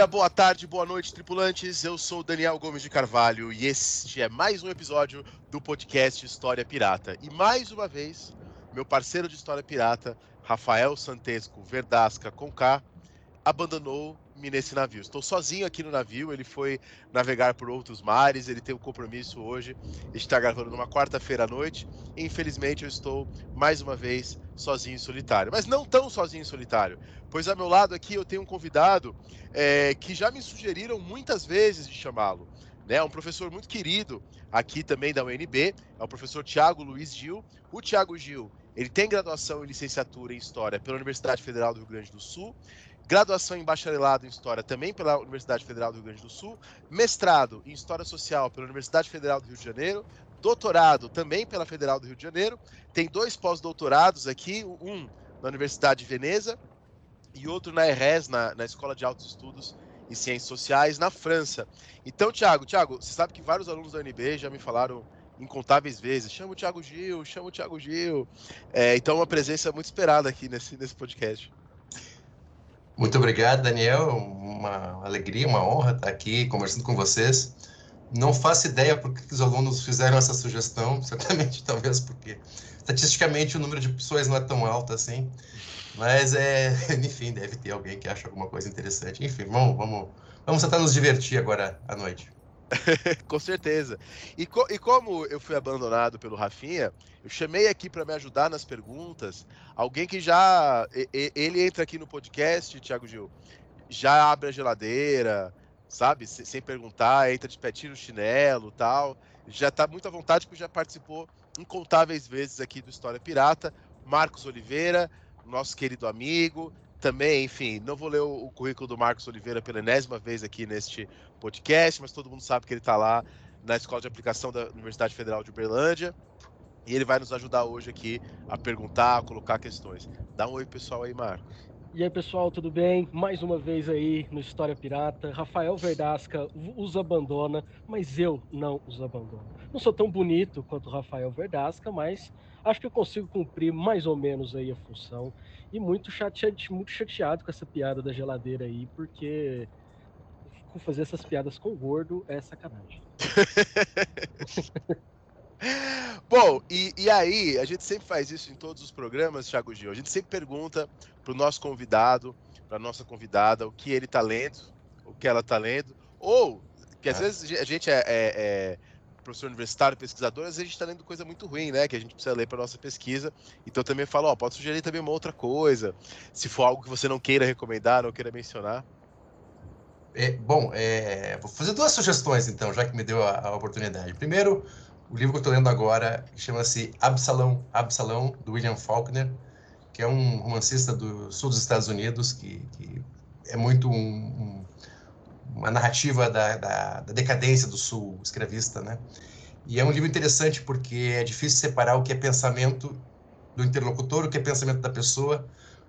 Dia, boa tarde, boa noite, tripulantes. Eu sou Daniel Gomes de Carvalho e este é mais um episódio do podcast História Pirata. E mais uma vez, meu parceiro de História Pirata, Rafael Santesco Verdasca Conká, abandonou-me nesse navio. Estou sozinho aqui no navio, ele foi navegar por outros mares, ele tem um compromisso hoje. Está gravando numa quarta-feira à noite. Infelizmente, eu estou mais uma vez sozinho e solitário. Mas não tão sozinho e solitário, pois ao meu lado aqui eu tenho um convidado é, que já me sugeriram muitas vezes de chamá-lo. É um professor muito querido aqui também da UNB, é o professor Tiago Luiz Gil. O Tiago Gil, ele tem graduação e licenciatura em História pela Universidade Federal do Rio Grande do Sul, graduação em bacharelado em História também pela Universidade Federal do Rio Grande do Sul, mestrado em História Social pela Universidade Federal do Rio de Janeiro, doutorado também pela Federal do Rio de Janeiro, tem dois pós-doutorados aqui, um na Universidade de Veneza e outro na ERES, na, na Escola de Altos Estudos em Ciências Sociais, na França. Então, Tiago, Tiago, você sabe que vários alunos da UNB já me falaram incontáveis vezes, chama o Tiago Gil, chama o Tiago Gil. É, então, uma presença muito esperada aqui nesse, nesse podcast. Muito obrigado, Daniel. Uma alegria, uma honra estar aqui conversando com vocês. Não faço ideia por que os alunos fizeram essa sugestão, certamente, talvez porque estatisticamente o número de pessoas não é tão alto assim. Mas, é, enfim, deve ter alguém que acha alguma coisa interessante. Enfim, vamos, vamos, vamos tentar nos divertir agora à noite. Com certeza. E, co e, como eu fui abandonado pelo Rafinha, eu chamei aqui para me ajudar nas perguntas alguém que já. Ele entra aqui no podcast, Thiago Gil, já abre a geladeira, sabe? Sem perguntar, entra de pé, tira o chinelo tal. Já está muito à vontade, porque já participou incontáveis vezes aqui do História Pirata. Marcos Oliveira, nosso querido amigo, também, enfim, não vou ler o, o, currículo do Marcos Oliveira pela enésima vez aqui neste podcast, mas todo mundo sabe que ele está lá na Escola de Aplicação da Universidade Federal de Uberlândia. E ele vai nos ajudar hoje aqui a perguntar, a colocar questões. Dá um oi pessoal aí, Marcos. E aí, pessoal, tudo bem? Mais uma vez aí no História Pirata. Rafael Verdasca os abandona, mas eu não os abandono. Não sou tão bonito quanto Rafael Verdasca, mas acho que eu consigo cumprir mais ou menos aí a função. E muito chateado, muito chateado com essa piada da geladeira aí, porque fazer essas piadas com gordo é sacanagem. Bom, e, e, aí, a gente sempre faz isso em todos os programas, Thiago Gil. A gente sempre pergunta para o nosso convidado, para a nossa convidada, o que ele está lendo, o que ela está lendo, ou que às é. vezes a gente é, é, é, professor universitário, pesquisador, às vezes a gente está lendo coisa muito ruim, né? Que a gente precisa ler para nossa pesquisa. Então também falo, ó, pode sugerir também uma outra coisa, se for algo que você não queira recomendar, não queira mencionar. É, bom, é, vou fazer duas sugestões então, já que me deu a, a oportunidade. Primeiro, o livro que eu estou lendo agora chama-se Absalão, Absalão, do William Faulkner, que é um romancista do sul dos Estados Unidos, que, que é muito um, uma narrativa da, da, da, decadência do sul escravista, né? E é um livro interessante porque é difícil separar o que é pensamento do interlocutor, o que é pensamento da pessoa,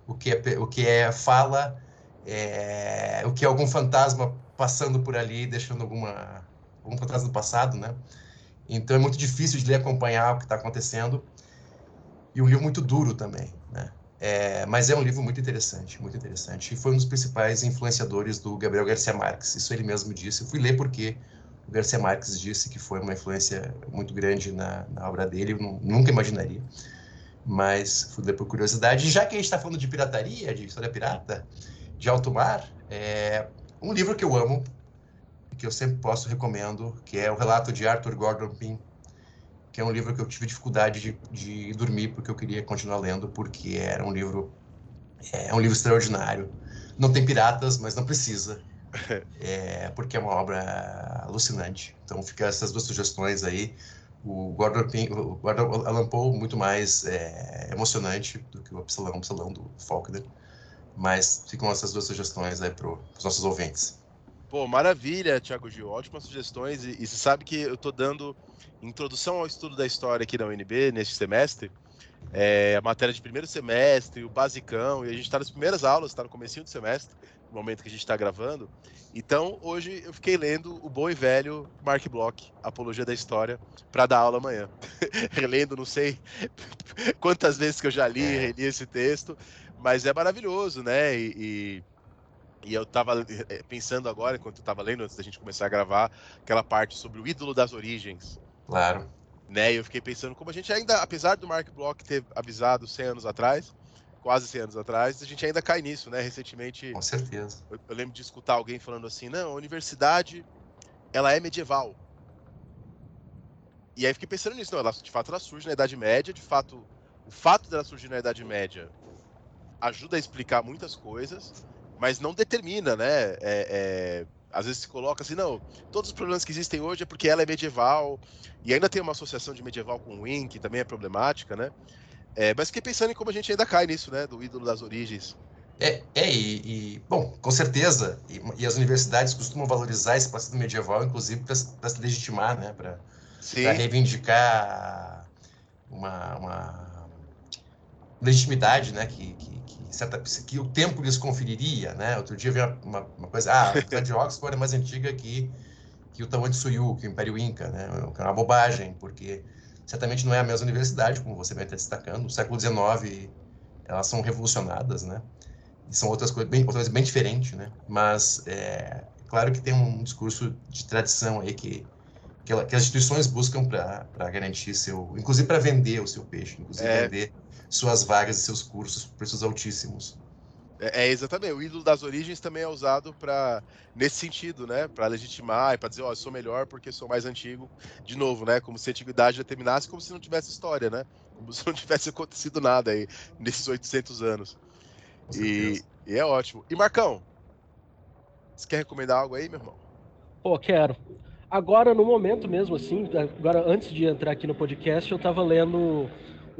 o que é, o que é fala, é, o que é algum fantasma passando por ali, deixando alguma algum fantasma do passado, né? Então é muito difícil de ler acompanhar o que está acontecendo. E um livro muito duro também, né? É, mas é um livro muito interessante, muito interessante. E foi um dos principais influenciadores do Gabriel Garcia Marques. Isso ele mesmo disse. Eu fui ler porque o Garcia Marques disse que foi uma influência muito grande na, na obra dele. Eu nunca imaginaria. Mas fui ler por curiosidade. Já que a gente está falando de pirataria, de história pirata, de alto mar, é um livro que eu amo, que eu sempre posto recomendo, que é o relato de Arthur Gordon Pym, que é um livro que eu tive dificuldade de, de dormir porque eu queria continuar lendo, porque era um livro é um livro extraordinário. Não tem piratas, mas não precisa, é, porque é uma obra alucinante. Então fica essas duas sugestões aí o Gordon, o Gordon Allan Poe muito mais é, emocionante do que o Absalão, Absalão do Faulkner. Mas ficam essas duas sugestões aí para os nossos ouvintes. Pô, maravilha, Thiago Gil. Ótimas sugestões. E, e você sabe que eu estou dando introdução ao estudo da história aqui na UNB neste semestre. É, a matéria de primeiro semestre, o basicão, e a gente está nas primeiras aulas, está no comecinho do semestre, no momento que a gente está gravando. Então, hoje eu fiquei lendo o bom e velho Mark Bloch, Apologia da História, para dar aula amanhã. Relendo, não sei quantas vezes que eu já li e reli esse texto, mas é maravilhoso, né? E, e, eu estava eh, pensando agora, enquanto eu estava lendo, antes da gente começar a gravar, aquela parte sobre o ídolo das origens. Claro. Né? E eu fiquei pensando como a gente ainda, apesar do Mark Bloch ter avisado 100 anos atrás, quase 100 anos atrás, a gente ainda cai nisso, né? Recentemente. Com certeza. Eu, eu, lembro de escutar alguém falando assim: não, a universidade, ela é medieval. E aí fiquei pensando nisso, não, ela, de fato ela surge na Idade Média, de fato, o fato dela surgir na Idade Média ajuda a explicar muitas coisas, mas não determina, né? É, é, às vezes se coloca assim, não, todos os problemas que existem hoje é porque ela é medieval, e ainda tem uma associação de medieval com o Win, que também é problemática, né? É, mas fiquei pensando em como a gente ainda cai nisso, né? Do ídolo das origens. É, é e, e bom, com certeza, e, e, as universidades costumam valorizar esse passado medieval, inclusive para se legitimar, né? Para reivindicar uma, uma, legitimidade, né? Que, que, que, certa, que o tempo lhes conferiria, né? Outro dia veio uma, uma coisa, ah, a Universidade de Oxford é mais antiga que, que o de Suyu, que o Império Inca, né? Que é uma bobagem, porque certamente não é a mesma universidade, como você vai estar destacando. No século XIX, elas são revolucionadas, né? E são outras coisas bem, outras bem diferentes, né? Mas é claro que tem um discurso de tradição aí que, que, ela, que as instituições buscam para garantir seu, inclusive para vender o seu peixe, inclusive é. vender suas vagas e seus cursos por preços altíssimos. É, é, exatamente. O ídolo das origens também é usado para nesse sentido, né? Para legitimar e para dizer, ó, oh, eu sou melhor porque sou mais antigo. De novo, né? Como se a antiguidade determinasse como se não tivesse história, né? Como se não tivesse acontecido nada aí nesses 800 anos. E, e, é ótimo. E Marcão, você quer recomendar algo aí, meu irmão? Pô, quero. Agora, no momento mesmo, assim, agora antes de entrar aqui no podcast, eu estava lendo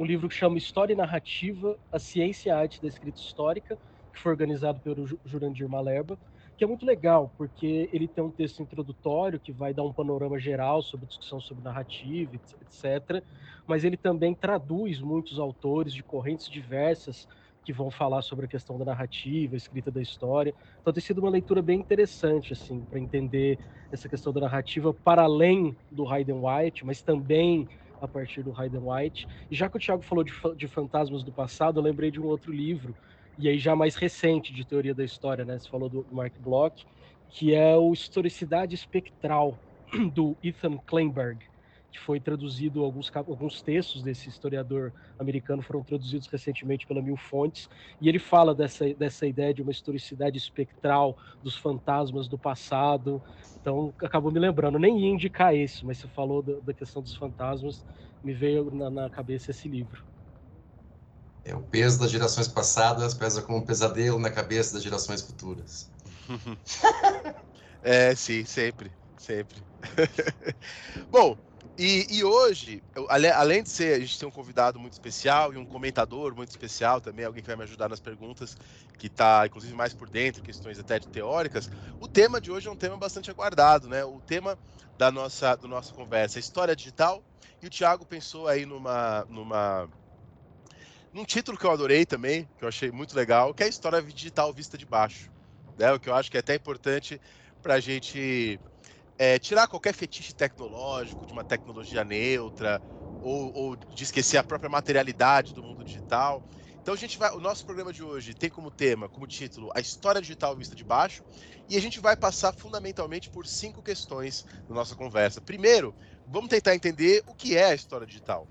um livro que chama História e Narrativa, a Ciência e a Arte da Escrita Histórica, que foi organizado pelo Jurandir Malerba, que é muito legal, porque ele tem um texto introdutório que vai dar um panorama geral sobre discussão sobre narrativa, etc. Mas ele também traduz muitos autores de correntes diversas que vão falar sobre a questão da narrativa, escrita da história. Então tem sido uma leitura bem interessante assim para entender essa questão da narrativa para além do Hayden White, mas também a partir do Hayden White. E já que o Thiago falou de, de fantasmas do passado, eu lembrei de um outro livro e aí já mais recente de teoria da história, né? Você falou do Mark Bloch, que é o Historicidade Espectral do Ethan Kleinberg, que foi traduzido alguns alguns textos desse historiador americano foram traduzidos recentemente pela Mil Fontes, e ele fala dessa dessa ideia de uma historicidade espectral dos fantasmas do passado. Então, acabou me lembrando, nem ia indicar esse, mas você falou da, da questão dos fantasmas, me veio na, na cabeça esse livro. É, o peso das gerações passadas pesa como um pesadelo na cabeça das gerações futuras. é, sim, sempre, sempre. Bom, e, e hoje, eu, além de ser, a gente tem um convidado muito especial e um comentador muito especial também, alguém que vai me ajudar nas perguntas, que está, inclusive, mais por dentro, questões até de teóricas, o tema de hoje é um tema bastante aguardado, né? O tema da nossa, do nossa conversa história digital, e o Thiago pensou aí numa, numa num título que eu adorei também, que eu achei muito legal, que é a história digital vista de baixo. Né? O que eu acho que é até importante para a gente é, tirar qualquer fetiche tecnológico, de uma tecnologia neutra, ou, ou, de esquecer a própria materialidade do mundo digital. Então a gente vai, o nosso programa de hoje tem como tema, como título, a história digital vista de baixo, e a gente vai passar fundamentalmente por cinco questões na nossa conversa. Primeiro, vamos tentar entender o que é a história digital.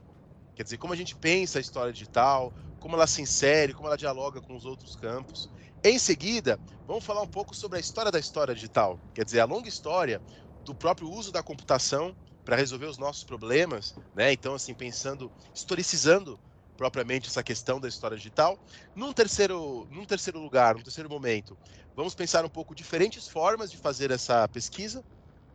Quer dizer, como a gente pensa a história digital, como ela se insere, como ela dialoga com os outros campos. Em seguida, vamos falar um pouco sobre a história da história digital, quer dizer, a longa história do próprio uso da computação para resolver os nossos problemas, né? Então, assim, pensando, historicizando propriamente essa questão da história digital. Num terceiro, num terceiro lugar, num terceiro momento, vamos pensar um pouco diferentes formas de fazer essa pesquisa,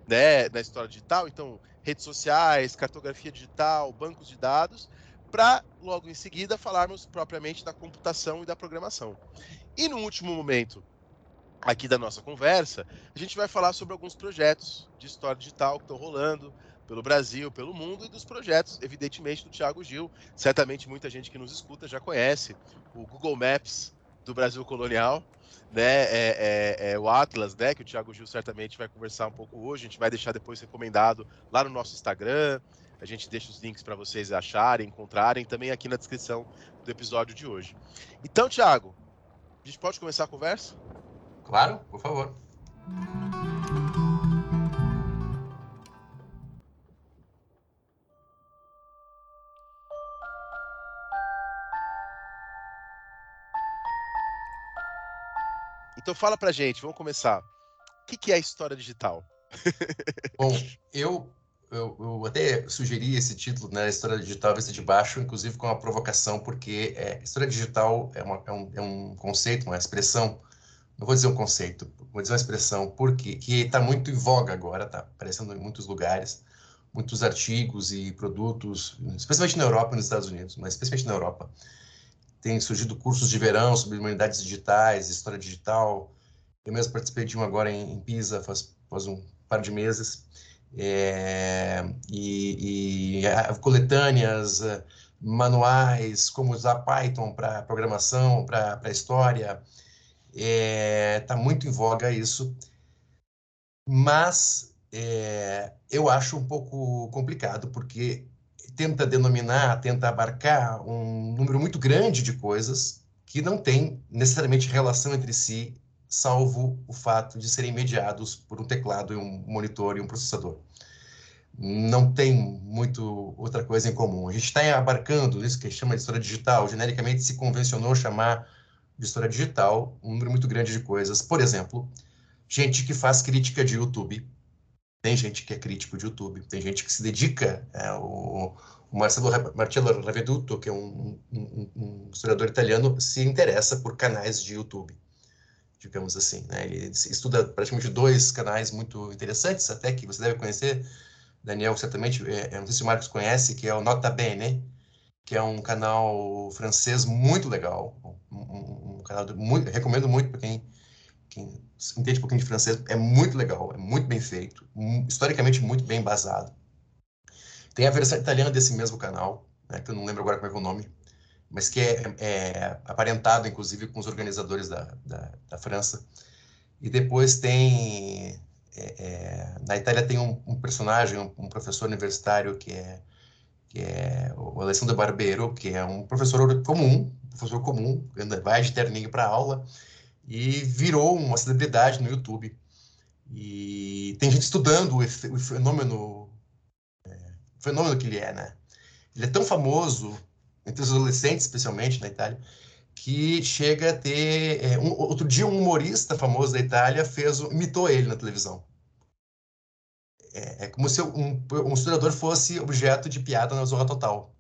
né, na história digital. Então, redes sociais, cartografia digital, bancos de dados, para logo em seguida falarmos propriamente da computação e da programação. E no último momento aqui da nossa conversa, a gente vai falar sobre alguns projetos de história digital que estão rolando pelo Brasil, pelo mundo e dos projetos, evidentemente, do Thiago Gil. Certamente muita gente que nos escuta já conhece o Google Maps do Brasil colonial, né? É, é, é o Atlas, né? Que o Thiago Gil certamente vai conversar um pouco hoje. A gente vai deixar depois recomendado lá no nosso Instagram. A gente deixa os links para vocês acharem, encontrarem, também aqui na descrição do episódio de hoje. Então, Thiago, a gente pode começar a conversa? Claro, por favor. Então fala pra gente, vamos começar. O que, que é história digital? Bom, eu, eu, eu, até sugeri esse título, né, História Digital Vista de Baixo, inclusive com uma provocação, porque é, história digital é, uma, é, um, é um conceito, uma expressão não vou dizer um conceito, vou dizer uma expressão, porque que está muito em voga agora, está aparecendo em muitos lugares, muitos artigos e produtos, especialmente na Europa e nos Estados Unidos, mas especialmente na Europa. Tem surgido cursos de verão sobre humanidades digitais, história digital. Eu mesmo participei de um agora em, em Pisa, faz, faz um par de meses. É, e, e coletâneas, manuais, como usar Python para programação, para história, Está é, muito em voga isso, mas é, eu acho um pouco complicado, porque tenta denominar, tenta abarcar um número muito grande de coisas que não tem necessariamente relação entre si, salvo o fato de serem mediados por um teclado e um monitor e um processador. Não tem muito outra coisa em comum. A gente está abarcando isso que chama de história digital, genericamente se convencionou chamar de história digital, um número muito grande de coisas. Por exemplo, gente que faz crítica de YouTube. Tem gente que é crítico de YouTube, tem gente que se dedica. É, o, o Marcelo Raveduto, que é um, um, um, historiador italiano, se interessa por canais de YouTube, digamos assim. Né? Ele estuda praticamente dois canais muito interessantes, até que você deve conhecer, Daniel, certamente, é, não sei se o Marcos conhece, que é o Nota Bene, que é um canal francês muito legal, um canal muito, recomendo muito para quem, quem entende um pouquinho de francês, é muito legal, é muito bem feito, historicamente muito bem embasado. Tem a versão italiana desse mesmo canal, né, que eu não lembro agora como é, é o nome, mas que é, é aparentado, inclusive, com os organizadores da, da, da França. E depois tem... É, é, na Itália tem um, um personagem, um, um professor universitário que é que é o Alessandro Barbeiro, que é um professor comum, professor comum, vai de terninho para aula e virou uma celebridade no YouTube. E tem gente estudando o, fenômeno, é, o fenômeno que ele é, né? Ele é tão famoso entre os adolescentes, especialmente na Itália, que chega a ter é, um, outro dia um humorista famoso da Itália fez imitou ele na televisão é, é como se um, um historiador fosse objeto de piada na Zorra Total.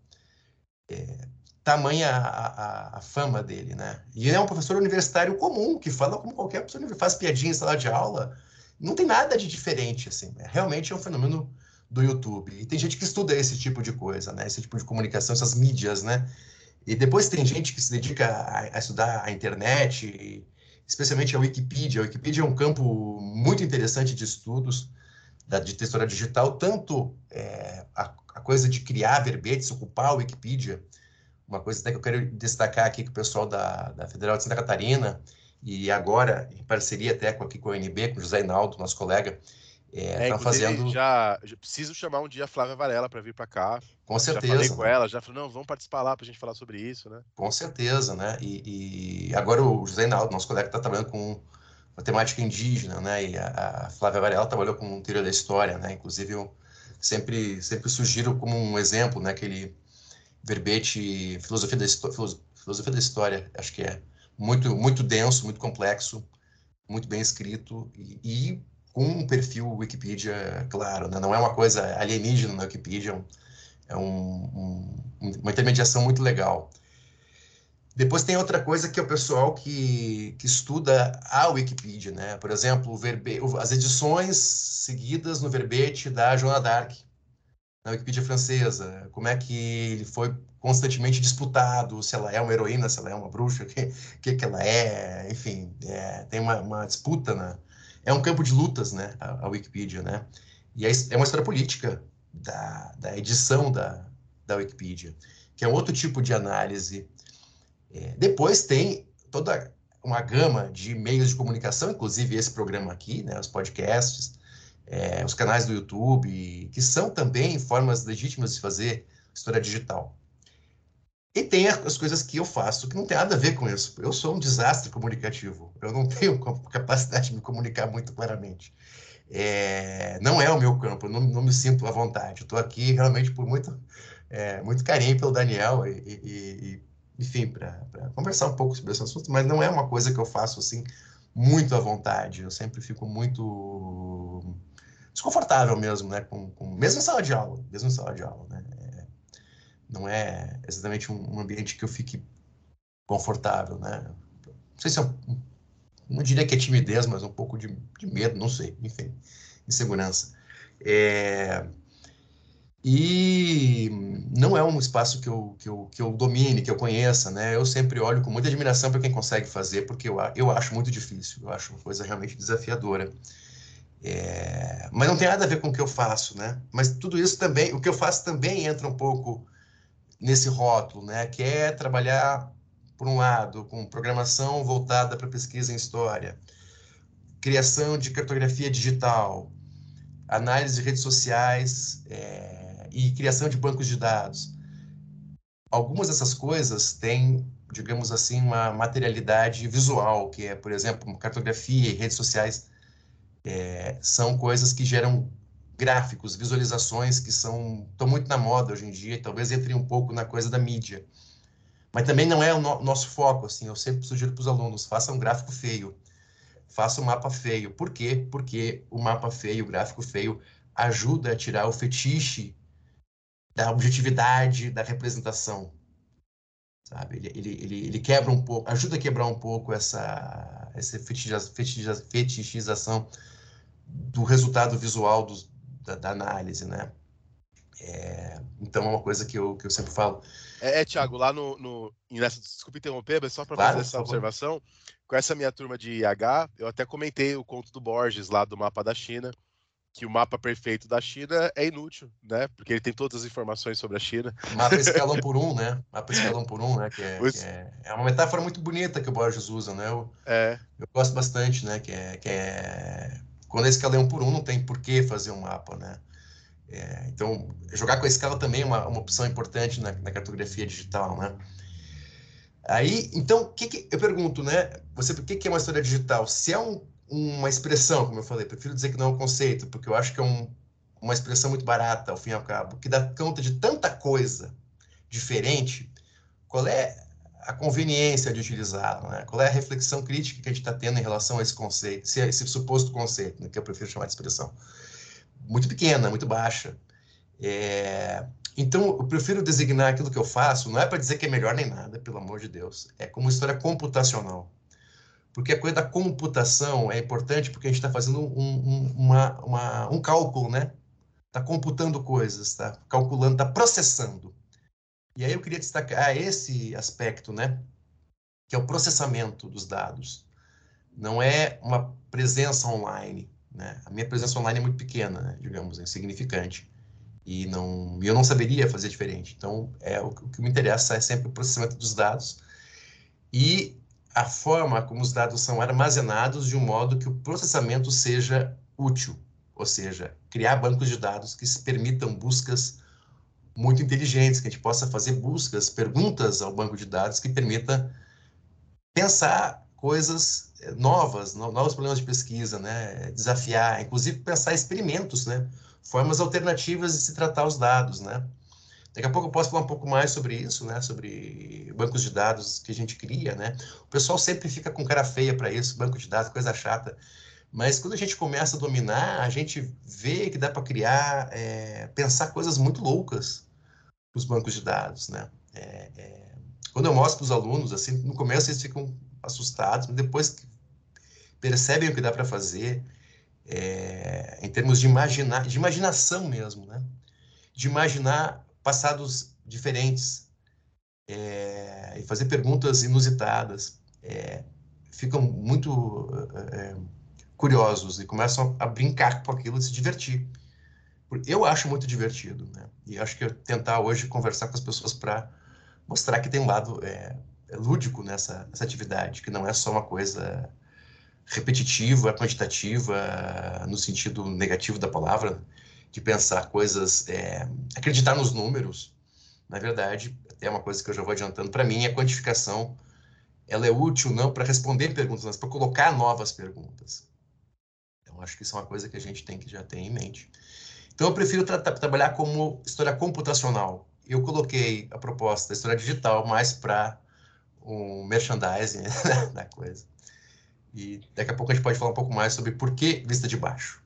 É, tamanha a, a, a, fama dele, né? E ele é um professor universitário comum, que fala como qualquer pessoa, faz piadinha em sala de aula. Não tem nada de diferente, assim. É, realmente é um fenômeno do YouTube. E tem gente que estuda esse tipo de coisa, né? Esse tipo de comunicação, essas mídias, né? E depois tem gente que se dedica a, a estudar a internet, especialmente a Wikipedia. A Wikipedia é um campo muito interessante de estudos da, de textura digital, tanto é, a, a, coisa de criar verbetes, ocupar a Wikipedia, uma coisa até que eu quero destacar aqui com o pessoal da, da Federal de Santa Catarina, e agora, em parceria até com, aqui com a UNB, com o José Inaldo, nosso colega, é, é tá fazendo. Já, já, preciso chamar um dia a Flávia Varela para vir para cá. Com certeza. Já falei com ela, já falou, não, vamos participar lá para a gente falar sobre isso, né? Com certeza, né? E, e agora o José Inaldo, nosso colega, está trabalhando com a temática indígena, né? E a, a Flávia Varela trabalhou com teoria da história, né? Inclusive eu sempre sempre sugiro como um exemplo, né? Aquele verbete filosofia da filosofia da história, acho que é muito muito denso, muito complexo, muito bem escrito e, e com um perfil Wikipedia claro, né? Não é uma coisa alienígena na Wikipedia, é um, um, uma intermediação muito legal. Depois tem outra coisa que é o pessoal que, que estuda a Wikipedia, né? Por exemplo, verbe, as edições seguidas no verbete da Joana Dark. Na Wikipedia francesa, como é que ele foi constantemente disputado, se ela é uma heroína, se ela é uma bruxa, o que, que, que ela é, enfim, é, tem uma, uma, disputa, né? É um campo de lutas, né, a, a Wikipedia, né? E é, é uma história política da, da edição da, da Wikipedia, que é um outro tipo de análise. É, depois tem toda uma gama de meios de comunicação, inclusive esse programa aqui, né, os podcasts, é, os canais do YouTube, que são também formas legítimas de fazer história digital. E tem as coisas que eu faço que não tem nada a ver com isso. Eu sou um desastre comunicativo. Eu não tenho capacidade de me comunicar muito claramente. É, não é o meu campo, eu não, não me sinto à vontade. Estou aqui realmente por muito, é, muito carinho pelo Daniel e, e, e enfim, para conversar um pouco sobre esse assunto, mas não é uma coisa que eu faço assim muito à vontade. Eu sempre fico muito desconfortável mesmo, né? Com, com, mesmo em sala de aula, mesmo em sala de aula, né? É, não é exatamente um, um, ambiente que eu fique confortável, né? Não sei se é um, não diria que é timidez, mas um pouco de, de medo, não sei, enfim, insegurança. É, e não é um espaço que eu, que, eu, que eu domine, que eu conheça, né? Eu sempre olho com muita admiração para quem consegue fazer, porque eu, eu acho muito difícil, eu acho uma coisa realmente desafiadora. É, mas não tem nada a ver com o que eu faço, né? Mas tudo isso também, o que eu faço também entra um pouco nesse rótulo, né? Que é trabalhar, por um lado, com programação voltada para pesquisa em história, criação de cartografia digital, análise de redes sociais é, e criação de bancos de dados. Algumas dessas coisas têm, digamos assim, uma materialidade visual, que é, por exemplo, cartografia e redes sociais é, são coisas que geram gráficos, visualizações que são estão muito na moda hoje em dia, e talvez entrem um pouco na coisa da mídia. Mas também não é o no, nosso foco, assim, eu sempre sugiro para os alunos, façam um gráfico feio, faça um mapa feio. Por quê? Porque o mapa feio, o gráfico feio, ajuda a tirar o fetiche da objetividade da representação, sabe? Ele, ele, ele, ele quebra um pouco, ajuda a quebrar um pouco essa, essa fetichização do resultado visual do, da, da, análise, né? É, então é uma coisa que eu, que eu sempre falo. É, é Tiago, lá no, no nessa, desculpe interromper, mas só para claro, fazer essa observação, com essa minha turma de IH, eu até comentei o conto do Borges lá do mapa da China, que o mapa perfeito da China é inútil, né? Porque ele tem todas as informações sobre a China. Mapa escalão por um, né? Mapa escalão por um, né? Que é, que é, é, uma metáfora muito bonita que o Borges usa, né? Eu, é. eu gosto bastante, né? Que é, que é quando é escalão por um, não tem por que fazer um mapa, né? É, então, jogar com a escala também é uma, uma opção importante na, na cartografia digital, né? Aí, então, que, que eu pergunto, né? Você, o que, que é uma história digital? Se é um uma expressão, como eu falei, prefiro dizer que não é um conceito, porque eu acho que é um, uma expressão muito barata, ao fim e ao cabo, que dá conta de tanta coisa diferente, qual é a conveniência de utilizá-la? Né? Qual é a reflexão crítica que a gente está tendo em relação a esse conceito, esse, esse suposto conceito, né, que eu prefiro chamar de expressão? Muito pequena, muito baixa. É... Então, eu prefiro designar aquilo que eu faço, não é para dizer que é melhor nem nada, pelo amor de Deus, é como história computacional porque a coisa da computação é importante porque a gente está fazendo um, um, uma, uma, um cálculo, né? Está computando coisas, está calculando, está processando. E aí eu queria destacar esse aspecto, né? Que é o processamento dos dados. Não é uma presença online, né? A minha presença online é muito pequena, né? digamos, é insignificante. E não, eu não saberia fazer diferente. Então, é o, o que me interessa é sempre o processamento dos dados e a forma como os dados são armazenados de um modo que o processamento seja útil, ou seja, criar bancos de dados que permitam buscas muito inteligentes, que a gente possa fazer buscas, perguntas ao banco de dados que permita pensar coisas eh, novas, novos problemas de pesquisa, né? desafiar, inclusive pensar experimentos, né? formas alternativas de se tratar os dados, né? Daqui a pouco eu posso falar um pouco mais sobre isso, né? Sobre bancos de dados que a gente cria, né? O pessoal sempre fica com cara feia para isso, banco de dados, coisa chata. Mas quando a gente começa a dominar, a gente vê que dá para criar, é, pensar coisas muito loucas nos bancos de dados, né? É, é... Quando eu mostro para os alunos, assim, no começo eles ficam assustados, mas depois percebem o que dá para fazer, é, em termos de, imaginar, de imaginação mesmo, né? de imaginar passados diferentes é, e fazer perguntas inusitadas. É, ficam muito é, curiosos e começam a, brincar com aquilo se divertir. Eu acho muito divertido, né? E acho que eu tentar hoje conversar com as pessoas para mostrar que tem um lado é, é, lúdico nessa, nessa atividade, que não é só uma coisa repetitiva, quantitativa, no sentido negativo da palavra, de pensar coisas, é, acreditar nos números. Na verdade, até uma coisa que eu já vou adiantando, para mim, a quantificação ela é útil não para responder perguntas, mas para colocar novas perguntas. Então, acho que isso é uma coisa que a gente tem que já ter em mente. Então, eu prefiro tra trabalhar como história computacional. Eu coloquei a proposta da história digital mais para um merchandising da coisa. E daqui a pouco a gente pode falar um pouco mais sobre por que vista de baixo.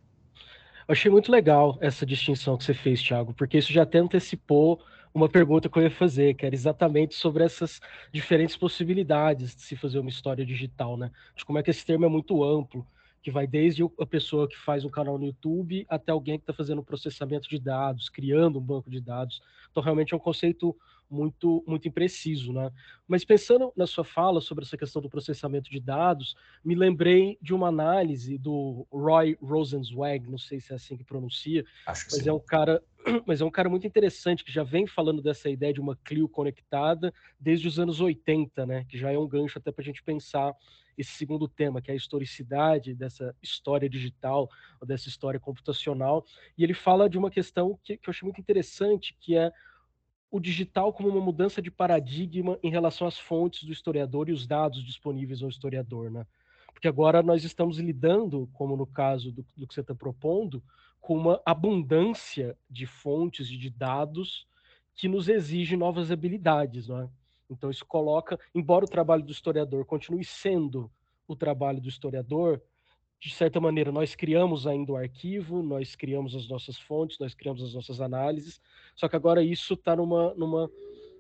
Eu achei muito legal essa distinção que você fez, Thiago, porque isso já até antecipou uma pergunta que eu ia fazer, que era exatamente sobre essas diferentes possibilidades de se fazer uma história digital, né? De como é que esse termo é muito amplo, que vai desde a pessoa que faz um canal no YouTube até alguém que está fazendo processamento de dados, criando um banco de dados. Então, realmente é um conceito muito muito impreciso, né? Mas pensando na sua fala sobre essa questão do processamento de dados, me lembrei de uma análise do Roy Rosenzweig, não sei se é assim que pronuncia, Acho que mas sim. é um cara mas é um cara muito interessante que já vem falando dessa ideia de uma Clio conectada desde os anos 80, né? Que já é um gancho até para a gente pensar esse segundo tema, que é a historicidade dessa história digital, ou dessa história computacional. E ele fala de uma questão que, que eu achei muito interessante, que é o digital como uma mudança de paradigma em relação às fontes do historiador e os dados disponíveis ao historiador, né? Porque agora nós estamos lidando, como no caso do, do que você está propondo, com uma abundância de fontes e de dados que nos exige novas habilidades, não é? Então isso coloca, embora o trabalho do historiador continue sendo o trabalho do historiador, de certa maneira nós criamos ainda o arquivo, nós criamos as nossas fontes, nós criamos as nossas análises, só que agora isso está numa, numa,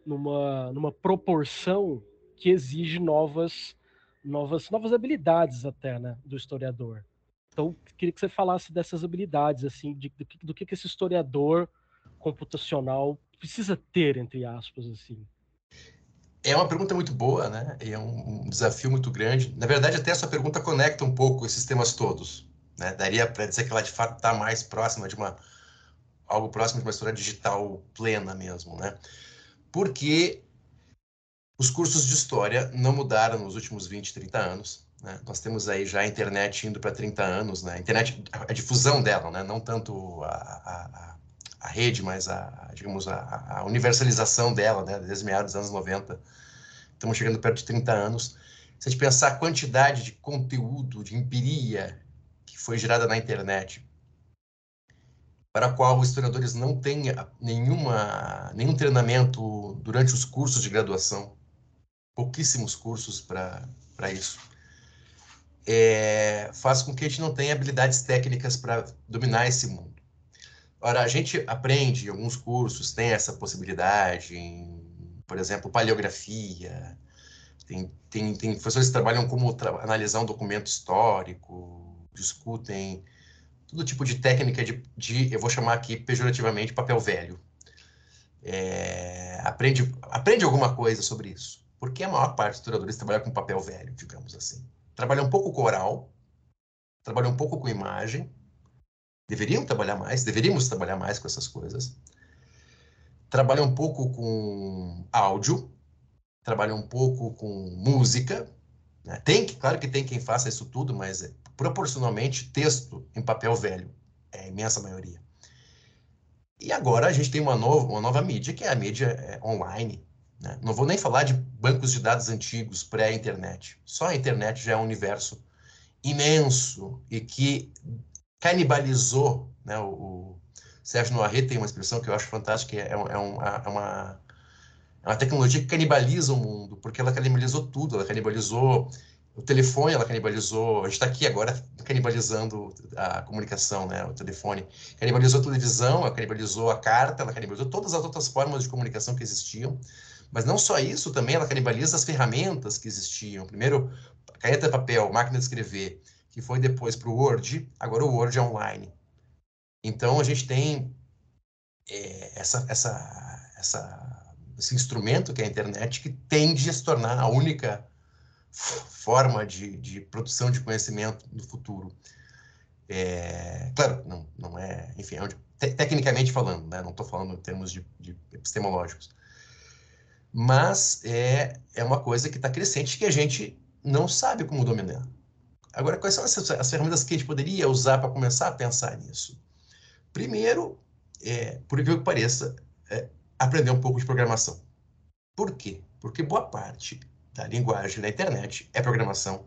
numa, numa proporção que exige novas, novas, novas habilidades até, né, do historiador. Então, queria que você falasse dessas habilidades, assim, de, do, que, do que esse historiador computacional precisa ter, entre aspas, assim. É uma pergunta muito boa, né? E é um, desafio muito grande. Na verdade, até essa pergunta conecta um pouco esses temas todos. Né? Daria para dizer que ela de fato está mais próxima de uma algo próximo de uma história digital plena mesmo, né? Porque os cursos de história não mudaram nos últimos 20, 30 anos. Né? Nós temos aí já a internet indo para 30 anos, né? A internet, a difusão dela, né? Não tanto a, a, a rede, mas a, digamos, a, a, universalização dela, né, desde meados dos anos 90. Estamos chegando perto de 30 anos. Se a gente pensar a quantidade de conteúdo, de empiria que foi gerada na internet, para a qual os historiadores não têm nenhuma, nenhum treinamento durante os cursos de graduação, pouquíssimos cursos para isso, é, faz com que a gente não tenha habilidades técnicas para dominar esse mundo. Ora, a gente aprende em alguns cursos, tem essa possibilidade, em, por exemplo, paleografia, tem, tem, tem professores que trabalham como tra analisar um documento histórico, discutem todo tipo de técnica de, de eu vou chamar aqui pejorativamente, papel velho. É, aprende, aprende alguma coisa sobre isso, porque a maior parte dos historiadores trabalha com papel velho, digamos assim. Trabalha um pouco com oral, trabalha um pouco com imagem, deveriam trabalhar mais, deveríamos trabalhar mais com essas coisas. Trabalha um pouco com áudio, trabalha um pouco com música. Né? Tem, claro que tem quem faça isso tudo, mas é, proporcionalmente texto em papel velho é a imensa maioria. E agora a gente tem uma nova, uma nova mídia, que é a mídia é, online. Né? Não vou nem falar de bancos de dados antigos, pré-internet. Só a internet já é um universo imenso e que canibalizou, né? O, o Sérgio Noiré tem uma expressão que eu acho fantástica, é, é, um, é, uma, é uma tecnologia que canibaliza o mundo, porque ela canibalizou tudo, ela canibalizou o telefone, ela canibalizou, a gente está aqui agora canibalizando a comunicação, né, o telefone, canibalizou a televisão, ela canibalizou a carta, ela canibalizou todas as outras formas de comunicação que existiam, mas não só isso, também ela canibaliza as ferramentas que existiam. Primeiro, caneta papel, máquina de escrever, que foi depois para o Word, agora o Word é online. Então, a gente tem é, essa, essa, essa, esse instrumento que é a internet que tende a se tornar a única forma de, de produção de conhecimento no futuro. É, claro, não, não é, enfim, é onde, te, tecnicamente falando, né, não estou falando em termos de, de epistemológicos, mas é, é uma coisa que está crescente que a gente não sabe como dominar. Agora, quais são as, as ferramentas que a gente poderia usar para começar a pensar nisso? Primeiro, é, por incrível que pareça, é, aprender um pouco de programação. Por quê? Porque boa parte da linguagem da internet é programação.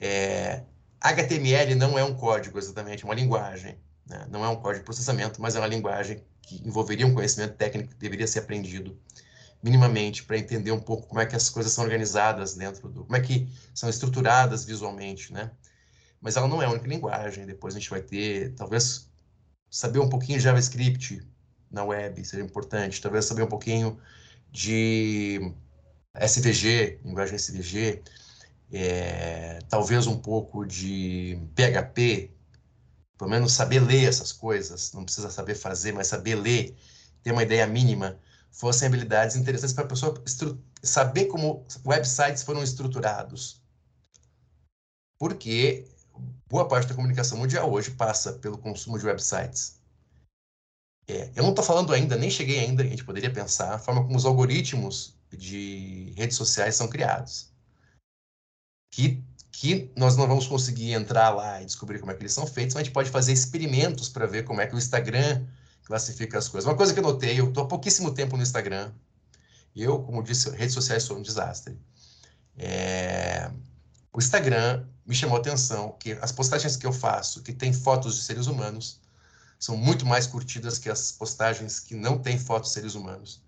É, HTML não é um código exatamente, é uma linguagem. Né? Não é um código de processamento, mas é uma linguagem que envolveria um conhecimento técnico que deveria ser aprendido minimamente para entender um pouco como é que as coisas são organizadas dentro do, como é que são estruturadas visualmente, né? Mas ela não é a única linguagem. Depois a gente vai ter, talvez, saber um pouquinho de JavaScript na web seja importante. Talvez saber um pouquinho de SVG, linguagem SVG, é, talvez um pouco de PHP, pelo menos saber ler essas coisas, não precisa saber fazer, mas saber ler, ter uma ideia mínima, fossem habilidades interessantes para a pessoa saber como websites foram estruturados. Porque boa parte da comunicação mundial hoje passa pelo consumo de websites. É, eu não estou falando ainda, nem cheguei ainda, a gente poderia pensar a forma como os algoritmos de redes sociais são criados. Que, que nós não vamos conseguir entrar lá e descobrir como é que eles são feitos, mas a gente pode fazer experimentos para ver como é que o Instagram classifica as coisas. Uma coisa que eu notei, eu estou há pouquíssimo tempo no Instagram, e eu, como disse, redes sociais são um desastre. É... O Instagram me chamou a atenção que as postagens que eu faço, que tem fotos de seres humanos, são muito mais curtidas que as postagens que não têm fotos de seres humanos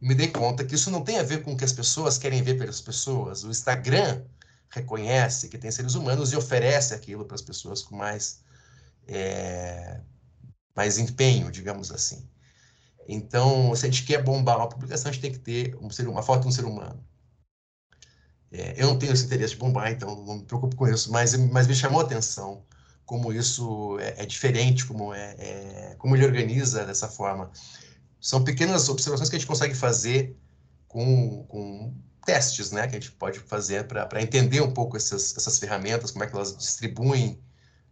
me dei conta que isso não tem a ver com o que as pessoas querem ver pelas pessoas. O Instagram reconhece que tem seres humanos e oferece aquilo para as pessoas com mais, é, mais empenho, digamos assim. Então, se a gente quer bombar uma publicação, a gente tem que ter um ser, uma foto de um ser humano. É, eu não tenho esse interesse de bombar, então não me preocupo com isso, mas, mas me chamou a atenção como isso é, é diferente, como, é, é, como ele organiza dessa forma são pequenas observações que a gente consegue fazer com, com testes, né, que a gente pode fazer para entender um pouco essas, essas ferramentas, como é que elas distribuem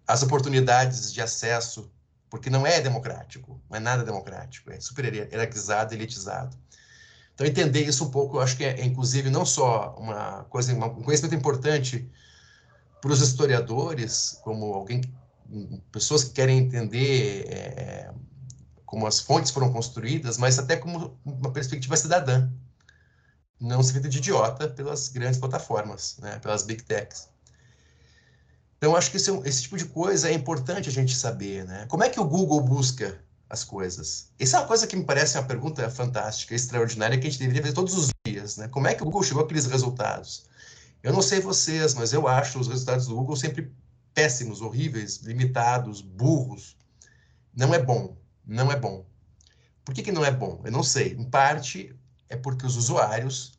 as oportunidades de acesso, porque não é democrático, não é nada democrático, é super hierarquizado, elitizado. Então, entender isso um pouco, eu acho que é, é inclusive, não só uma coisa, um conhecimento importante para os historiadores, como alguém, pessoas que querem entender é, como as fontes foram construídas, mas até como uma perspectiva cidadã. Não se feita de idiota pelas grandes plataformas, né, pelas big techs. Então, acho que esse, esse, tipo de coisa é importante a gente saber. Né? Como é que o Google busca as coisas? Essa é uma coisa que me parece uma pergunta fantástica, extraordinária, que a gente deveria fazer todos os dias. Né? Como é que o Google chegou àqueles resultados? Eu não sei vocês, mas eu acho os resultados do Google sempre péssimos, horríveis, limitados, burros. Não é bom não é bom. Por que, que não é bom? Eu não sei. Em parte é porque os usuários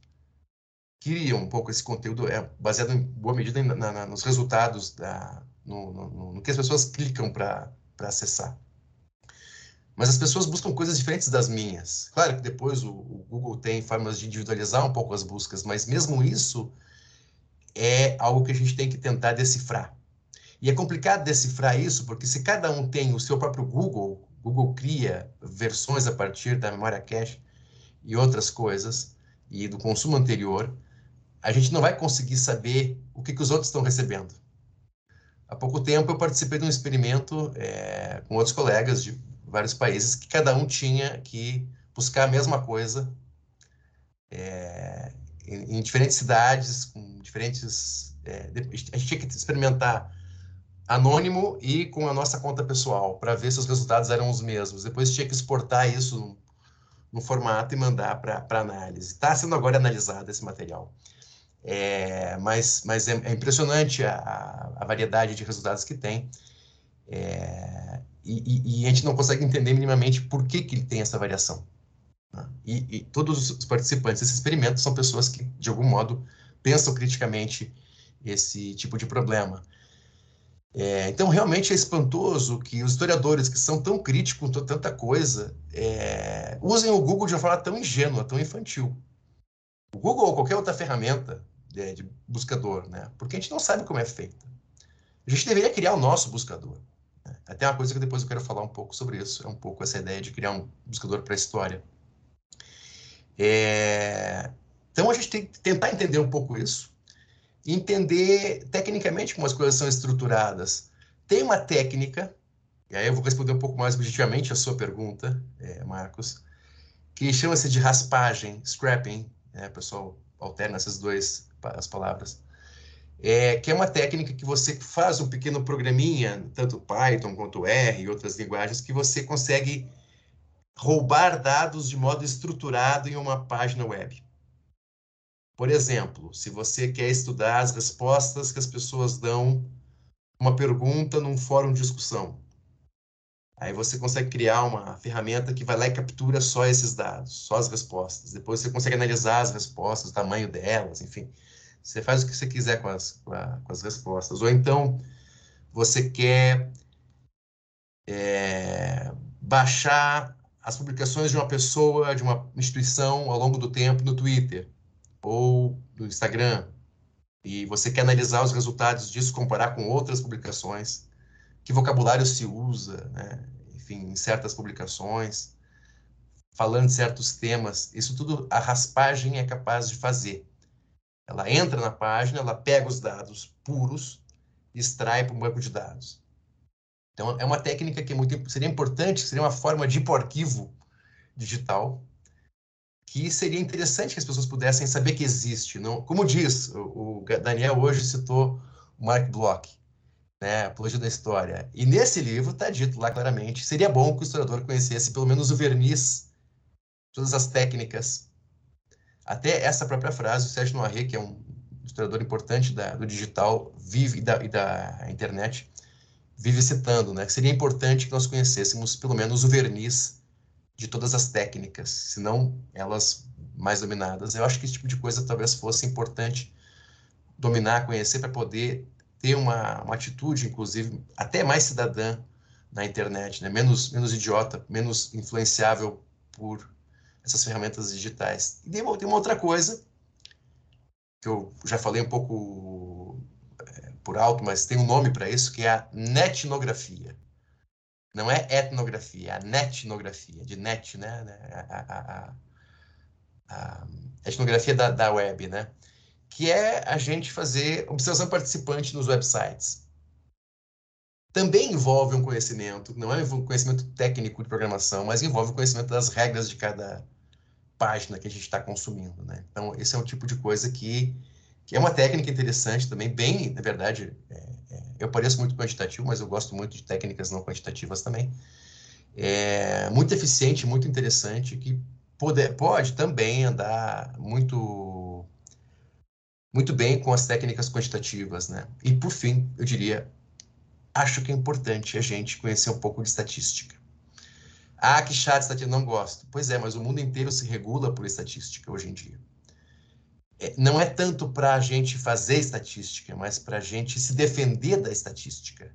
queriam um pouco esse conteúdo, é baseado em boa medida na, na, nos resultados, da, no, no, no, que as pessoas clicam para acessar. Mas as pessoas buscam coisas diferentes das minhas. Claro que depois o, o, Google tem formas de individualizar um pouco as buscas, mas mesmo isso é algo que a gente tem que tentar decifrar. E é complicado decifrar isso, porque se cada um tem o seu próprio Google, Google cria versões a partir da memória cache e outras coisas, e do consumo anterior, a gente não vai conseguir saber o que, que os outros estão recebendo. Há pouco tempo eu participei de um experimento é, com outros colegas de vários países que cada um tinha que buscar a mesma coisa é, em, em, diferentes cidades, com diferentes. É, a gente tinha que experimentar anônimo e com a nossa conta pessoal, para ver se os resultados eram os mesmos. Depois tinha que exportar isso no, no formato e mandar para análise. Está sendo agora analisado esse material. É, mas mas é, é impressionante a, a, variedade de resultados que tem. É, e, e, a gente não consegue entender minimamente por que, que ele tem essa variação. Né? E, e todos os participantes desse experimento são pessoas que, de algum modo, pensam criticamente esse tipo de problema. É, então, realmente é espantoso que os historiadores que são tão críticos com tanta coisa é, usem o Google de uma forma tão ingênua, tão infantil. O Google ou qualquer outra ferramenta de, de buscador, né? Porque a gente não sabe como é feita. A gente deveria criar o nosso buscador. Né? Até uma coisa que depois eu quero falar um pouco sobre isso, é um pouco essa ideia de criar um buscador para a história. É, então, a gente tem que tentar entender um pouco isso entender tecnicamente como as coisas são estruturadas. Tem uma técnica, e aí eu vou responder um pouco mais objetivamente a sua pergunta, é, Marcos, que chama-se de raspagem, scrapping, né, pessoal alterna essas duas as palavras, é, que é uma técnica que você faz um pequeno programinha, tanto Python quanto R e outras linguagens, que você consegue roubar dados de modo estruturado em uma página web. Por exemplo, se você quer estudar as respostas que as pessoas dão uma pergunta num fórum de discussão, aí você consegue criar uma ferramenta que vai lá e captura só esses dados, só as respostas. Depois você consegue analisar as respostas, o tamanho delas, enfim. Você faz o que você quiser com as, com, a, com as respostas. Ou então você quer é, baixar as publicações de uma pessoa, de uma instituição ao longo do tempo no Twitter ou do Instagram, e você quer analisar os resultados disso, comparar com outras publicações, que vocabulário se usa, né? enfim, em certas publicações, falando certos temas, isso tudo a raspagem é capaz de fazer. Ela entra na página, ela pega os dados puros, extrai para um banco de dados. Então, é uma técnica que é muito, seria importante, seria uma forma de ir para o arquivo digital, que seria interessante que as pessoas pudessem saber que existe. Não, como diz, o, o Daniel hoje citou o Mark Bloch, né, Apologia da História. E nesse livro está dito lá claramente, seria bom que o historiador conhecesse pelo menos o verniz, todas as técnicas. Até essa própria frase, o Sérgio Noiré, que é um historiador importante da, do digital vive, e, da, e da internet, vive citando, né, que seria importante que nós conhecêssemos pelo menos o verniz de todas as técnicas, se não elas mais dominadas. Eu acho que esse tipo de coisa talvez fosse importante dominar, conhecer, para poder ter uma, uma atitude, inclusive, até mais cidadã na internet, né? menos, menos idiota, menos influenciável por essas ferramentas digitais. E tem uma, tem uma outra coisa, que eu já falei um pouco é, por alto, mas tem um nome para isso, que é a netnografia. Não é etnografia, é a netnografia, de net, né? A, a, a, a etnografia da, da web, né? Que é a gente fazer observação participante nos websites. Também envolve um conhecimento, não é um conhecimento técnico de programação, mas envolve o conhecimento das regras de cada página que a gente está consumindo, né? Então, esse é um tipo de coisa que, que é uma técnica interessante também, bem, na verdade, é, eu pareço muito quantitativo, mas eu gosto muito de técnicas não quantitativas também. É muito eficiente, muito interessante, que pode, pode também andar muito, muito bem com as técnicas quantitativas, né? E, por fim, eu diria, acho que é importante a gente conhecer um pouco de estatística. Ah, que chato estatística, não gosto. Pois é, mas o mundo inteiro se regula por estatística hoje em dia. É, não é tanto para a gente fazer estatística, mas para a gente se defender da estatística.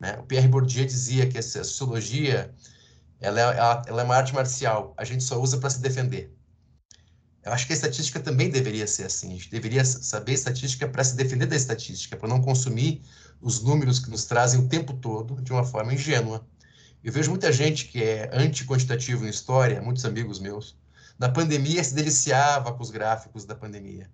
Né? O Pierre Bourdieu dizia que a sociologia ela é, ela é uma arte marcial, a gente só usa para se defender. Eu acho que a estatística também deveria ser assim. A gente deveria saber estatística para se defender da estatística, para não consumir os números que nos trazem o tempo todo de uma forma ingênua. Eu vejo muita gente que é anti-quantitativo em história, muitos amigos meus, na pandemia se deliciava com os gráficos da pandemia.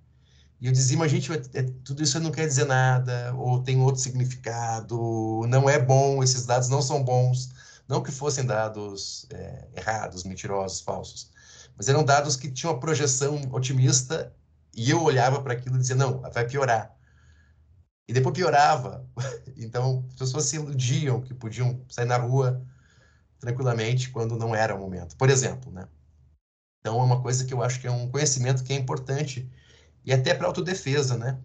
E eu dizia, mas gente, é, tudo isso não quer dizer nada, ou tem outro significado, não é bom, esses dados não são bons. Não que fossem dados é, errados, mentirosos, falsos, mas eram dados que tinham uma projeção otimista e eu olhava para aquilo e dizia, não, vai piorar. E depois piorava. Então, as pessoas se iludiam que podiam sair na rua tranquilamente quando não era o momento. Por exemplo, né? Então, é uma coisa que eu acho que é um conhecimento que é importante e até para autodefesa, né?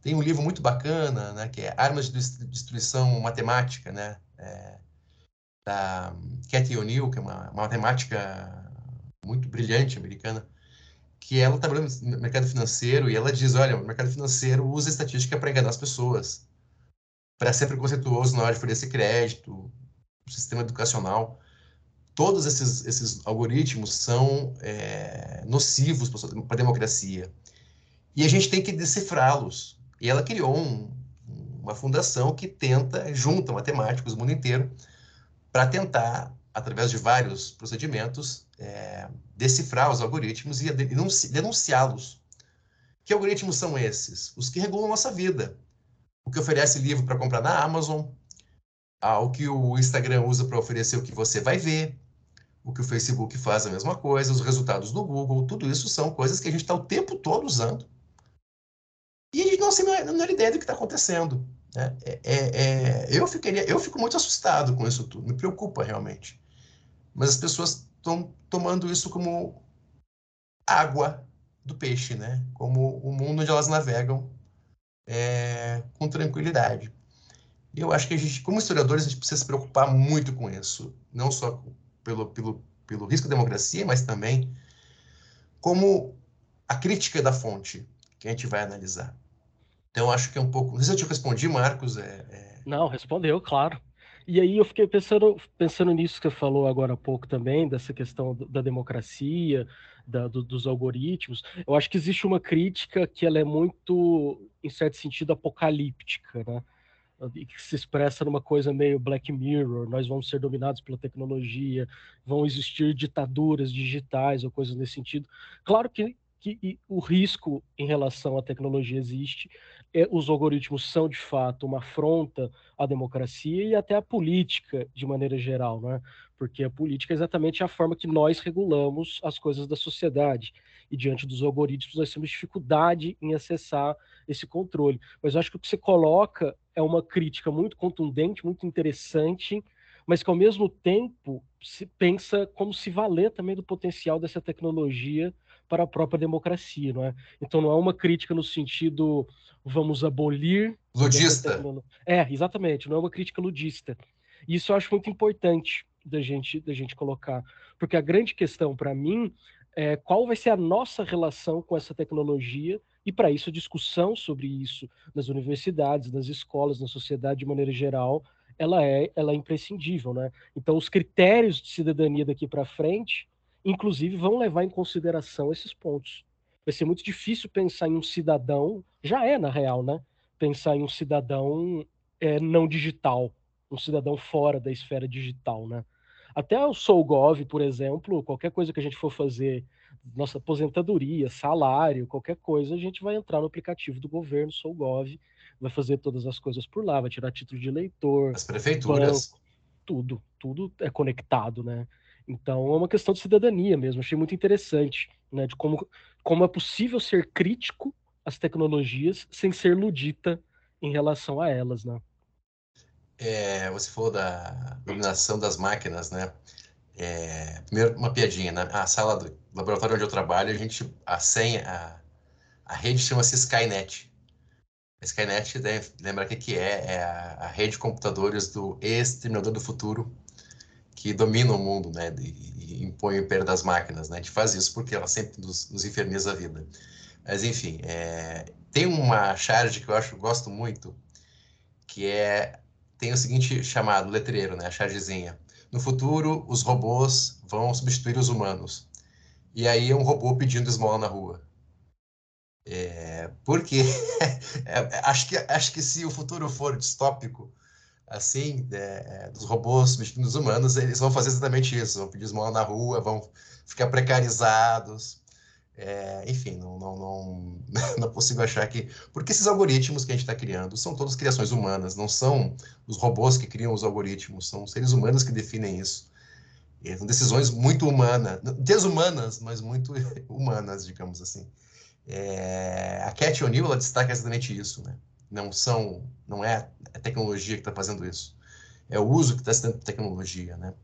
Tem um livro muito bacana, né, que é Armas de Destruição Matemática, né, é, da Cathy O'Neill, que é uma, uma matemática muito brilhante americana, que ela trabalha no mercado financeiro e ela diz, olha, o mercado financeiro usa estatística para enganar as pessoas, para ser preconceituoso na hora de oferecer crédito, sistema educacional. Todos esses, esses algoritmos são é, nocivos para a democracia. E a gente tem que decifrá-los. E ela criou um, uma fundação que tenta, junta matemáticos do mundo inteiro, para tentar, através de vários procedimentos, é, decifrar os algoritmos e denunciá-los. Que algoritmos são esses? Os que regulam nossa vida. O que oferece livro para comprar na Amazon, o que o Instagram usa para oferecer o que você vai ver, o que o Facebook faz a mesma coisa, os resultados do Google, tudo isso são coisas que a gente está o tempo todo usando. E a gente não tem a menor ideia do que está acontecendo. Né? É, é, é, eu, ficaria, eu fico muito assustado com isso tudo, me preocupa realmente. Mas as pessoas estão tomando isso como água do peixe, né? como o mundo onde elas navegam é, com tranquilidade. Eu acho que a gente, como historiadores, a gente precisa se preocupar muito com isso, não só pelo, pelo, pelo risco da democracia, mas também como a crítica da fonte que a gente vai analisar. Então, acho que é um pouco. Não sei se eu te respondi, Marcos. É, é... Não, respondeu, claro. E aí eu fiquei pensando, pensando nisso que você falou agora há pouco também, dessa questão da democracia, da, do, dos algoritmos. Eu acho que existe uma crítica que ela é muito, em certo sentido, apocalíptica, né? Que se expressa numa coisa meio Black Mirror, nós vamos ser dominados pela tecnologia, vão existir ditaduras digitais ou coisas nesse sentido. Claro que, que o risco em relação à tecnologia existe, é, os algoritmos são de fato uma afronta à democracia e até à política de maneira geral, né? Porque a política é exatamente a forma que nós regulamos as coisas da sociedade e diante dos algoritmos nós temos dificuldade em acessar esse controle. Mas eu acho que o que você coloca é uma crítica muito contundente, muito interessante, mas que ao mesmo tempo se pensa como se valer também do potencial dessa tecnologia para a própria democracia, não é? Então não é uma crítica no sentido vamos abolir ludista. É, exatamente, não é uma crítica ludista. E isso eu acho muito importante da gente da gente colocar, porque a grande questão para mim é, qual vai ser a nossa relação com essa tecnologia e para isso a discussão sobre isso nas universidades, nas escolas, na sociedade de maneira geral, ela é, ela é imprescindível, né? Então os critérios de cidadania daqui para frente, inclusive, vão levar em consideração esses pontos. Vai ser muito difícil pensar em um cidadão, já é na real, né? Pensar em um cidadão é, não digital, um cidadão fora da esfera digital, né? Até o SouGov, por exemplo, qualquer coisa que a gente for fazer, nossa aposentadoria, salário, qualquer coisa, a gente vai entrar no aplicativo do governo, SouGov, vai fazer todas as coisas por lá, vai tirar título de eleitor. As prefeituras. Banco, tudo, tudo é conectado, né? Então é uma questão de cidadania mesmo. Achei muito interessante, né? De como, como é possível ser crítico às tecnologias sem ser ludita em relação a elas, né? É, você falou da dominação das máquinas, né? É, primeiro, uma piadinha, né? A sala do laboratório onde eu trabalho, a gente, a senha, a, a rede chama-se Skynet. A Skynet, né, lembra o que, que é? É a, a, rede de computadores do exterminador do futuro que domina o mundo, né? E, e impõe o império das máquinas, né? A gente faz isso porque ela sempre nos, nos inferniza a vida. Mas, enfim, é, tem uma charge que eu acho, gosto muito, que é tem o seguinte chamado letreiro, né, a chargezinha. No futuro, os robôs vão substituir os humanos. E aí é um robô pedindo esmola na rua. É, porque é, acho, que, acho que se o futuro for distópico, assim, é, dos robôs substituindo os humanos, eles vão fazer exatamente isso. Vão pedir esmola na rua, vão ficar precarizados. É, enfim, não, não, não, não achar que. Porque esses algoritmos que a gente está criando são todas criações humanas, não são os robôs que criam os algoritmos, são seres humanos que definem isso. E são decisões muito humanas, desumanas, mas muito humanas, digamos assim. É, a Cat O'Neill ela destaca exatamente isso, né? Não são, não é a tecnologia que está fazendo isso, é o uso que está sendo tecnologia, né?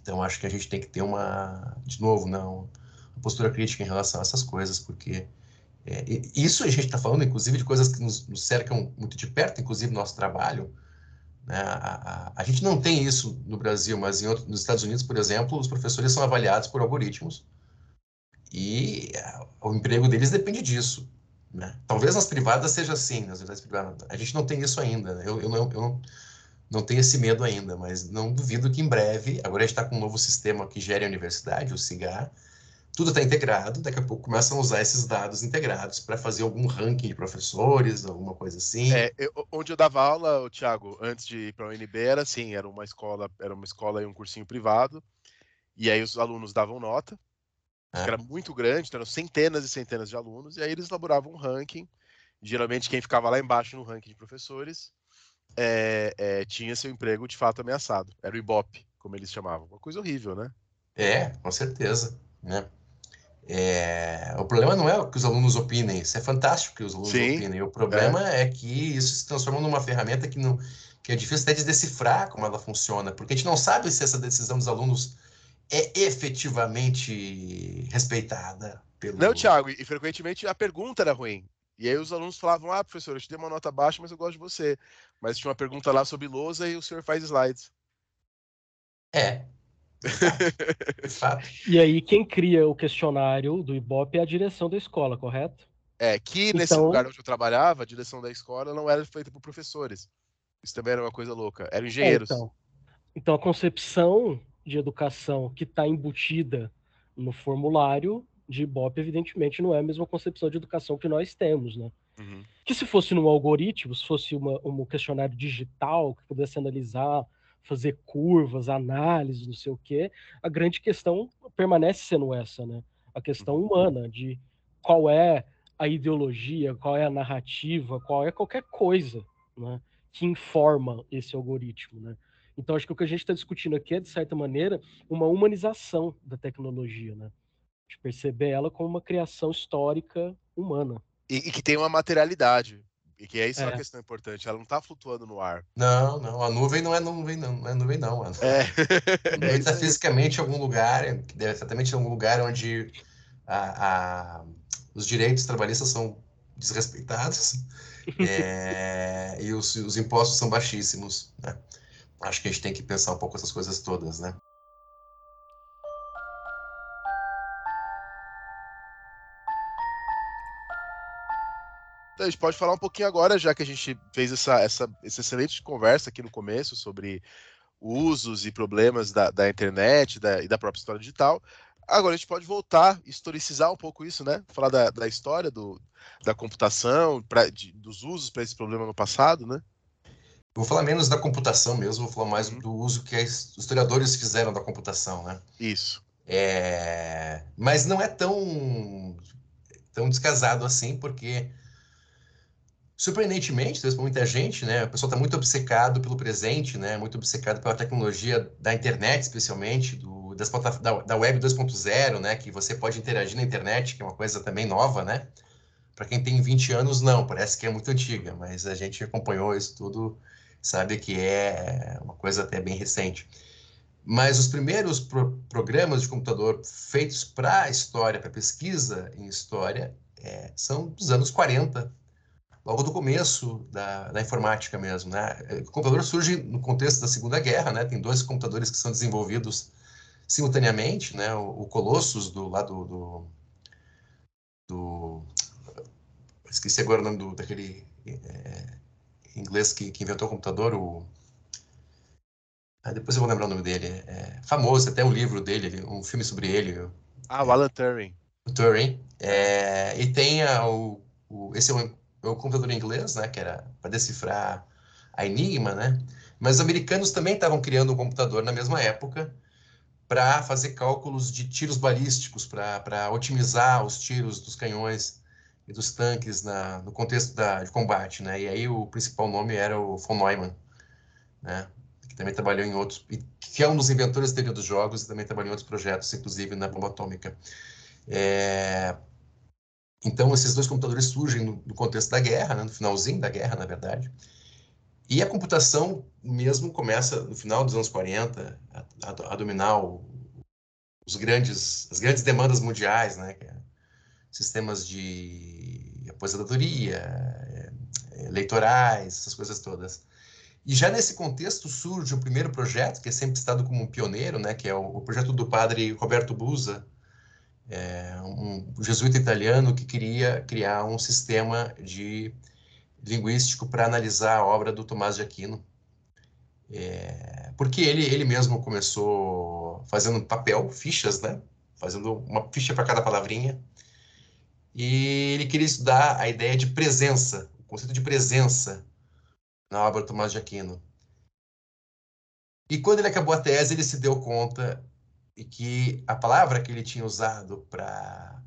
Então acho que a gente tem que ter uma, de novo, não postura crítica em relação a essas coisas, porque é, isso a gente está falando, inclusive, de coisas que nos, nos, cercam muito de perto, inclusive nosso trabalho. Né? A, a, a, gente não tem isso no Brasil, mas outro, nos Estados Unidos, por exemplo, os professores são avaliados por algoritmos e o emprego deles depende disso. Né? Talvez nas privadas seja assim, nas universidades privadas. A gente não tem isso ainda. Né? Eu, eu, não, eu não, não tenho esse medo ainda, mas não duvido que em breve, agora a gente está com um novo sistema que gere a universidade, o CIGAR, tudo está integrado, daqui a pouco começam a usar esses dados integrados para fazer algum ranking de professores, alguma coisa assim. É, eu, onde eu dava aula, Thiago, antes de ir para a UNB, era assim, era uma escola, era uma escola e um cursinho privado, e aí os alunos davam nota, é. que era muito grande, então eram centenas e centenas de alunos, e aí eles elaboravam um ranking. Geralmente quem ficava lá embaixo no ranking de professores é, é, tinha seu emprego de fato ameaçado. Era o Ibope, como eles chamavam. Uma coisa horrível, né? É, com certeza. Né? É, o problema não é que os alunos opinem, isso é fantástico que os alunos Sim, opinem. O problema é. é. que isso se transforma numa ferramenta que, não, que é difícil até de decifrar como ela funciona, porque a gente não sabe se essa decisão dos alunos é efetivamente respeitada pelo. Não, Thiago, e frequentemente a pergunta era ruim. E aí os alunos falavam: Ah, professor, eu te dei uma nota baixa, mas eu gosto de você. Mas tinha uma pergunta lá sobre lousa e o senhor faz slides. É. Fato. E aí, quem cria o questionário do Ibope é a direção da escola, correto? É, que então... nesse lugar onde eu trabalhava, a direção da escola não era feita por professores. Isso também era uma coisa louca. Eram engenheiros. É, então. então, a concepção de educação que está embutida no formulário de Ibope, evidentemente, não é a mesma concepção de educação que nós temos, né? Uhum. Que se fosse num algoritmo, se fosse uma, um questionário digital que pudesse analisar, fazer curvas, análises, não sei o quê, a grande questão permanece sendo essa, né? A questão uhum. humana de qual é a ideologia, qual é a narrativa, qual é qualquer coisa, né? Que informa esse algoritmo, né? Então, acho que o que a gente está discutindo aqui é, de certa maneira, uma humanização da tecnologia, né? De perceber ela como uma criação histórica humana. E, e que tem uma materialidade. E que é isso é. uma questão importante, ela não está flutuando no ar. Não, não, a nuvem não é nuvem, não, não é nuvem, não, mano. É. A nuvem está fisicamente em algum lugar, deve exatamente em algum lugar onde a, a, os direitos trabalhistas são desrespeitados é, e os, os impostos são baixíssimos, né? acho que a gente tem que pensar um pouco essas coisas todas, né? A gente pode falar um pouquinho agora, já que a gente fez essa, essa, essa excelente conversa aqui no começo sobre usos e problemas da, da internet da, e da própria história digital. Agora a gente pode voltar, historicizar um pouco isso, né? Falar da, da história do, da computação, pra, de, dos usos para esse problema no passado, né? Vou falar menos da computação mesmo, vou falar mais uhum. do uso que os historiadores fizeram da computação, né? Isso. É... Mas não é tão, tão descasado assim, porque surpreendentemente, talvez para muita gente, né, o pessoal está muito obcecado pelo presente, né, muito obcecado pela tecnologia da internet, especialmente, do, das da, da web 2.0, né, que você pode interagir na internet, que é uma coisa também nova, né? Para quem tem 20 anos, não, parece que é muito antiga, mas a gente acompanhou isso tudo sabe que é uma coisa até bem recente. Mas os primeiros pro programas de computador feitos para história, para pesquisa em história, é, são dos anos 40, logo do começo da, da, informática mesmo. Né? O computador surge no contexto da Segunda Guerra, né? tem dois computadores que são desenvolvidos simultaneamente, né? o, o Colossus do lado do, do, esqueci agora o nome do, daquele é, inglês que, que inventou o computador, o... Ah, depois eu vou lembrar o nome dele. É famoso, até um livro dele, um filme sobre ele. Ah, o Alan Turing. O Turing. É, e tem a, o, o, esse é o, o computador inglês, né, que era para decifrar a Enigma, né? Mas os americanos também estavam criando um computador na mesma época para fazer cálculos de tiros balísticos, para otimizar os tiros dos canhões e dos tanques na, no contexto da, de combate, né? E aí o principal nome era o von Neumann, né? Que também trabalhou em outros, que é um dos inventores da teoria dos jogos e também trabalhou em outros projetos, inclusive na bomba atômica. É... Então, esses dois computadores surgem no, no contexto da guerra, né? no finalzinho da guerra, na verdade. E a computação mesmo começa no final dos anos 40 a, a, a dominar o, os grandes, as grandes demandas mundiais, né? É sistemas de aposentadoria, eh, eleitorais, essas coisas todas. E já nesse contexto surge o primeiro projeto, que é sempre estado como um pioneiro, né, que é o, o projeto do padre Roberto Busa, é, um jesuíta italiano que queria criar um sistema de linguístico para analisar a obra do Tomás de Aquino. É, porque ele, ele mesmo começou fazendo papel, fichas, né? Fazendo uma ficha para cada palavrinha. E ele queria estudar a ideia de presença, o conceito de presença na obra do Tomás de Aquino. E quando ele acabou a tese, ele se deu conta de que a palavra que ele tinha usado para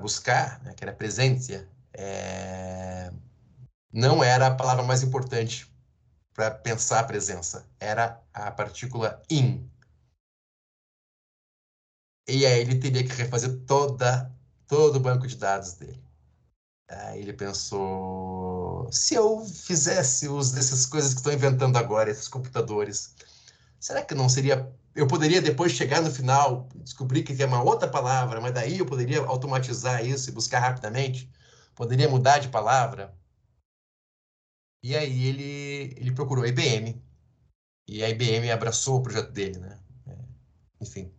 buscar, né, que era presença, é, não era a palavra mais importante para pensar a presença, era a partícula in. E aí ele teria que refazer toda, todo o banco de dados dele. Aí ele pensou: se eu fizesse uso dessas coisas que estão inventando agora, esses computadores, será que não seria. Eu poderia depois chegar no final, descobrir que tem uma outra palavra, mas daí eu poderia automatizar isso e buscar rapidamente? Poderia mudar de palavra? E aí ele, ele procurou a IBM. E a IBM abraçou o projeto dele, né? É, enfim.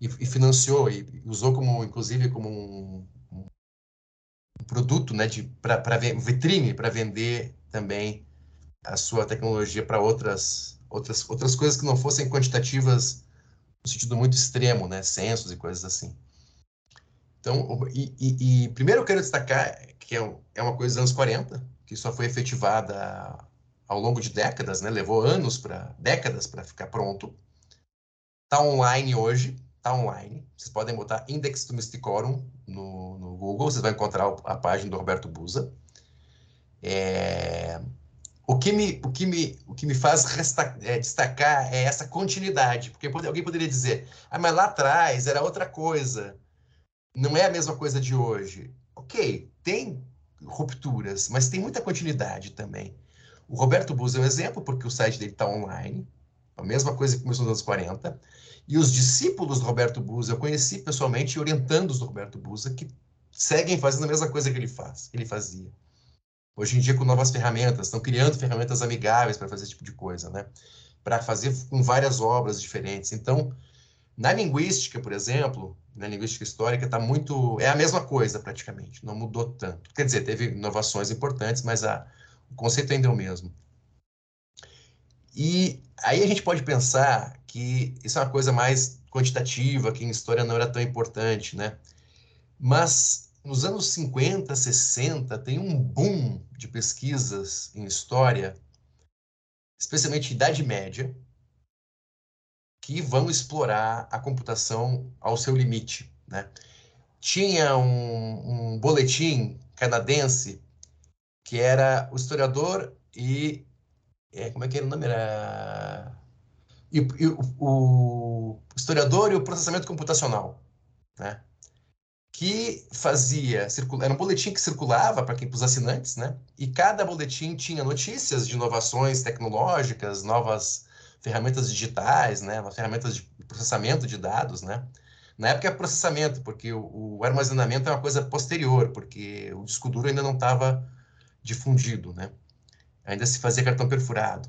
E, e, financiou, e usou como, inclusive, como um, um produto, né? Para vitrine, para vender também a sua tecnologia para outras, outras, outras coisas que não fossem quantitativas no sentido muito extremo, né? Censos e coisas assim. Então, e, e, e primeiro eu quero destacar que é, é uma coisa dos anos 40, que só foi efetivada ao longo de décadas, né? Levou anos para décadas para ficar pronto. Está online hoje, está online. Vocês podem botar Index do Mysticorum no, no Google, vocês vão encontrar a página do Roberto Busa. É... O que me, o que me, o que me faz resta, é, destacar é essa continuidade, porque alguém poderia dizer, ah, mas lá atrás era outra coisa, não é a mesma coisa de hoje. Ok, tem rupturas, mas tem muita continuidade também. O Roberto Busa é um exemplo, porque o site dele está online, a mesma coisa que começou nos anos 40. E os discípulos do Roberto Busa, eu conheci pessoalmente orientando os do Roberto Busa, que seguem fazendo a mesma coisa que ele faz, que ele fazia. Hoje em dia, com novas ferramentas, estão criando ferramentas amigáveis para fazer esse tipo de coisa, né? Para fazer com várias obras diferentes. Então, na linguística, por exemplo, na linguística histórica está muito. É a mesma coisa praticamente, não mudou tanto. Quer dizer, teve inovações importantes, mas a, o conceito ainda é o mesmo. E aí a gente pode pensar que isso é uma coisa mais quantitativa, que em história não era tão importante, né? Mas nos anos 50, 60, tem um boom de pesquisas em história, especialmente Idade Média, que vão explorar a computação ao seu limite. Né? Tinha um, um boletim canadense que era o historiador e é, como é que era o nome? Era e, e, o, o, historiador e o processamento computacional, né? Que fazia, era um boletim que circulava para os assinantes, né? E cada boletim tinha notícias de inovações tecnológicas, novas ferramentas digitais, né, ferramentas de processamento de dados, né. Na época é processamento, porque o, o armazenamento é uma coisa posterior, porque o disco duro ainda não estava difundido, né. Ainda se fazia cartão perfurado.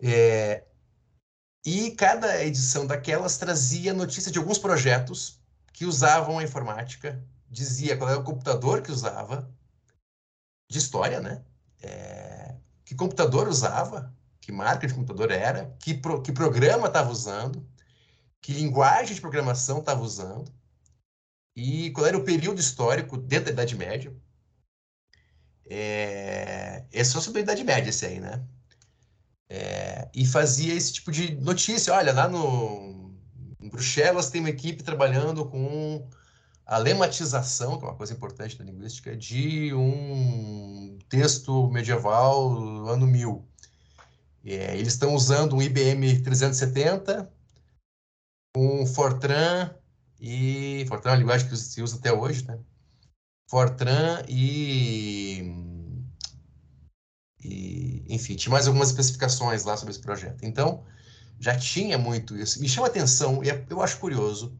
É, e cada edição daquelas trazia notícia de alguns projetos que usavam a informática, dizia qual era o computador que usava, de história, né? É, que computador usava, que marca de computador era, que, pro, que programa estava usando, que linguagem de programação estava usando, e qual era o período histórico dentro da Idade Média. É, é só sobre a Idade Média esse aí, né? É, e fazia esse tipo de notícia. Olha, lá no em Bruxelas tem uma equipe trabalhando com a lematização, que é uma coisa importante da linguística, de um texto medieval ano 1000. É, eles estão usando um IBM 370, um Fortran e Fortran é uma linguagem que se usa até hoje, né? Fortran e, e enfim, tinha mais algumas especificações lá sobre esse projeto. Então, já tinha muito isso. Me chama atenção e é, eu acho curioso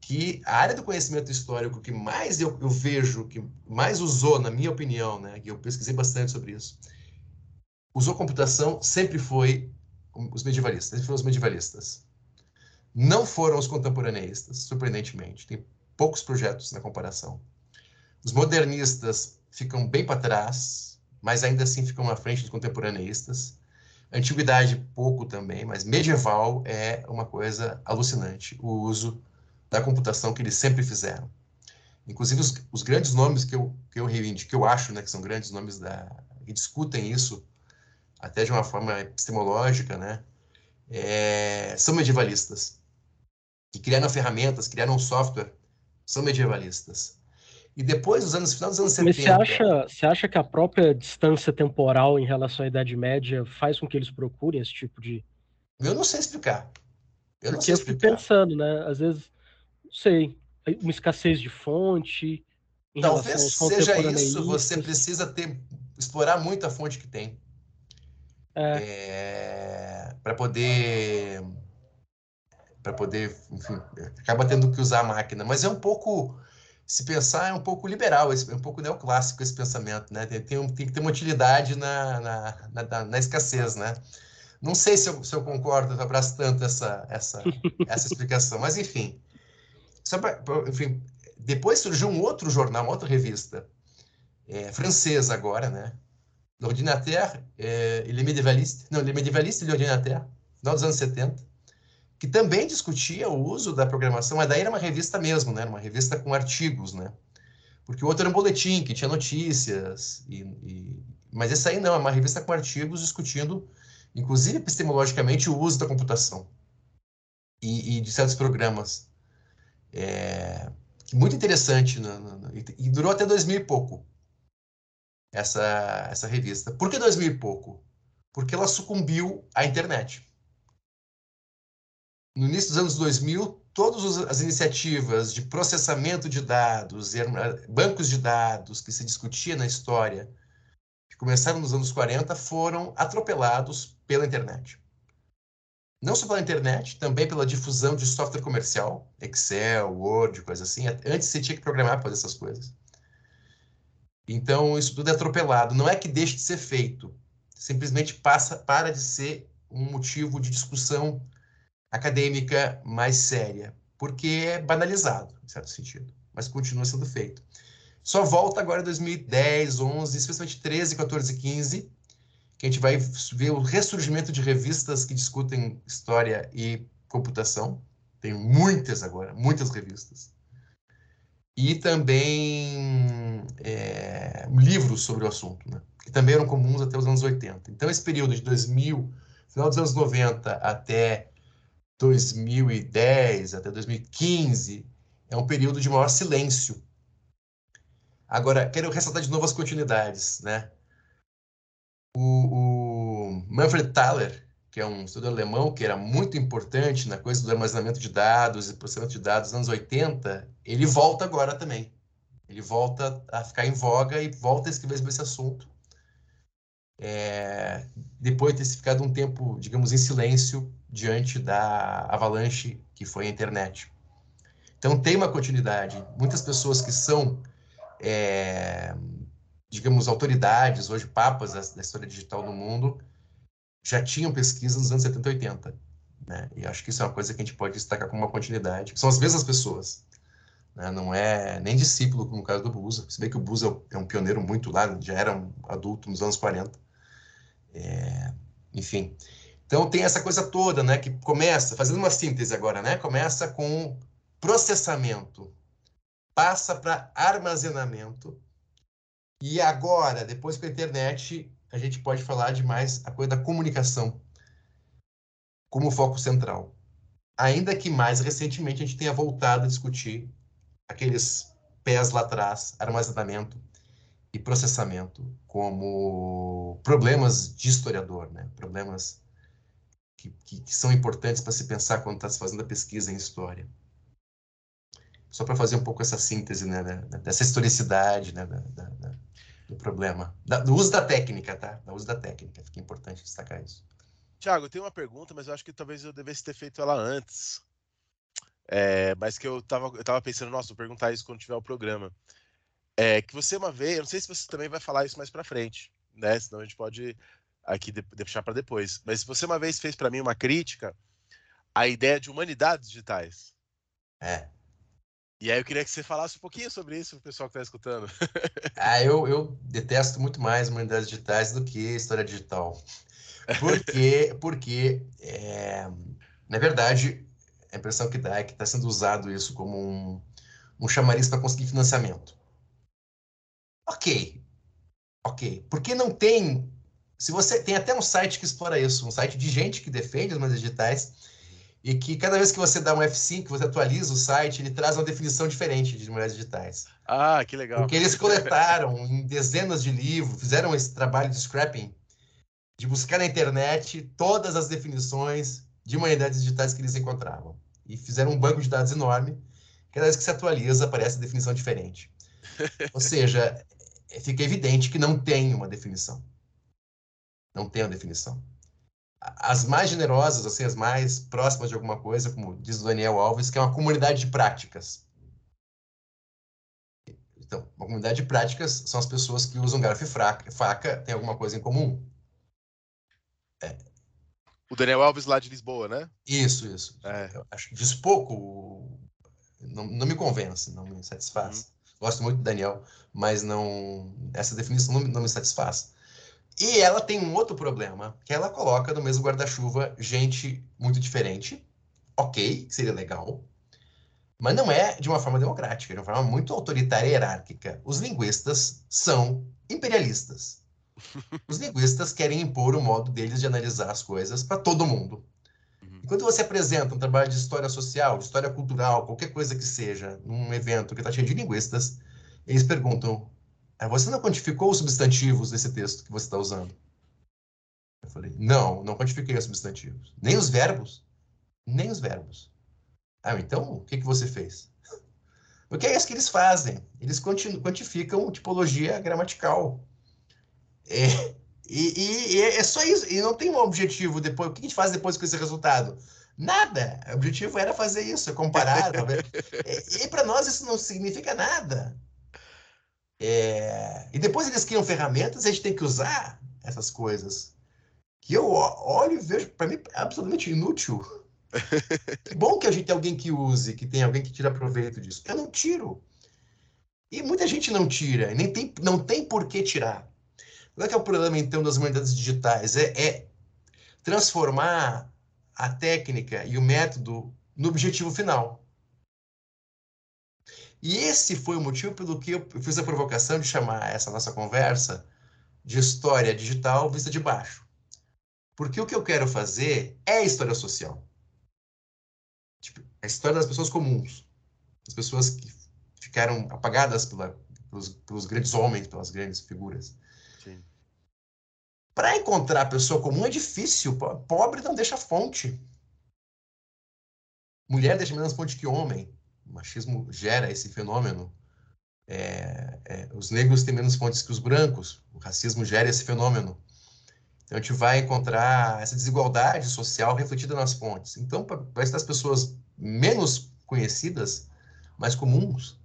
que a área do conhecimento histórico que mais eu, eu vejo, que mais usou, na minha opinião, né, que eu pesquisei bastante sobre isso, usou computação sempre foi os medievalistas, sempre foram os medievalistas. não foram os contemporaneistas, surpreendentemente. Tem poucos projetos na comparação. Os modernistas ficam bem para trás, mas ainda assim ficam na frente dos contemporaneistas. Antiguidade, pouco também, mas medieval é uma coisa alucinante, o uso da computação que eles sempre fizeram. Inclusive, os, os grandes nomes que eu, que eu reivindico, que eu acho né, que são grandes nomes da, que discutem isso, até de uma forma epistemológica, né, é, são medievalistas. Que criaram ferramentas, criaram software, são medievalistas. E depois, nos anos, final dos anos 70... Mas você acha, você acha que a própria distância temporal em relação à Idade Média faz com que eles procurem esse tipo de... Eu não sei explicar. Eu não Porque sei explicar. eu fico pensando, né? Às vezes, não sei, uma escassez de fonte. Talvez seja isso. Você precisa ter explorar muito a fonte que tem. É. É, para poder para poder, enfim, acaba tendo que usar a máquina, mas é um pouco se pensar é um pouco liberal, é um pouco neoclássico esse pensamento, né? Tem, tem, tem que ter uma utilidade na, na, na, na, escassez, né? Não sei se eu, se eu concordo, eu abraço tanto essa, essa, essa explicação, mas enfim. Pra, enfim. Depois surgiu um outro jornal, uma outra revista, é, francesa agora, né? L'Ordinateur, é, ele é medievalista, não, ele é medievalista de L'Ordinateur, final dos anos 70, que também discutia o uso da programação, mas daí era uma revista mesmo, né? Uma revista com artigos, né? Porque o outro era um boletim que tinha notícias, e, e... mas esse aí não, é uma revista com artigos discutindo, inclusive epistemologicamente, o uso da computação e, e de certos programas. É... Muito interessante, no... e durou até 2000 e pouco essa, essa revista. Por que 2000 e pouco? Porque ela sucumbiu à internet no início dos anos 2000, todas as iniciativas de processamento de dados, bancos de dados que se discutia na história, que começaram nos anos 40, foram atropelados pela internet. Não só pela internet, também pela difusão de software comercial, Excel, Word, coisa assim. Antes você tinha que programar para fazer essas coisas. Então, isso tudo é atropelado. Não é que deixe de ser feito, simplesmente passa, para de ser um motivo de discussão acadêmica mais séria, porque é banalizado, em certo sentido, mas continua sendo feito. Só volta agora em 2010, 11, especialmente 13, 14, 15, que a gente vai ver o ressurgimento de revistas que discutem história e computação. Tem muitas agora, muitas revistas. E também é, livros sobre o assunto, né? que também eram comuns até os anos 80. Então, esse período de 2000, final dos anos 90 até 2010 até 2015 é um período de maior silêncio. Agora, quero ressaltar de novo as continuidades, né? O, o Manfred Thaler, que é um estudioso alemão que era muito importante na coisa do armazenamento de dados e processamento de dados nos anos 80, ele volta agora também. Ele volta a ficar em voga e volta a escrever sobre esse assunto. É, depois de ter ficado um tempo, digamos, em silêncio diante da avalanche que foi a internet. Então, tem uma continuidade. Muitas pessoas que são, é, digamos, autoridades, hoje papas da, da, história digital no mundo, já tinham pesquisa nos anos 70 e 80. Né? E acho que isso é uma coisa que a gente pode destacar como uma continuidade. São as mesmas pessoas. Né? Não é nem discípulo, como no caso do Busa. Se bem que o Busa é um pioneiro muito lá, já era um adulto nos anos 40. É, enfim. Então tem essa coisa toda, né, que começa, fazendo uma síntese agora, né, começa com processamento, passa para armazenamento, e agora, depois com a internet, a gente pode falar de mais a coisa da comunicação como foco central. Ainda que mais recentemente a gente tenha voltado a discutir aqueles pés lá atrás, armazenamento e processamento, como problemas de historiador, né? problemas que, que, que são importantes para se pensar quando está se fazendo a pesquisa em história. Só para fazer um pouco essa síntese, né, dessa historicidade, né, da, da, do problema. Da, do uso da técnica, tá? Do uso da técnica, fica importante destacar isso. Tiago, eu tenho uma pergunta, mas eu acho que talvez eu devesse ter feito ela antes. É, mas que eu estava eu tava pensando, nossa, vou perguntar isso quando tiver o programa. É, que você uma vez, eu não sei se você também vai falar isso mais para frente, né? Senão a gente pode aqui de, deixar para depois. Mas você uma vez fez para mim uma crítica a ideia de humanidades digitais. É. E aí eu queria que você falasse um pouquinho sobre isso pro pessoal que está escutando. Ah, eu, eu detesto muito mais humanidades digitais do que história digital. Por quê? Porque, é, na verdade, a impressão que dá é que está sendo usado isso como um, um chamariz para conseguir financiamento. Ok, ok. Porque não tem. Se você tem até um site que explora isso, um site de gente que defende as humanidades digitais e que cada vez que você dá um F5, você atualiza o site, ele traz uma definição diferente de mulheres digitais. Ah, que legal. Porque eles coletaram em dezenas de livros, fizeram esse trabalho de scrapping, de buscar na internet todas as definições de humanidades digitais que eles encontravam. E fizeram um banco de dados enorme. Cada vez que se atualiza, aparece a definição diferente. Ou seja, fica evidente que não tem uma definição. Não tem uma definição as mais generosas, assim, as mais próximas de alguma coisa, como diz o Daniel Alves, que é uma comunidade de práticas. Então, uma comunidade de práticas são as pessoas que usam garfo e faca, tem alguma coisa em comum. É. O Daniel Alves lá de Lisboa, né? Isso, isso. É. Eu acho que diz pouco, não, não me convence, não me satisfaz. Uhum. Gosto muito do Daniel, mas não essa definição não, não me satisfaz. E ela tem um outro problema, que ela coloca no mesmo guarda-chuva gente muito diferente. Ok, seria legal. Mas não é de uma forma democrática, de uma forma muito autoritária e hierárquica. Os linguistas são imperialistas. Os linguistas querem impor o modo deles de analisar as coisas para todo mundo. E quando você apresenta um trabalho de história social, de história cultural, qualquer coisa que seja, num evento que está cheio de linguistas, eles perguntam: é, você não quantificou os substantivos desse texto que você está usando? Eu falei, não, não quantifiquei os substantivos. Nem os verbos? Nem os verbos. Ah, então, o que, que você fez? Porque é isso que eles fazem. Eles quantificam tipologia gramatical. É, e, e, e, é só isso. E não tem um objetivo depois. O que a gente faz depois com esse resultado? Nada. O objetivo era fazer isso, é comparar. e, e para nós isso não significa nada. É... E depois eles criam ferramentas, a gente tem que usar essas coisas. Que eu olho e vejo, para mim, absolutamente inútil. que bom que a gente tem alguém que use, que tem alguém que tira proveito disso. Eu não tiro. E muita gente não tira, nem tem, não tem por que tirar. Qual é que é o problema, então, das humanidades digitais? É, é transformar a técnica e o método no objetivo final. E esse foi o motivo pelo que eu fiz a provocação de chamar essa nossa conversa de história digital vista de baixo. Porque o que eu quero fazer é história social. Tipo, a história das pessoas comuns. As pessoas que ficaram apagadas pela, pelos, pelos grandes homens, pelas grandes figuras. Para encontrar pessoa comum é difícil. Pobre não deixa fonte. Mulher deixa menos fonte que homem o machismo gera esse fenômeno. É, é, os negros têm menos fontes que os brancos, o racismo gera esse fenômeno. Então, a gente vai encontrar essa desigualdade social refletida nas fontes. Então, para essas pessoas menos conhecidas, mais comuns,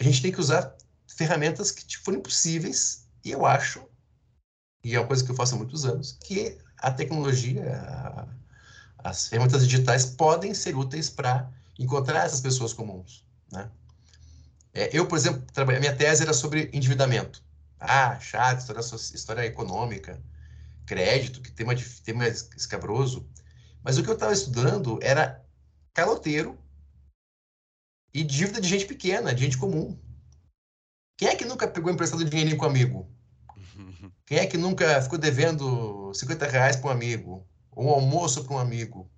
a gente tem que usar ferramentas que forem possíveis, e eu acho, e é uma coisa que eu faço há muitos anos, que a tecnologia, as ferramentas digitais podem ser úteis para encontrar essas pessoas comuns, né? É, eu, por exemplo, a minha tese era sobre endividamento. Ah, chato, história, história econômica, crédito, que tema, tema escabroso. Mas o que eu estava estudando era caloteiro e dívida de gente pequena, de gente comum. Quem é que nunca pegou emprestado dinheirinho com um amigo? Quem é que nunca ficou devendo 50 reais para um amigo? Ou um almoço para um amigo?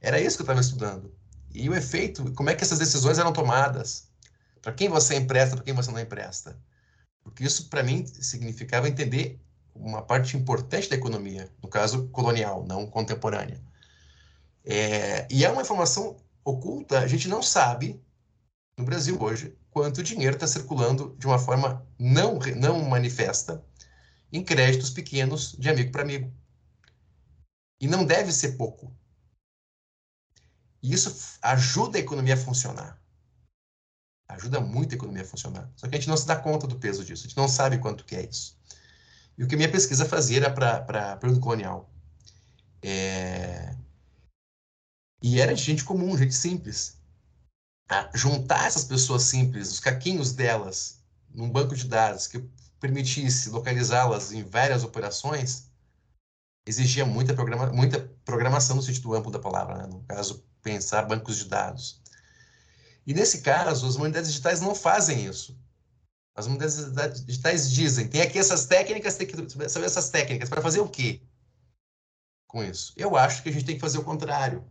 Era isso que eu estava estudando. E o efeito, como é que essas decisões eram tomadas? Para quem você empresta, para quem você não empresta? Porque isso, para mim, significava entender uma parte importante da economia, no caso colonial, não contemporânea. É, e é uma informação oculta, a gente não sabe, no Brasil hoje, quanto dinheiro está circulando de uma forma não, não manifesta em créditos pequenos de amigo para amigo. E não deve ser pouco. E isso ajuda a economia a funcionar. Ajuda muito a economia a funcionar. Só que a gente não se dá conta do peso disso. A gente não sabe quanto que é isso. E o que minha pesquisa fazia era para período colonial. É... E era de gente comum, gente simples. Ah, juntar essas pessoas simples, os caquinhos delas, num banco de dados que permitisse localizá-las em várias operações, exigia muita, programa, muita programação no sentido amplo da palavra, né? no caso, pensar bancos de dados. E nesse caso, as humanidades digitais não fazem isso. As humanidades digitais dizem: tem aqui essas técnicas, tem que saber essas técnicas. Para fazer o quê com isso? Eu acho que a gente tem que fazer o contrário.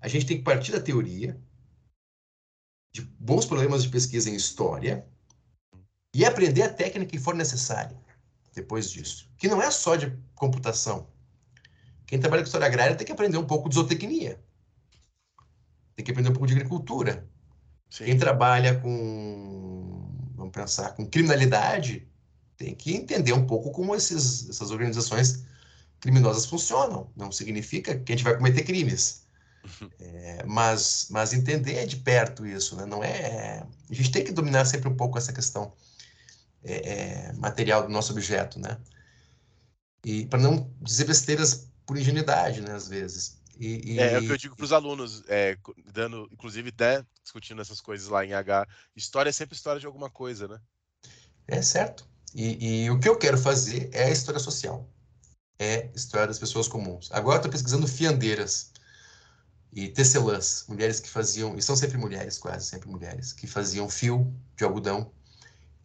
A gente tem que partir da teoria, de bons problemas de pesquisa em história, e aprender a técnica que for necessária depois disso. Que não é só de computação. Quem trabalha com história agrária tem que aprender um pouco de zootecnia. Tem que aprender um pouco de agricultura. Sim. Quem trabalha com, vamos pensar, com criminalidade, tem que entender um pouco como esses, essas organizações criminosas funcionam. Não significa que a gente vai cometer crimes. É, mas, mas entender de perto isso, né? Não é. A gente tem que dominar sempre um pouco essa questão é, é, material do nosso objeto, né? E para não dizer besteiras por ingenuidade, né? Às vezes. E, e... É, é, o que eu digo para os alunos, é, dando, inclusive até discutindo essas coisas lá em H. História é sempre história de alguma coisa, né? É certo. E, e o que eu quero fazer é história social. É história das pessoas comuns. Agora estou pesquisando fiandeiras e tecelãs, mulheres que faziam, e são sempre mulheres, quase sempre mulheres, que faziam fio de algodão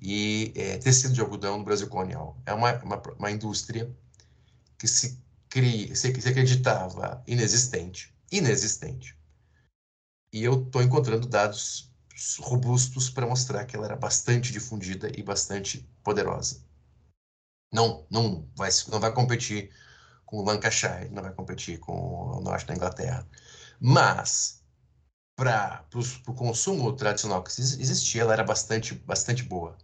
e é, tecido de algodão no Brasil colonial. É uma, uma, uma indústria que se, cria, se, se acreditava inexistente, inexistente. E eu estou encontrando dados robustos para mostrar que ela era bastante difundida e bastante poderosa. Não, não vai, não vai competir com o Lancashire, não vai competir com o norte da Inglaterra. Mas para o consumo tradicional que existia, ela era bastante, bastante boa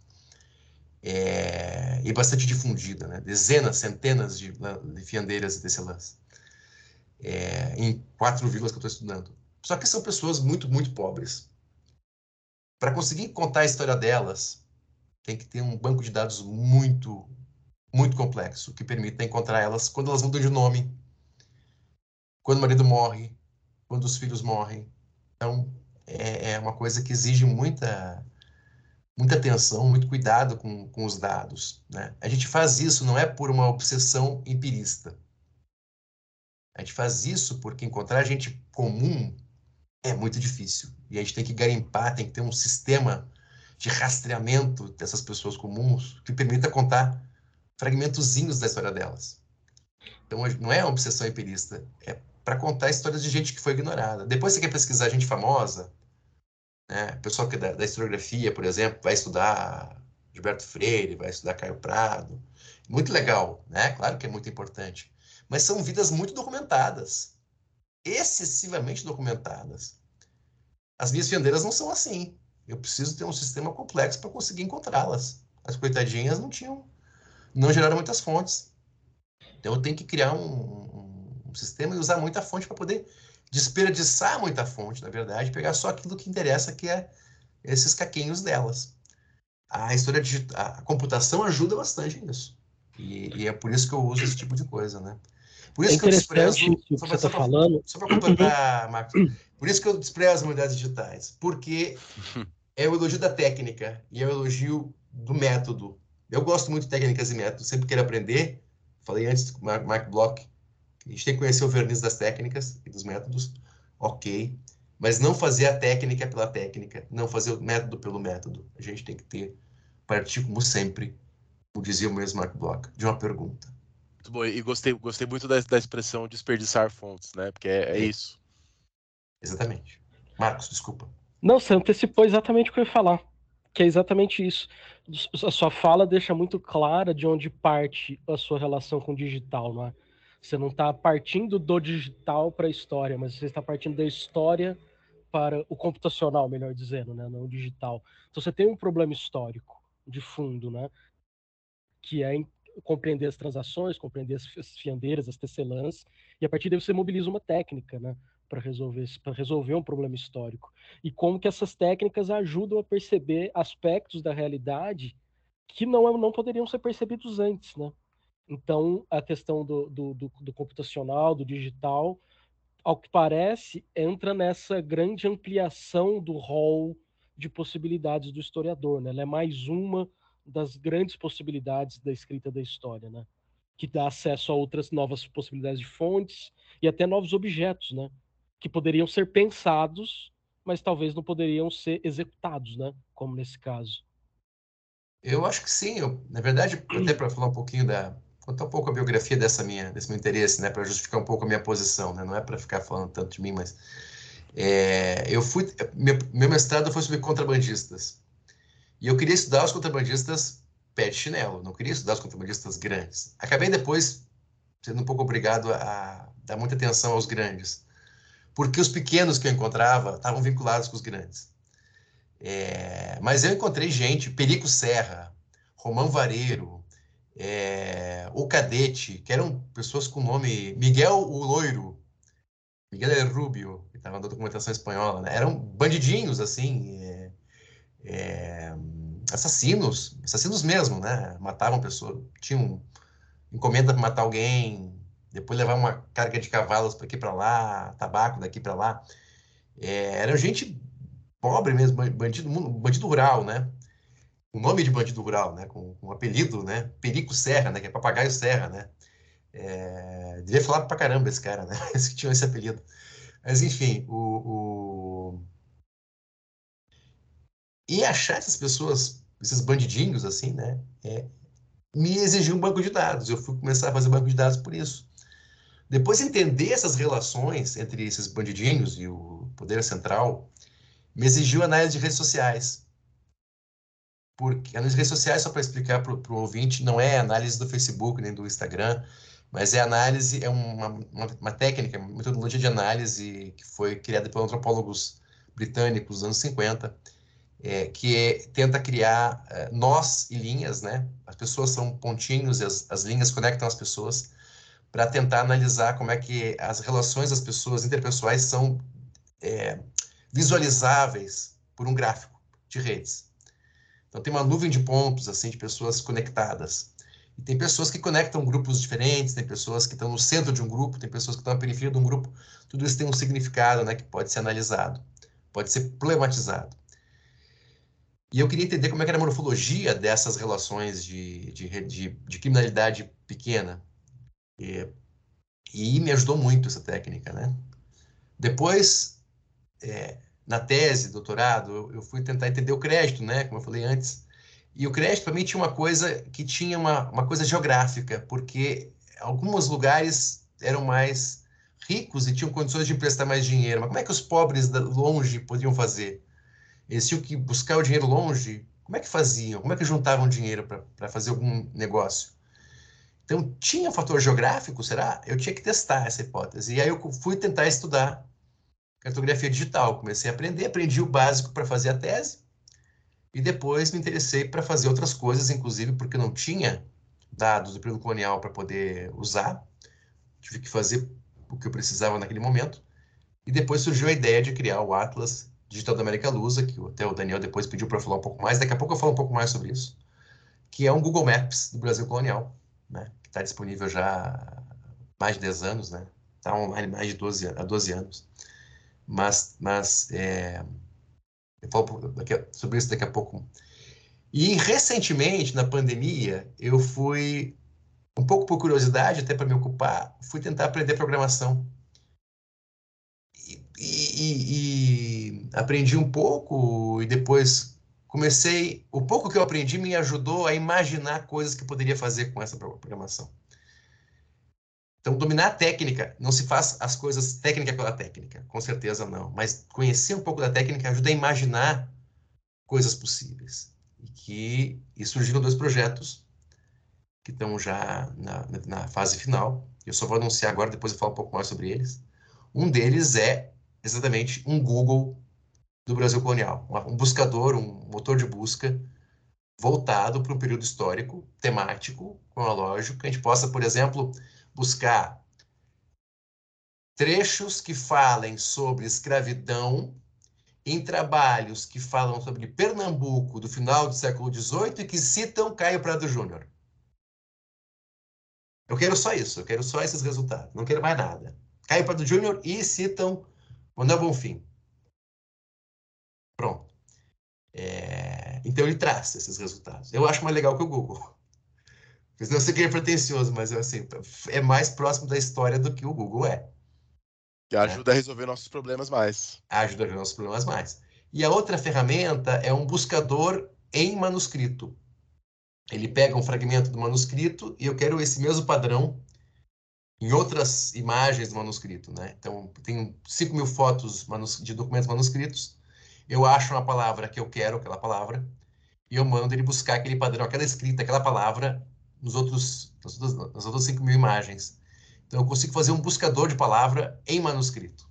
é, e bastante difundida, né? dezenas, centenas de, de fiandeiras e tecelãs, é, em quatro vilas que eu estou estudando. Só que são pessoas muito, muito pobres. Para conseguir contar a história delas, tem que ter um banco de dados muito, muito complexo, que permita encontrar elas quando elas mudam de nome, quando o marido morre, quando os filhos morrem. Então, é, é uma coisa que exige muita muita atenção, muito cuidado com, com os dados. Né? A gente faz isso não é por uma obsessão empirista. A gente faz isso porque encontrar gente comum é muito difícil. E a gente tem que garimpar, tem que ter um sistema de rastreamento dessas pessoas comuns que permita contar fragmentozinhos da história delas. Então, não é uma obsessão empirista, é para contar histórias de gente que foi ignorada. Depois você quer pesquisar gente famosa, né? O pessoal que é da, da historiografia, por exemplo, vai estudar Gilberto Freire, vai estudar Caio Prado. Muito legal, né? Claro que é muito importante. Mas são vidas muito documentadas. Excessivamente documentadas. As minhas fiandeiras não são assim. Eu preciso ter um sistema complexo para conseguir encontrá-las. As coitadinhas não tinham, não geraram muitas fontes. Então eu tenho que criar um, um, um sistema e usar muita fonte para poder desperdiçar muita fonte, na verdade, pegar só aquilo que interessa, que é esses caquinhos delas. A história digital, a computação ajuda bastante nisso. E, e, é por isso que eu uso esse tipo de coisa, né? Por isso é que eu desprezo. Que só, tá falando. Só para completar, Marcos. Por isso que eu desprezo unidades digitais. Porque é o elogio da técnica e é o elogio do método. Eu gosto muito de técnicas e métodos, sempre quero aprender. Falei antes com o Mark Bloch, a gente tem que conhecer o verniz das técnicas e dos métodos, ok, mas não fazer a técnica pela técnica, não fazer o método pelo método. A gente tem que ter, partir como sempre, como dizia o mesmo Mark Bloch, de uma pergunta. Muito bom, e gostei, gostei muito da, da expressão desperdiçar fontes, né? Porque é, é isso. Exatamente. Marcos, desculpa. Não, você antecipou exatamente o que eu ia falar, que é exatamente isso. A sua fala deixa muito clara de onde parte a sua relação com o digital, não é? Você não está partindo do digital para a história, mas você está partindo da história para o computacional, melhor dizendo, né? não digital. Então você tem um problema histórico de fundo, né? que é compreender as transações, compreender as fiandeiras, as tecelãs, e a partir daí você mobiliza uma técnica, né, para resolver resolver um problema histórico. E como que essas técnicas ajudam a perceber aspectos da realidade que não não poderiam ser percebidos antes, né? Então, a questão do, do, do, do computacional, do digital, ao que parece, entra nessa grande ampliação do rol de possibilidades do historiador. Né? Ela é mais uma das grandes possibilidades da escrita da história, né? que dá acesso a outras novas possibilidades de fontes e até novos objetos, né? que poderiam ser pensados, mas talvez não poderiam ser executados, né? como nesse caso. Eu acho que sim. Eu, na verdade, até para falar um pouquinho da, contar um pouco a biografia dessa minha, desse meu interesse, né, para justificar um pouco a minha posição, né, não é para ficar falando tanto de mim, mas é, eu fui, meu, mestrado foi sobre contrabandistas e eu queria estudar os contrabandistas pé de chinelo, não queria estudar os contrabandistas grandes. Acabei depois sendo um pouco obrigado a dar muita atenção aos grandes, porque os pequenos que eu encontrava estavam vinculados com os grandes. É, mas eu encontrei gente, Perico Serra, Romão Vareiro, é, o Cadete, que eram pessoas com nome Miguel o Loiro, Miguel El Rubio, que estava na documentação espanhola, né? eram bandidinhos, assim, é, é, assassinos, assassinos mesmo, né? Matavam pessoas, tinham encomenda para matar alguém, depois levavam uma carga de cavalos para aqui para lá, tabaco daqui para lá. É, eram gente pobre mesmo, bandido, bandido rural, né? O nome de bandido rural, né? Com, com um apelido, né? Perico Serra, né? Que é Papagaio Serra, né? É, devia falar pra caramba esse cara, né? Esse que tinha esse apelido. Mas, enfim, o, o... E achar essas pessoas, esses bandidinhos, assim, né? É, me exigiu um banco de dados. Eu fui começar a fazer banco de dados por isso. Depois entender essas relações entre esses bandidinhos e o poder central me exigiu análise de redes sociais porque as redes sociais, só para explicar para o ouvinte, não é análise do Facebook nem do Instagram, mas é análise, é uma, uma, uma técnica, uma metodologia de análise que foi criada por antropólogos britânicos nos anos 50, é, que é, tenta criar é, nós e linhas, né? As pessoas são pontinhos e as, as linhas conectam as pessoas para tentar analisar como é que as relações das pessoas interpessoais são é, visualizáveis por um gráfico de redes. Então tem uma nuvem de pontos assim de pessoas conectadas. E tem pessoas que conectam grupos diferentes, tem pessoas que estão no centro de um grupo, tem pessoas que estão na periferia de um grupo. Tudo isso tem um significado, né, que pode ser analisado, pode ser problematizado. E eu queria entender como é que era a morfologia dessas relações de, de, de, de criminalidade pequena. E, e, me ajudou muito essa técnica, né? Depois, é, na tese, doutorado, eu, fui tentar entender o crédito, né? Como eu falei antes. E o crédito, para mim, tinha uma coisa que tinha uma, uma coisa geográfica, porque alguns lugares eram mais ricos e tinham condições de emprestar mais dinheiro. Mas como é que os pobres longe podiam fazer? Eles tinham que buscar o dinheiro longe? Como é que faziam? Como é que juntavam dinheiro para fazer algum negócio? Então, tinha um fator geográfico, será? Eu tinha que testar essa hipótese. E aí eu fui tentar estudar cartografia digital. Comecei a aprender, aprendi o básico para fazer a tese e depois me interessei para fazer outras coisas, inclusive porque não tinha dados do período colonial para poder usar. Tive que fazer o que eu precisava naquele momento. E depois surgiu a ideia de criar o Atlas Digital da América Lusa, que até o Daniel depois pediu para falar um pouco mais. Daqui a pouco eu falo um pouco mais sobre isso. Que é um Google Maps do Brasil colonial, né? que está disponível já há mais de 10 anos, né? Está online mais de 12, há 12 anos mas, mas é, eu falo sobre isso daqui a pouco. E recentemente, na pandemia, eu fui, um pouco por curiosidade, até para me ocupar, fui tentar aprender programação. E, e, e, aprendi um pouco e depois comecei. O pouco que eu aprendi me ajudou a imaginar coisas que eu poderia fazer com essa programação. Então, dominar a técnica, não se faz as coisas técnica pela técnica, com certeza não. Mas conhecer um pouco da técnica ajuda a imaginar coisas possíveis. E que e surgiram dois projetos que estão já na, na fase final. Eu só vou anunciar agora, depois eu falo um pouco mais sobre eles. Um deles é exatamente um Google do Brasil colonial, um buscador, um motor de busca voltado para um período histórico, temático, cronológico, que a gente possa, por exemplo, buscar trechos que falem sobre escravidão em trabalhos que falam sobre Pernambuco do final do século XVIII e que citam Caio Prado Júnior. Eu quero só isso, eu quero só esses resultados, não quero mais nada. Caio Prado Júnior e citam Manuel Bonfim. Pronto. É, então ele traz esses resultados. Eu acho mais legal que o Google. Não sei que é pretencioso, mas assim, é mais próximo da história do que o Google é. Que ajuda é. a resolver nossos problemas mais. Ajuda a resolver nossos problemas mais. E a outra ferramenta é um buscador em manuscrito. Ele pega um fragmento do manuscrito e eu quero esse mesmo padrão em outras imagens do manuscrito, né? Então, tenho 5 mil fotos de documentos manuscritos, eu acho uma palavra que eu quero, aquela palavra, e eu mando ele buscar aquele padrão, aquela escrita, aquela palavra nos outros, nas outras, nas outras 5 mil imagens. Então, eu consigo fazer um buscador de palavra em manuscrito,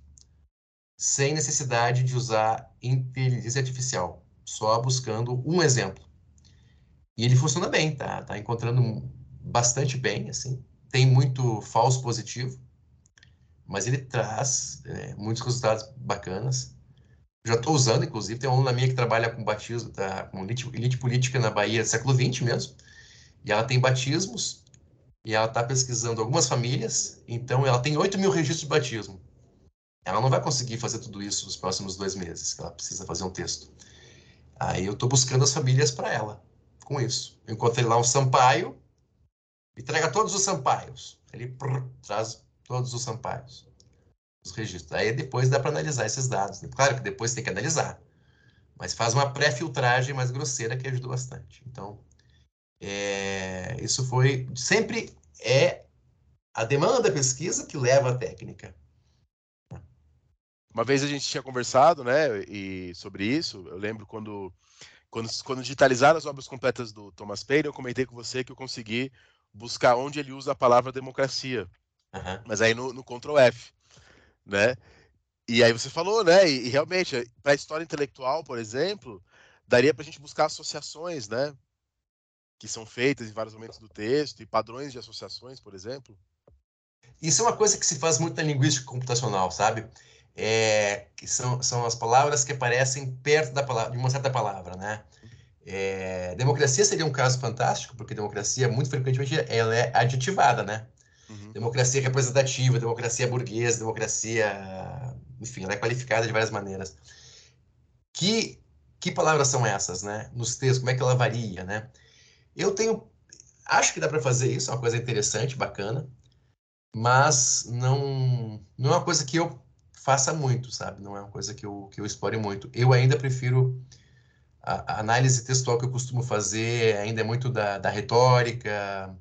sem necessidade de usar inteligência artificial, só buscando um exemplo. E ele funciona bem, tá? Tá encontrando bastante bem, assim. Tem muito falso positivo, mas ele traz é, muitos resultados bacanas. Já estou usando, inclusive, tem uma aluna minha que trabalha com batismo, tá, com elite, elite política na Bahia, século XX mesmo. E ela tem batismos, e ela está pesquisando algumas famílias, então ela tem 8 mil registros de batismo. Ela não vai conseguir fazer tudo isso nos próximos dois meses, ela precisa fazer um texto. Aí eu estou buscando as famílias para ela, com isso. Eu encontrei lá um Sampaio, entrega todos os Sampaios. Ele prr, traz todos os Sampaios, os registros. Aí depois dá para analisar esses dados. Claro que depois tem que analisar, mas faz uma pré-filtragem mais grosseira que ajudou bastante. Então, é, isso foi sempre é a demanda da pesquisa que leva à técnica. Uma vez a gente tinha conversado, né, e sobre isso. Eu lembro quando quando, quando digitalizaram as obras completas do Thomas Paine, eu comentei com você que eu consegui buscar onde ele usa a palavra democracia. Uhum. Mas aí no, no Ctrl F, né? E aí você falou, né? E, e realmente, para a história intelectual, por exemplo, daria para a gente buscar associações, né? Que são feitas em vários momentos do texto e padrões de associações, por exemplo? Isso é uma coisa que se faz muito na linguística computacional, sabe? É, que são, são as palavras que aparecem perto da palavra, de uma certa palavra, né? É, democracia seria um caso fantástico, porque democracia, muito frequentemente, ela é adjetivada, né? Uhum. Democracia representativa, democracia burguesa, democracia... Enfim, ela é qualificada de várias maneiras. Que, que palavras são essas, né? Nos textos, como é que ela varia, né? Eu tenho. Acho que dá para fazer isso, é uma coisa interessante, bacana, mas não, não é uma coisa que eu faça muito, sabe? Não é uma coisa que eu, que eu explore muito. Eu ainda prefiro. A, a análise textual que eu costumo fazer ainda é muito da, da retórica,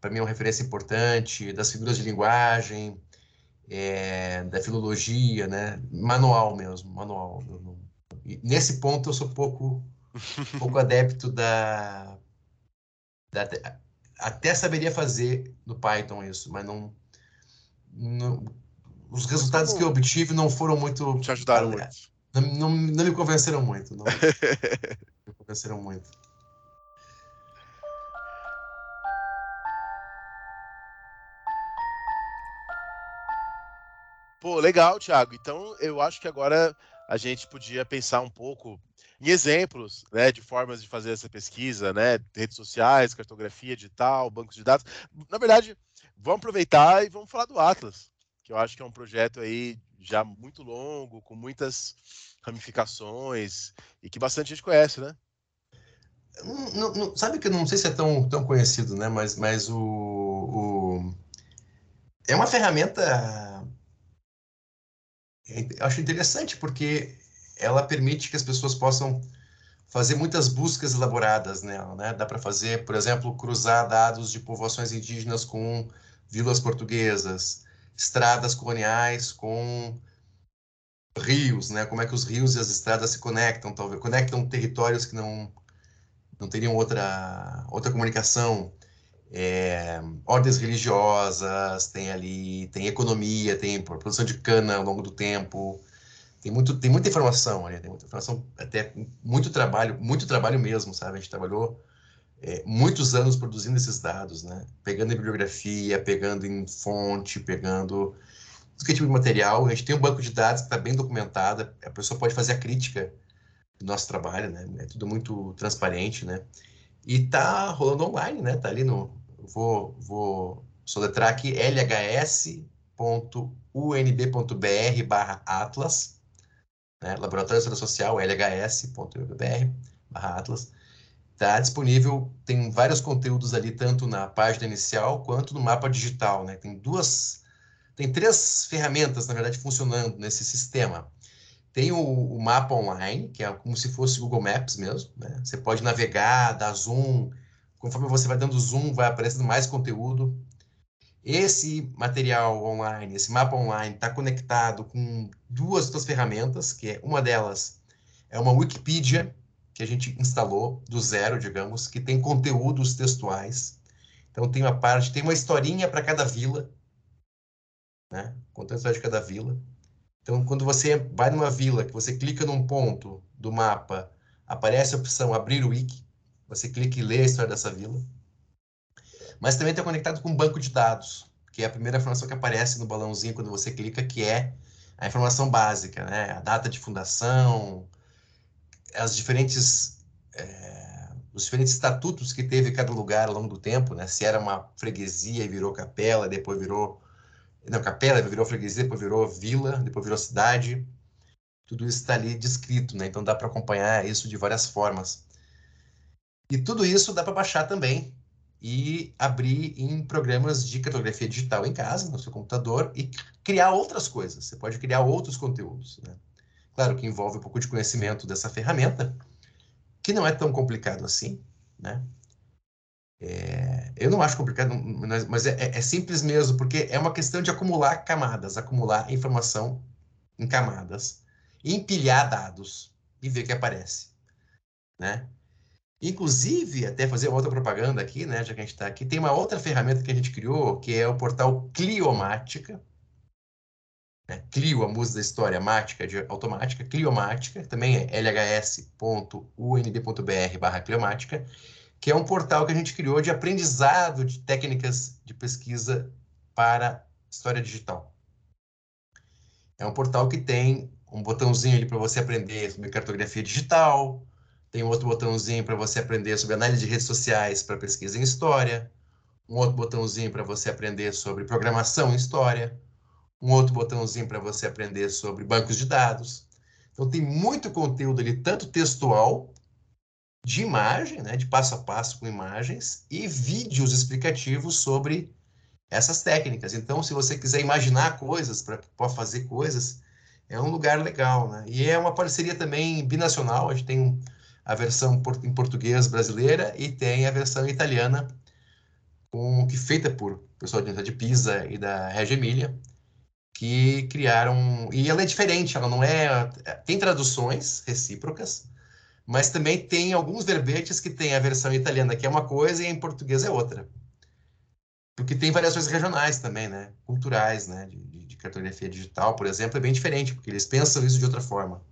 para mim é uma referência importante, das figuras de linguagem, é, da filologia, né? Manual mesmo, manual. nesse ponto eu sou pouco, pouco adepto da, até, até saberia fazer no Python isso, mas não, não os resultados que eu obtive não foram muito. Te ajudaram muito. Não, não, não, me convenceram muito. Não me convenceram muito. Pô, legal, Thiago. Então eu acho que agora a gente podia pensar um pouco em exemplos né, de formas de fazer essa pesquisa, né, redes sociais, cartografia digital, bancos de dados. Na verdade, vamos aproveitar e vamos falar do Atlas, que eu acho que é um projeto aí já muito longo, com muitas ramificações e que bastante gente conhece, né? Não, não, sabe que não sei se é tão, tão conhecido, né? Mas, mas o, o... é uma ferramenta é, acho interessante porque ela permite que as pessoas possam fazer muitas buscas elaboradas nela, né? Dá para fazer, por exemplo, cruzar dados de povoações indígenas com vilas portuguesas, estradas coloniais com rios, né? Como é que os rios e as estradas se conectam, talvez conectam territórios que não não teriam outra outra comunicação. É, ordens religiosas, tem ali, tem economia, tem produção de cana ao longo do tempo, tem, muito, tem muita informação ali, tem muita informação, até muito trabalho, muito trabalho mesmo, sabe? A gente trabalhou é, muitos anos produzindo esses dados, né? Pegando em bibliografia, pegando em fonte, pegando tudo que é tipo de material. A gente tem um banco de dados que está bem documentado, a pessoa pode fazer a crítica do nosso trabalho, né? É tudo muito transparente, né? E tá rolando online, né? Tá ali no... Vou, vou soletrar aqui LHS lhs.unb.br barra atlas, né? Laboratório de História Social, lhs.unb.br barra atlas. Está disponível, tem vários conteúdos ali, tanto na página inicial quanto no mapa digital, né? Tem duas, tem três ferramentas, na verdade, funcionando nesse sistema. Tem o, o, mapa online, que é como se fosse Google Maps mesmo. Né? Você pode navegar, dar zoom. Conforme você vai dando zoom, vai aparecendo mais conteúdo. Esse material online, esse mapa online, está conectado com duas outras ferramentas, que é uma delas é uma Wikipedia que a gente instalou do zero, digamos, que tem conteúdos textuais. Então tem uma parte, tem uma historinha para cada vila, né? Contando a história de cada vila. Então, quando você vai numa vila, que você clica num ponto do mapa, aparece a opção abrir o wiki, você clica e lê a história dessa vila. Mas também está conectado com um banco de dados, que é a primeira informação que aparece no balãozinho quando você clica, que é a informação básica, né? A data de fundação, as diferentes é, os diferentes estatutos que teve cada lugar ao longo do tempo, né? Se era uma freguesia e virou capela, depois virou não, capela, virou freguesia, depois virou vila, depois virou cidade. Tudo isso está ali descrito, né? Então dá para acompanhar isso de várias formas. E tudo isso dá para baixar também e abrir em programas de cartografia digital em casa, no seu computador, e criar outras coisas. Você pode criar outros conteúdos. Né? Claro que envolve um pouco de conhecimento dessa ferramenta, que não é tão complicado assim, né? É, eu não acho complicado, mas é, é, simples mesmo, porque é uma questão de acumular camadas, acumular informação em camadas, empilhar dados e ver o que aparece, né? Inclusive, até fazer outra propaganda aqui, né, já que a gente está aqui, tem uma outra ferramenta que a gente criou, que é o portal Cliomática, né? Clio, a música da história, mática de automática, Cliomática, também é lhs.unb.br barra Cliomática, que é um portal que a gente criou de aprendizado de técnicas de pesquisa para história digital. É um portal que tem um botãozinho ali para você aprender sobre cartografia digital, tem outro botãozinho para você aprender sobre análise de redes sociais para pesquisa em história, um outro botãozinho para você aprender sobre programação em história, um outro botãozinho para você aprender sobre bancos de dados. Então tem muito conteúdo ali, tanto textual de imagem, né, de passo a passo com imagens, e vídeos explicativos sobre essas técnicas. Então, se você quiser imaginar coisas, para fazer coisas, é um lugar legal. Né? E é uma parceria também binacional, a gente tem a versão em português brasileira e tem a versão italiana, com, que feita por pessoal de Pisa e da Reggio Emília, que criaram... E ela é diferente, ela não é... Tem traduções recíprocas, mas também tem alguns verbetes que tem a versão italiana, que é uma coisa, e em português é outra. Porque tem variações regionais também, né? Culturais, né? De, de, de, cartografia digital, por exemplo, é bem diferente, porque eles pensam isso de outra forma.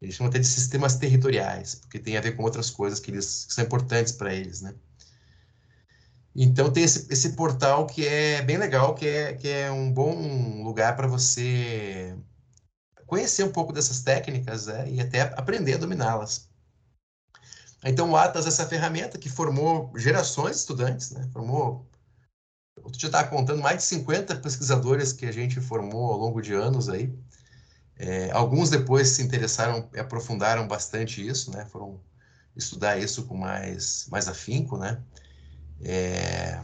Eles chamam até de sistemas territoriais, porque tem a ver com outras coisas que, eles, que são importantes para eles, né? Então tem esse, esse portal que é bem legal, que é, que é um bom lugar para você conhecer um pouco dessas técnicas né, e até aprender a dominá-las. Então, o Atlas é essa ferramenta que formou gerações de estudantes, né? formou. Eu já estava contando mais de 50 pesquisadores que a gente formou ao longo de anos aí. É, alguns depois se interessaram e aprofundaram bastante isso, né? Foram estudar isso com mais, mais afinco, né? É,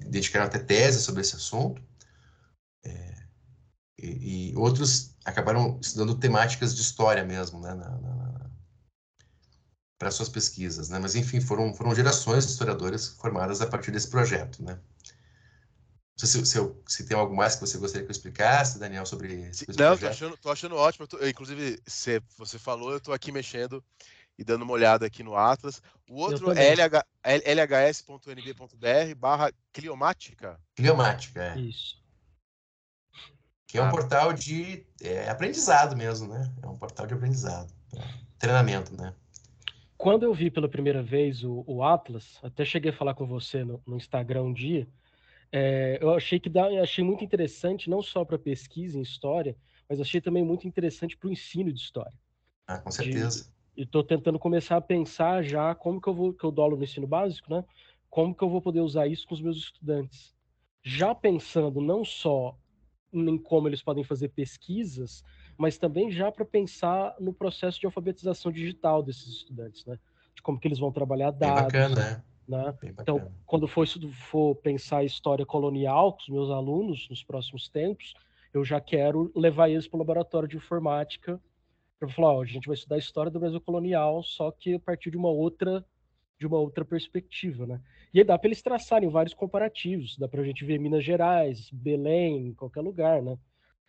dedicaram até tese sobre esse assunto. É, e, e, outros acabaram estudando temáticas de história mesmo, né, para suas pesquisas, né? Mas enfim, foram foram gerações de historiadores formadas a partir desse projeto, né? Não sei se, se, eu, se tem algo mais que você gostaria que eu explicasse, Daniel, sobre esse Não, projeto. tô achando, tô achando ótimo. Tô, inclusive, se você falou, eu estou aqui mexendo e dando uma olhada aqui no Atlas. O outro é LH, lhs.nb.br barra cliomática. Cliomática, é. Isso que é um portal de é, aprendizado mesmo, né? É um portal de aprendizado, treinamento, né? Quando eu vi pela primeira vez o, o Atlas, até cheguei a falar com você no, no Instagram um dia, é, eu achei que dá, achei muito interessante não só para pesquisa em história, mas achei também muito interessante para o ensino de história. Ah, com certeza. E estou tentando começar a pensar já como que eu vou que eu dou no ensino básico, né? Como que eu vou poder usar isso com os meus estudantes? já pensando não só em como eles podem fazer pesquisas, mas também já para pensar no processo de alfabetização digital desses estudantes, né? De como que eles vão trabalhar dados. Bacana, né? Né? Então, quando for, for pensar a história colonial com os meus alunos nos próximos tempos, eu já quero levar eles para o laboratório de informática para falar, ó, a gente vai estudar a história do Brasil colonial, só que a partir de uma outra de uma outra perspectiva, né? E aí dá para eles traçarem vários comparativos, dá para a gente ver Minas Gerais, Belém, qualquer lugar, né?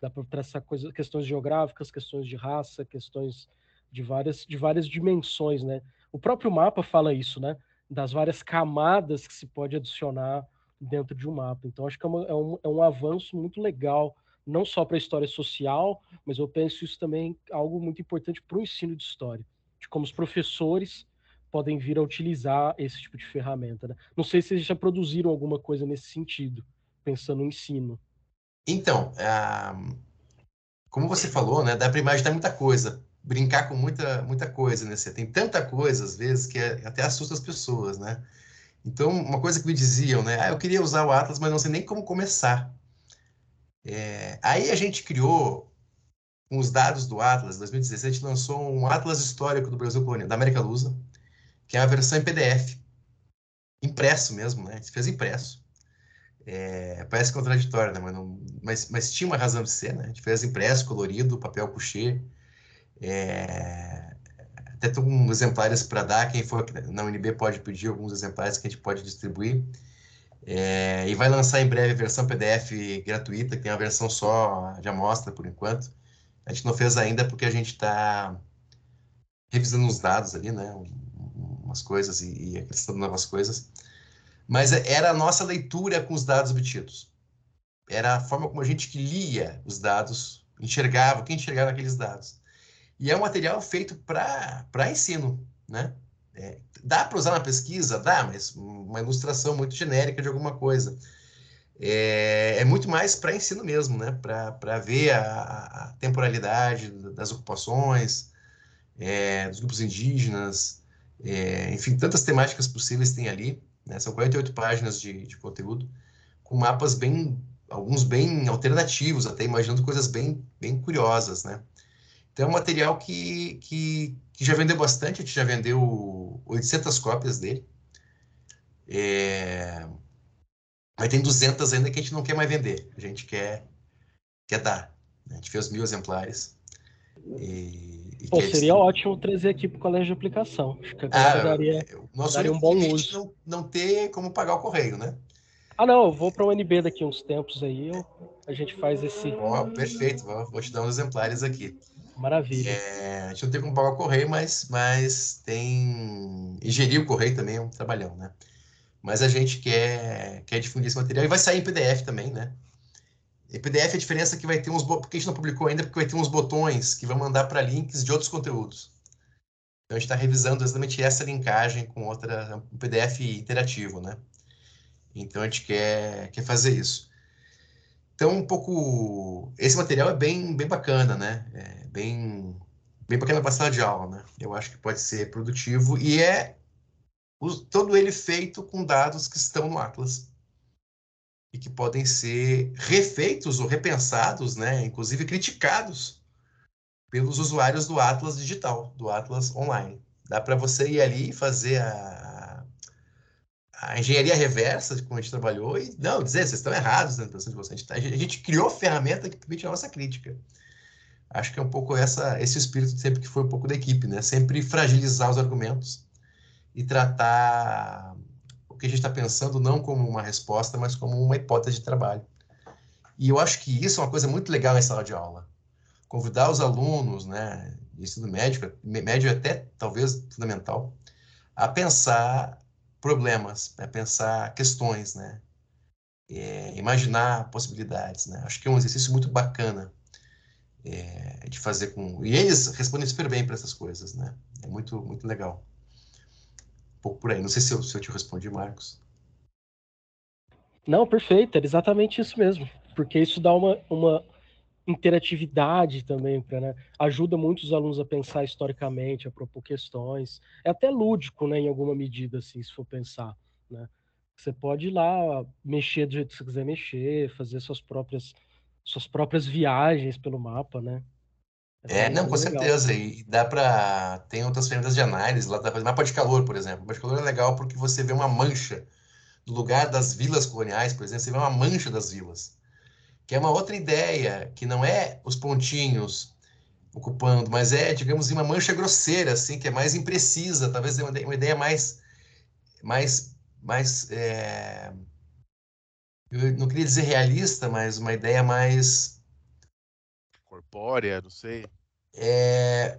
Dá para traçar coisas, questões geográficas, questões de raça, questões de várias, de várias dimensões, né? O próprio mapa fala isso, né? Das várias camadas que se pode adicionar dentro de um mapa. Então, acho que é, uma, é, um, é um avanço muito legal, não só para a história social, mas eu penso isso também algo muito importante para o ensino de história, de como os professores podem vir a utilizar esse tipo de ferramenta. Né? Não sei se eles já produziram alguma coisa nesse sentido, pensando no ensino. Então, uh, como você falou, né, dá para imaginar muita coisa, brincar com muita, muita coisa, né? Você tem tanta coisa, às vezes, que é, até assusta as pessoas, né? Então, uma coisa que me diziam, né? Ah, eu queria usar o Atlas, mas não sei nem como começar. É, aí a gente criou, com os dados do Atlas, 2017, a gente lançou um Atlas Histórico do Brasil Colonial, da América Lusa, que é a versão em PDF, impresso mesmo, né? A gente fez impresso. É, parece contraditório, né? Mas, não, mas, mas, tinha uma razão de ser, né? A gente fez impresso, colorido, papel coucher. É, até tem alguns exemplares para dar. Quem for na UNB pode pedir alguns exemplares que a gente pode distribuir. É, e vai lançar em breve a versão PDF gratuita, que tem a versão só de amostra por enquanto. A gente não fez ainda porque a gente está revisando os dados ali, né? Umas coisas e, e acrescentando novas coisas mas era a nossa leitura com os dados obtidos. Era a forma como a gente que lia os dados, enxergava, quem enxergava aqueles dados. E é um material feito para ensino, né? É, dá para usar na pesquisa? Dá, mas uma ilustração muito genérica de alguma coisa. É, é muito mais para ensino mesmo, né? Para ver a, a, temporalidade das ocupações, é, dos grupos indígenas, é, enfim, tantas temáticas possíveis tem ali. Né? São 48 páginas de, de conteúdo, com mapas bem, alguns bem alternativos, até imaginando coisas bem, bem curiosas, né? Então é um material que, que, que já vendeu bastante, a gente já vendeu 800 cópias dele. É... Mas tem 200 ainda que a gente não quer mais vender, a gente quer, quer dar. Né? A gente fez mil exemplares. E, e Pô, seria ótimo trazer aqui para o colégio de aplicação. Acho que ah, daria, nosso daria um bom uso. Não, não ter como pagar o correio, né? Ah, não, eu vou para o UNB daqui uns tempos aí, eu, a gente faz esse. Oh, perfeito, vou, vou te dar uns exemplares aqui. Maravilha. É, a gente não tem como pagar o correio, mas, mas tem. E gerir o correio também é um trabalhão, né? Mas a gente quer, quer difundir esse material e vai sair em PDF também, né? Em PDF a diferença é que vai ter uns porque a gente não publicou ainda, porque vai ter uns botões que vão mandar para links de outros conteúdos. Então a gente está revisando exatamente essa linkagem com outra um PDF interativo, né? Então a gente quer, quer fazer isso. Então um pouco esse material é bem bem bacana, né? É bem bem bacana para sala de aula, né? Eu acho que pode ser produtivo e é todo ele feito com dados que estão no Atlas e que podem ser refeitos ou repensados, né, inclusive criticados pelos usuários do Atlas digital, do Atlas online. Dá para você ir ali e fazer a, a engenharia reversa, como a gente trabalhou, e não, dizer, vocês estão errados na intenção de vocês. A gente, a gente criou ferramenta que permite a nossa crítica. Acho que é um pouco essa, esse espírito sempre que foi um pouco da equipe, né? Sempre fragilizar os argumentos e tratar o que a gente está pensando não como uma resposta, mas como uma hipótese de trabalho. E eu acho que isso é uma coisa muito legal em sala de aula. Convidar os alunos, né, ensino médio, médio até talvez fundamental, a pensar problemas, a pensar questões, né, é, imaginar possibilidades, né. Acho que é um exercício muito bacana é, de fazer com e eles respondem super bem para essas coisas, né. É muito muito legal pouco por aí. Não sei se eu, se eu te respondi, Marcos. Não, perfeito, era exatamente isso mesmo. Porque isso dá uma, uma interatividade também, pra, né? ajuda muitos alunos a pensar historicamente, a propor questões. É até lúdico, né, em alguma medida, assim, se for pensar. Né? Você pode ir lá mexer do jeito que você quiser mexer, fazer suas próprias suas próprias viagens pelo mapa, né? É, não, com certeza. E dá para. Tem outras ferramentas de análise, lá dá fazer mapa de calor, por exemplo. O mapa de calor é legal porque você vê uma mancha. No lugar das vilas coloniais, por exemplo, você vê uma mancha das vilas. Que é uma outra ideia, que não é os pontinhos ocupando, mas é, digamos, uma mancha grosseira, assim, que é mais imprecisa, talvez uma ideia, uma ideia mais. mais, mais é... Eu não queria dizer realista, mas uma ideia mais corpórea, não sei. É...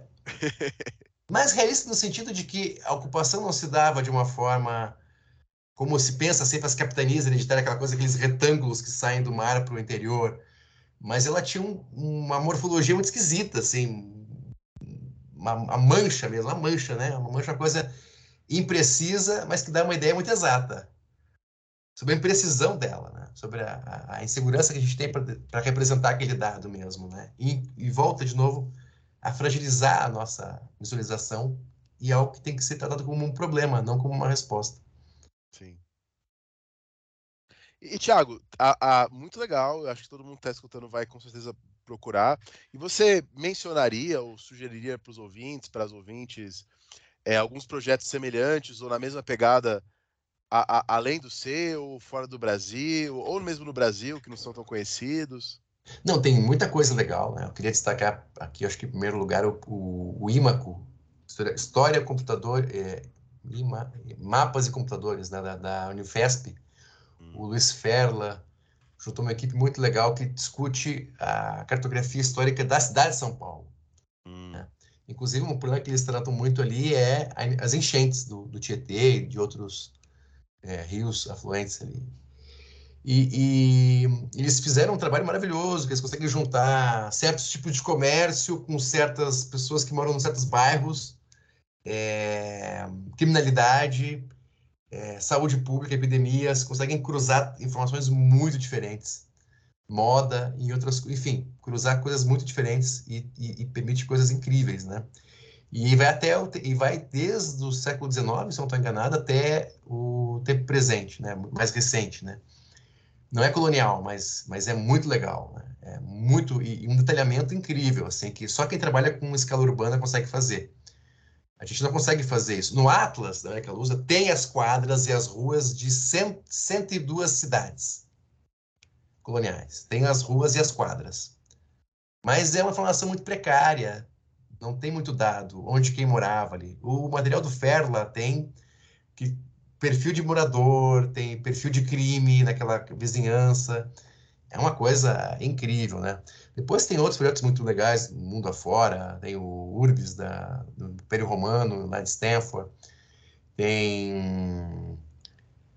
Mais realista no sentido de que a ocupação não se dava de uma forma como se pensa sempre as capitanias hereditárias, aquela coisa, aqueles retângulos que saem do mar para o interior, mas ela tinha um, uma morfologia muito esquisita, assim, uma, uma, mancha mesmo, uma mancha, né? Uma mancha, uma coisa imprecisa, mas que dá uma ideia muito exata sobre a imprecisão dela, né? sobre a, a, insegurança que a gente tem para representar aquele dado mesmo, né? E, e, volta de novo a fragilizar a nossa visualização e é algo que tem que ser tratado como um problema, não como uma resposta. Sim. E, Thiago, a, a, muito legal, eu acho que todo mundo que está escutando vai com certeza procurar. E você mencionaria ou sugeriria para os ouvintes, para as ouvintes, é, alguns projetos semelhantes ou na mesma pegada a, a, além do seu, fora do Brasil, ou mesmo no Brasil, que não são tão conhecidos? Não, tem muita coisa legal. Né? Eu queria destacar aqui, acho que em primeiro lugar, o, o, o IMACO, História, História Computador, é, IMA, Mapas e Computadores, né, da, da Unifesp. Hum. O Luiz Ferla juntou uma equipe muito legal que discute a cartografia histórica da cidade de São Paulo. Hum. Né? Inclusive, um problema que eles tratam muito ali é as enchentes do, do Tietê e de outros é, rios afluentes ali. E, e, eles fizeram um trabalho maravilhoso, que eles conseguem juntar certos tipos de comércio com certas pessoas que moram em certos bairros, é, criminalidade, é, saúde pública, epidemias, conseguem cruzar informações muito diferentes, moda e outras, enfim, cruzar coisas muito diferentes e, e, e permite coisas incríveis, né? E vai até o, e vai desde o século XIX, se não estou enganado, até o tempo presente, né? Mais recente, né? Não é colonial, mas, mas é muito legal, né? É muito e, e um detalhamento incrível, assim, que só quem trabalha com escala urbana consegue fazer. A gente não consegue fazer isso. No Atlas da América Lusa tem as quadras e as ruas de cento, 102 cidades coloniais. Tem as ruas e as quadras. Mas é uma informação muito precária, não tem muito dado onde quem morava ali. O material do Ferla tem que perfil de morador, tem perfil de crime naquela vizinhança. É uma coisa incrível, né? Depois tem outros projetos muito legais, mundo afora, tem o Urbis da, do Império Romano, lá de Stanford, tem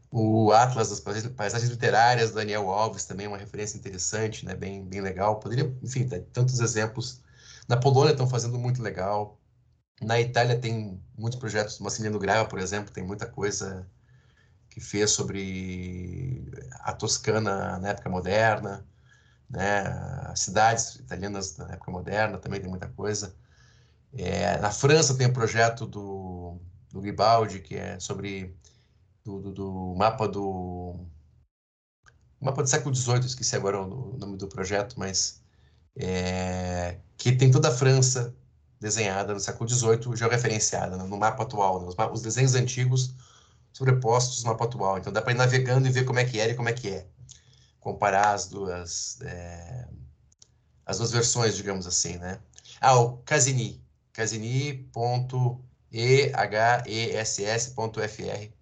o Atlas das Paisagens Literárias, Daniel Alves, também uma referência interessante, né? bem, bem legal. Poderia, enfim, ter tantos exemplos na Polônia estão fazendo muito legal. Na Itália tem muitos projetos. Massimiliano Grava, por exemplo, tem muita coisa que fez sobre a Toscana na época moderna, né? As cidades italianas na época moderna também tem muita coisa. É, na França tem um projeto do, do Gribaldi, que é sobre do, do, do mapa do mapa do século XVIII, esqueci agora o nome do projeto, mas é, que tem toda a França desenhada no século XVIII, georreferenciada no mapa atual, né? os, os, desenhos antigos sobrepostos no mapa atual. Então dá para ir navegando e ver como é que era e como é que é. Comparar as duas, é, as duas versões, digamos assim, né? Ah, o Casini, casini.ehess.fr,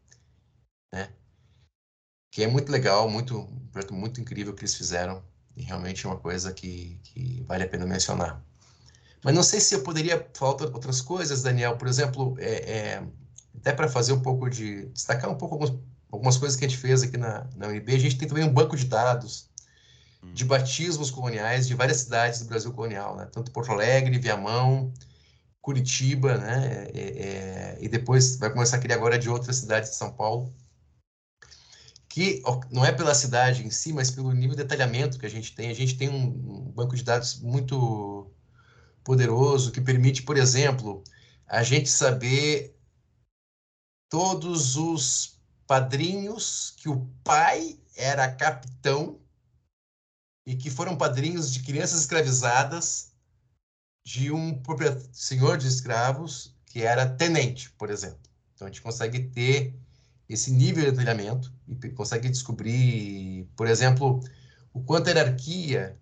né? Que é muito legal, muito, um projeto muito incrível que eles fizeram e realmente é uma coisa que, que vale a pena mencionar. Mas não sei se eu poderia falar outras coisas, Daniel. Por exemplo, é, é, até para fazer um pouco de. destacar um pouco algumas, algumas coisas que a gente fez aqui na, na UNB. A gente tem também um banco de dados hum. de batismos coloniais de várias cidades do Brasil colonial, né? tanto Porto Alegre, Viamão, Curitiba, né? É, é, e depois vai começar a criar agora de outras cidades de São Paulo que não é pela cidade em si, mas pelo nível de detalhamento que a gente tem. A gente tem um, banco de dados muito poderoso que permite, por exemplo, a gente saber todos os padrinhos que o pai era capitão e que foram padrinhos de crianças escravizadas de um senhor de escravos que era tenente, por exemplo. Então a gente consegue ter esse nível de detalhamento e consegue descobrir, por exemplo, o quanto a hierarquia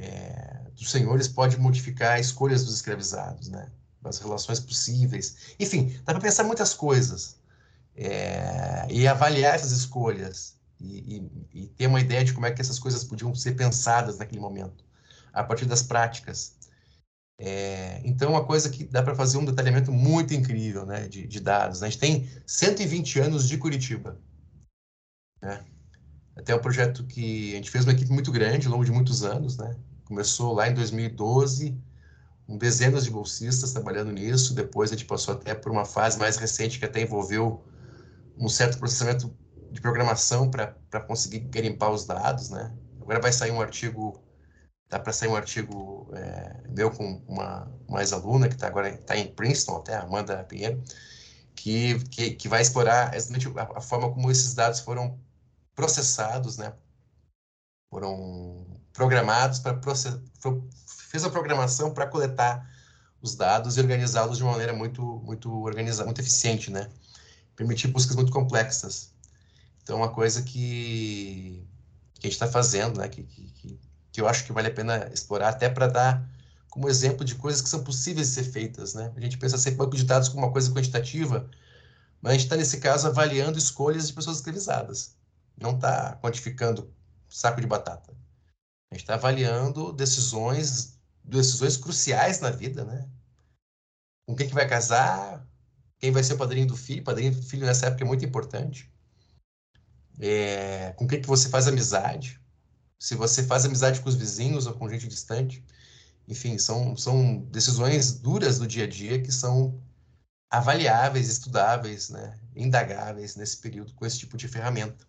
é, dos senhores pode modificar escolhas dos escravizados, né? As relações possíveis. Enfim, dá para pensar muitas coisas é, e avaliar essas escolhas e, e, e, ter uma ideia de como é que essas coisas podiam ser pensadas naquele momento, a partir das práticas. É, então, uma coisa que dá para fazer um detalhamento muito incrível né, de, de dados. Né? A gente tem 120 anos de Curitiba. Né? Até um projeto que a gente fez uma equipe muito grande, ao longo de muitos anos. Né? Começou lá em 2012, com dezenas de bolsistas trabalhando nisso. Depois a gente passou até por uma fase mais recente que até envolveu um certo processamento de programação para conseguir garimpar os dados, né? Agora vai sair um artigo, dá para sair um artigo é, meu com uma, uma ex-aluna que está agora está em Princeton, até Amanda Pinheiro, que, que, que vai explorar exatamente a, a, forma como esses dados foram processados, né? Foram programados para fez a programação para coletar os dados e organizá-los de uma maneira muito muito organizada, muito eficiente, né? Permitir buscas muito complexas. Então, uma coisa que, que a gente está fazendo, né, que, que, que eu acho que vale a pena explorar, até para dar como exemplo de coisas que são possíveis de ser feitas. Né? A gente pensa sempre banco de dados como uma coisa quantitativa, mas a gente está, nesse caso, avaliando escolhas de pessoas escravizadas. Não está quantificando saco de batata. A gente está avaliando decisões, decisões cruciais na vida, né? Com quem que vai casar, quem vai ser padrinho do filho. Padrinho do filho nessa época é muito importante é, com quem que você faz amizade, se você faz amizade com os vizinhos ou com gente distante. Enfim, são, são decisões duras do dia a dia que são avaliáveis, estudáveis, né, indagáveis nesse período com esse tipo de ferramenta.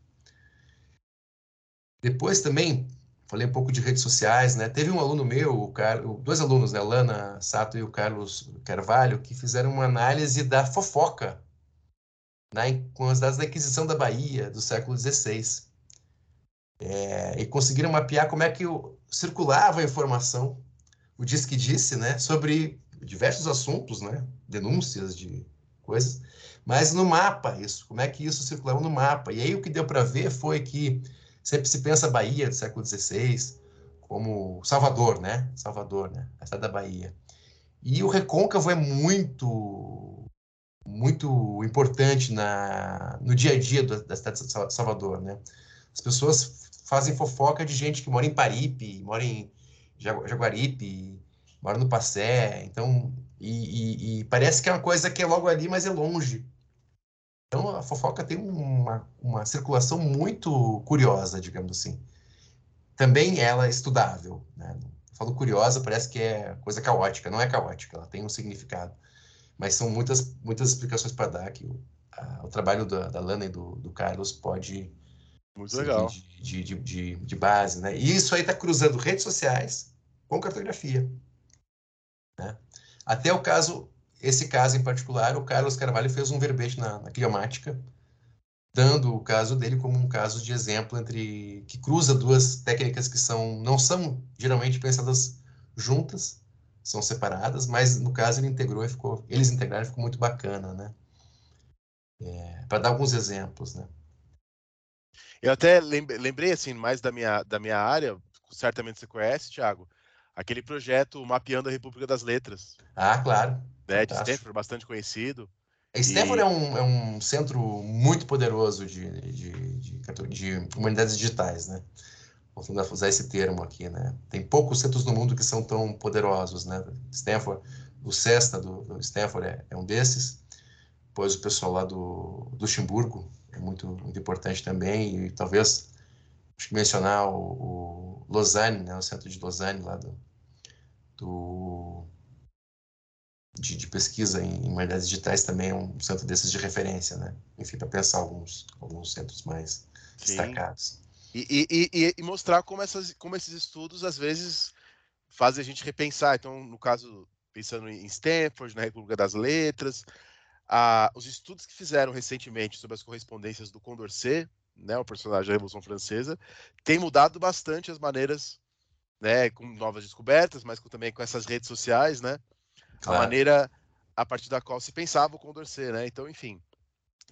Depois também, falei um pouco de redes sociais, né? Teve um aluno meu, o Car... dois alunos, né, Lana Sato e o Carlos Carvalho, que fizeram uma análise da fofoca né, com os dados da aquisição da Bahia do século XVI. É, e conseguiram mapear como é que circulava a informação, o diz que disse, né, sobre diversos assuntos, né, denúncias de coisas, mas no mapa isso, como é que isso circulava no mapa. E aí o que deu para ver foi que sempre se pensa Bahia do século XVI como Salvador, né, Salvador, né, a cidade da Bahia. E o recôncavo é muito muito importante na, no dia a dia da cidade de Salvador, né? As pessoas fazem fofoca de gente que mora em Paripe, mora em Jaguaripe, mora no Passé, então e, e, e, parece que é uma coisa que é logo ali, mas é longe. Então a fofoca tem uma, uma circulação muito curiosa, digamos assim. Também ela é estudável, né? falo curiosa, parece que é coisa caótica, não é caótica, ela tem um significado mas são muitas, muitas explicações para dar que o, a, o trabalho da, da, Lana e do, do Carlos pode muito legal de, de, de, de, base, né? E isso aí está cruzando redes sociais com cartografia, né? Até o caso, esse caso em particular, o Carlos Carvalho fez um verbete na, na climática, dando o caso dele como um caso de exemplo entre que cruza duas técnicas que são não são geralmente pensadas juntas, são separadas, mas no caso ele integrou e ficou, eles integraram e ficou muito bacana, né? É, para dar alguns exemplos, né? Eu até lembrei assim mais da minha da minha área, certamente você conhece, Thiago, aquele projeto mapeando a República das Letras. Ah, claro. Né, de Stanford, bastante conhecido. Stanford e... é, um, é um centro muito poderoso de, de, de, de humanidades digitais, né? vamos usar esse termo aqui, né? Tem poucos centros no mundo que são tão poderosos, né? Stanford, o Cesta do, do Stanford é, é, um desses. Depois o pessoal lá do, do Luxemburgo é muito, muito importante também. E talvez, acho que mencionar o, o Lausanne, né? O centro de Lausanne lá do, do de, de, pesquisa em, em humanidades digitais também é um centro desses de referência, né? Enfim, para pensar alguns, alguns centros mais Sim. destacados. E, e, e, mostrar como, essas, como esses estudos, às vezes, fazem a gente repensar. Então, no caso, pensando em Stanford, na República das Letras, a, os estudos que fizeram recentemente sobre as correspondências do Condorcet, né, o personagem da Revolução Francesa, tem mudado bastante as maneiras, né, com novas descobertas, mas com, também com essas redes sociais, né, Claro. a maneira a partir da qual se pensava o Condorcet, né? Então, enfim,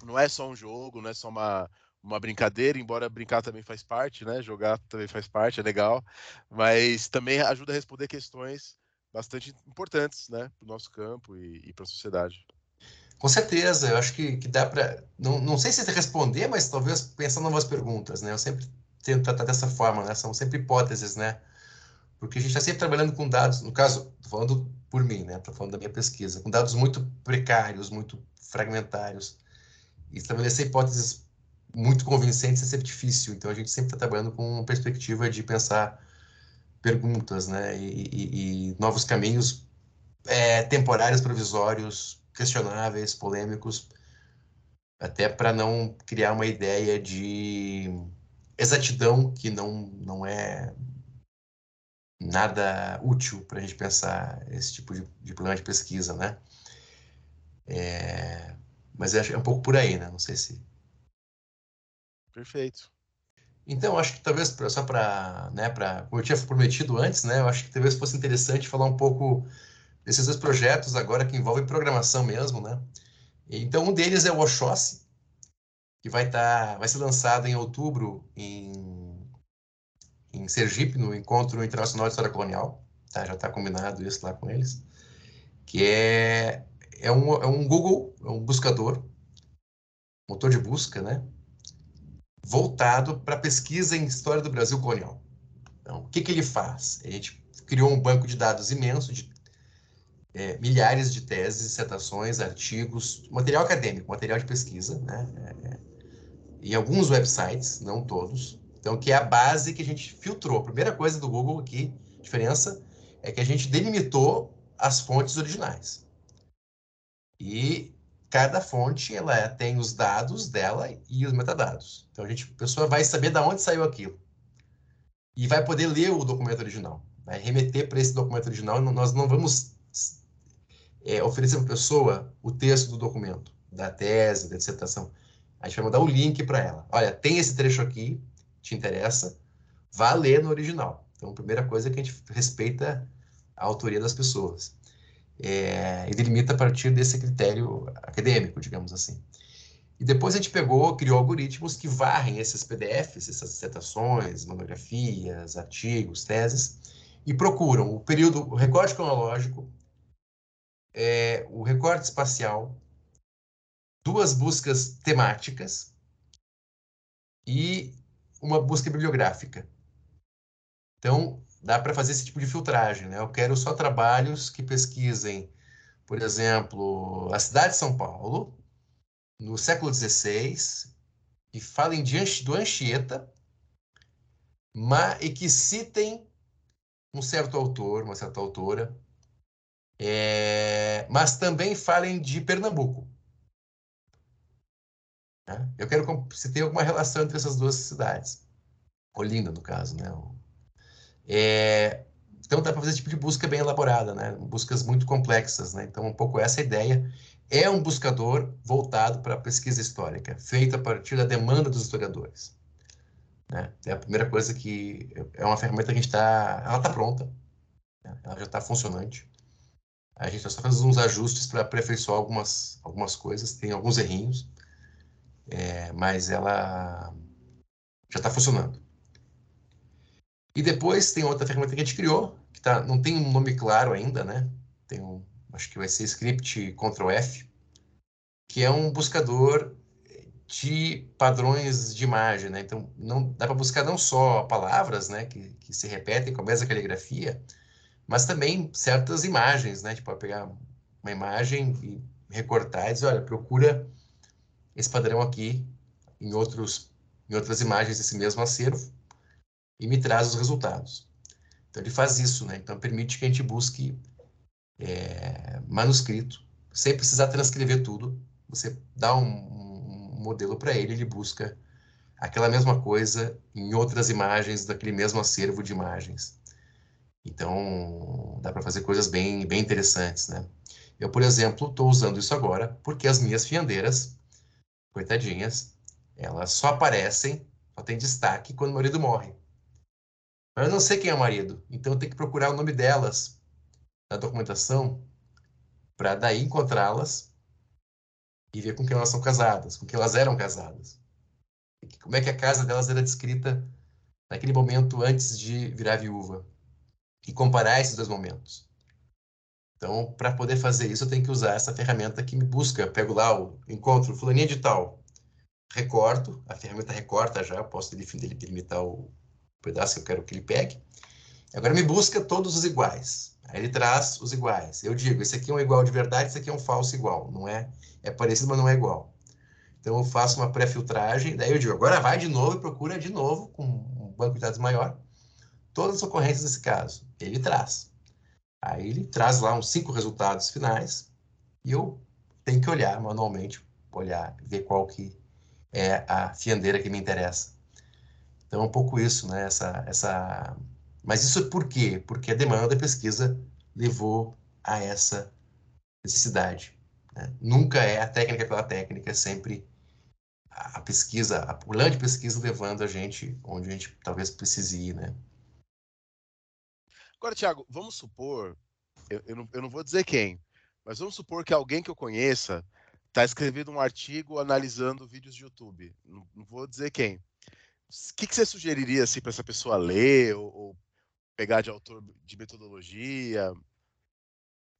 não é só um jogo, não é só uma, uma brincadeira, embora brincar também faz parte, né? Jogar também faz parte, é legal, mas também ajuda a responder questões bastante importantes, né, para o nosso campo e, e para a sociedade. Com certeza, eu acho que, que dá para. Não, não sei se responder, mas talvez pensar novas perguntas, né? Eu sempre tento tratar dessa forma, né? São sempre hipóteses, né? Porque a gente está sempre trabalhando com dados, no caso, falando por mim, né? Estou falando da minha pesquisa, com dados muito precários, muito fragmentários. E estabelecer hipóteses muito convincentes é sempre difícil. Então a gente sempre está trabalhando com uma perspectiva de pensar perguntas, né? E, e, e novos caminhos é, temporários, provisórios, questionáveis, polêmicos, até para não criar uma ideia de exatidão que não, não é nada útil para a gente pensar esse tipo de, de problema de pesquisa, né? É, mas é um pouco por aí, né? Não sei se. Perfeito. Então, acho que talvez só para, né, para, como eu tinha prometido antes, né, eu acho que talvez fosse interessante falar um pouco desses dois projetos agora que envolvem programação mesmo, né? Então, um deles é o Oxóssi, que vai estar, tá, vai ser lançado em outubro em, em Sergipe, no Encontro Internacional de História Colonial, tá? Já está combinado isso lá com eles, que é é um, é um Google, é um buscador, motor de busca, né? Voltado para pesquisa em história do Brasil colonial. Então, o que, que ele faz? A gente criou um banco de dados imenso de é, milhares de teses, dissertações, artigos, material acadêmico, material de pesquisa, né? É, e alguns websites, não todos. Então, que é a base que a gente filtrou. A primeira coisa do Google aqui, diferença, é que a gente delimitou as fontes originais. E cada fonte ela tem os dados dela e os metadados. Então a gente, a pessoa vai saber de onde saiu aquilo e vai poder ler o documento original, vai remeter para esse documento original. Nós não vamos é, oferecer para a pessoa o texto do documento, da tese, da dissertação. A gente vai mandar o link para ela. Olha, tem esse trecho aqui, te interessa? Vá ler no original. Então, a primeira coisa é que a gente respeita a autoria das pessoas é, e delimita a partir desse critério acadêmico, digamos assim. E depois a gente pegou, criou algoritmos que varrem esses PDFs, essas dissertações, monografias, artigos, teses, e procuram o período, o recorte cronológico, é, o recorte espacial, duas buscas temáticas e uma busca bibliográfica. Então, dá para fazer esse tipo de filtragem. Né? Eu quero só trabalhos que pesquisem, por exemplo, a cidade de São Paulo, no século XVI, e falem do Anchieta, mas, e que citem um certo autor, uma certa autora, é, mas também falem de Pernambuco. Né? Eu quero se tem alguma relação entre essas duas cidades. Olinda, no caso, né? É, então dá para fazer esse tipo de busca bem elaborada, né? Buscas muito complexas, né? Então um pouco essa ideia. É um buscador voltado para a pesquisa histórica, feito a partir da demanda dos historiadores. Né? É a primeira coisa que é uma ferramenta que a gente está, ela está pronta, né? ela já está funcionante. A gente só faz uns ajustes para aperfeiçoar algumas algumas coisas, tem alguns errinhos, é, mas ela já está funcionando. E depois tem outra ferramenta que a gente criou, que tá, não tem um nome claro ainda, né? Tem um, acho que vai ser script Ctrl F, que é um buscador de padrões de imagem, né? Então, não dá para buscar não só palavras, né, que, que se repetem com a mesma caligrafia, mas também certas imagens, né? Tipo, pegar uma imagem e recortar e dizer, olha, procura esse padrão aqui em outros em outras imagens desse mesmo acervo e me traz os resultados. Então ele faz isso, né? Então permite que a gente busque é, manuscrito, sem precisar transcrever tudo. Você dá um, um modelo para ele, ele busca aquela mesma coisa em outras imagens daquele mesmo acervo de imagens. Então dá para fazer coisas bem, bem interessantes, né? Eu, por exemplo, estou usando isso agora porque as minhas fiandeiras, coitadinhas, elas só aparecem, só tem destaque quando o marido morre. Mas eu não sei quem é o marido, então eu tenho que procurar o nome delas na documentação para daí encontrá-las e ver com quem elas são casadas, com quem elas eram casadas. Como é que a casa delas era descrita naquele momento antes de virar viúva. E comparar esses dois momentos. Então, para poder fazer isso, eu tenho que usar essa ferramenta que me busca. Eu pego lá, o encontro fulaninha de tal, recorto, a ferramenta recorta já, posso delimitar o pedaço que eu quero que ele pegue. Agora me busca todos os iguais. Aí ele traz os iguais. Eu digo, esse aqui é um igual de verdade, esse aqui é um falso igual. Não é, é parecido, mas não é igual. Então eu faço uma pré-filtragem, daí eu digo, agora vai de novo e procura de novo, com um banco de dados maior, todas as ocorrências desse caso. Ele traz. Aí ele traz lá uns cinco resultados finais e eu tenho que olhar manualmente, olhar, ver qual que é a fiandeira que me interessa. Então é um pouco isso, né? Essa, essa... Mas isso por quê? Porque a demanda da pesquisa levou a essa necessidade. Né? Nunca é a técnica pela técnica, é sempre a pesquisa, a pulã de pesquisa levando a gente onde a gente talvez precise ir, né? Agora, Thiago, vamos supor, eu, eu, não, eu não vou dizer quem, mas vamos supor que alguém que eu conheça está escrevendo um artigo analisando vídeos de YouTube. Não, não vou dizer quem. O que, que você sugeriria assim, para essa pessoa ler ou, ou, pegar de autor de metodologia?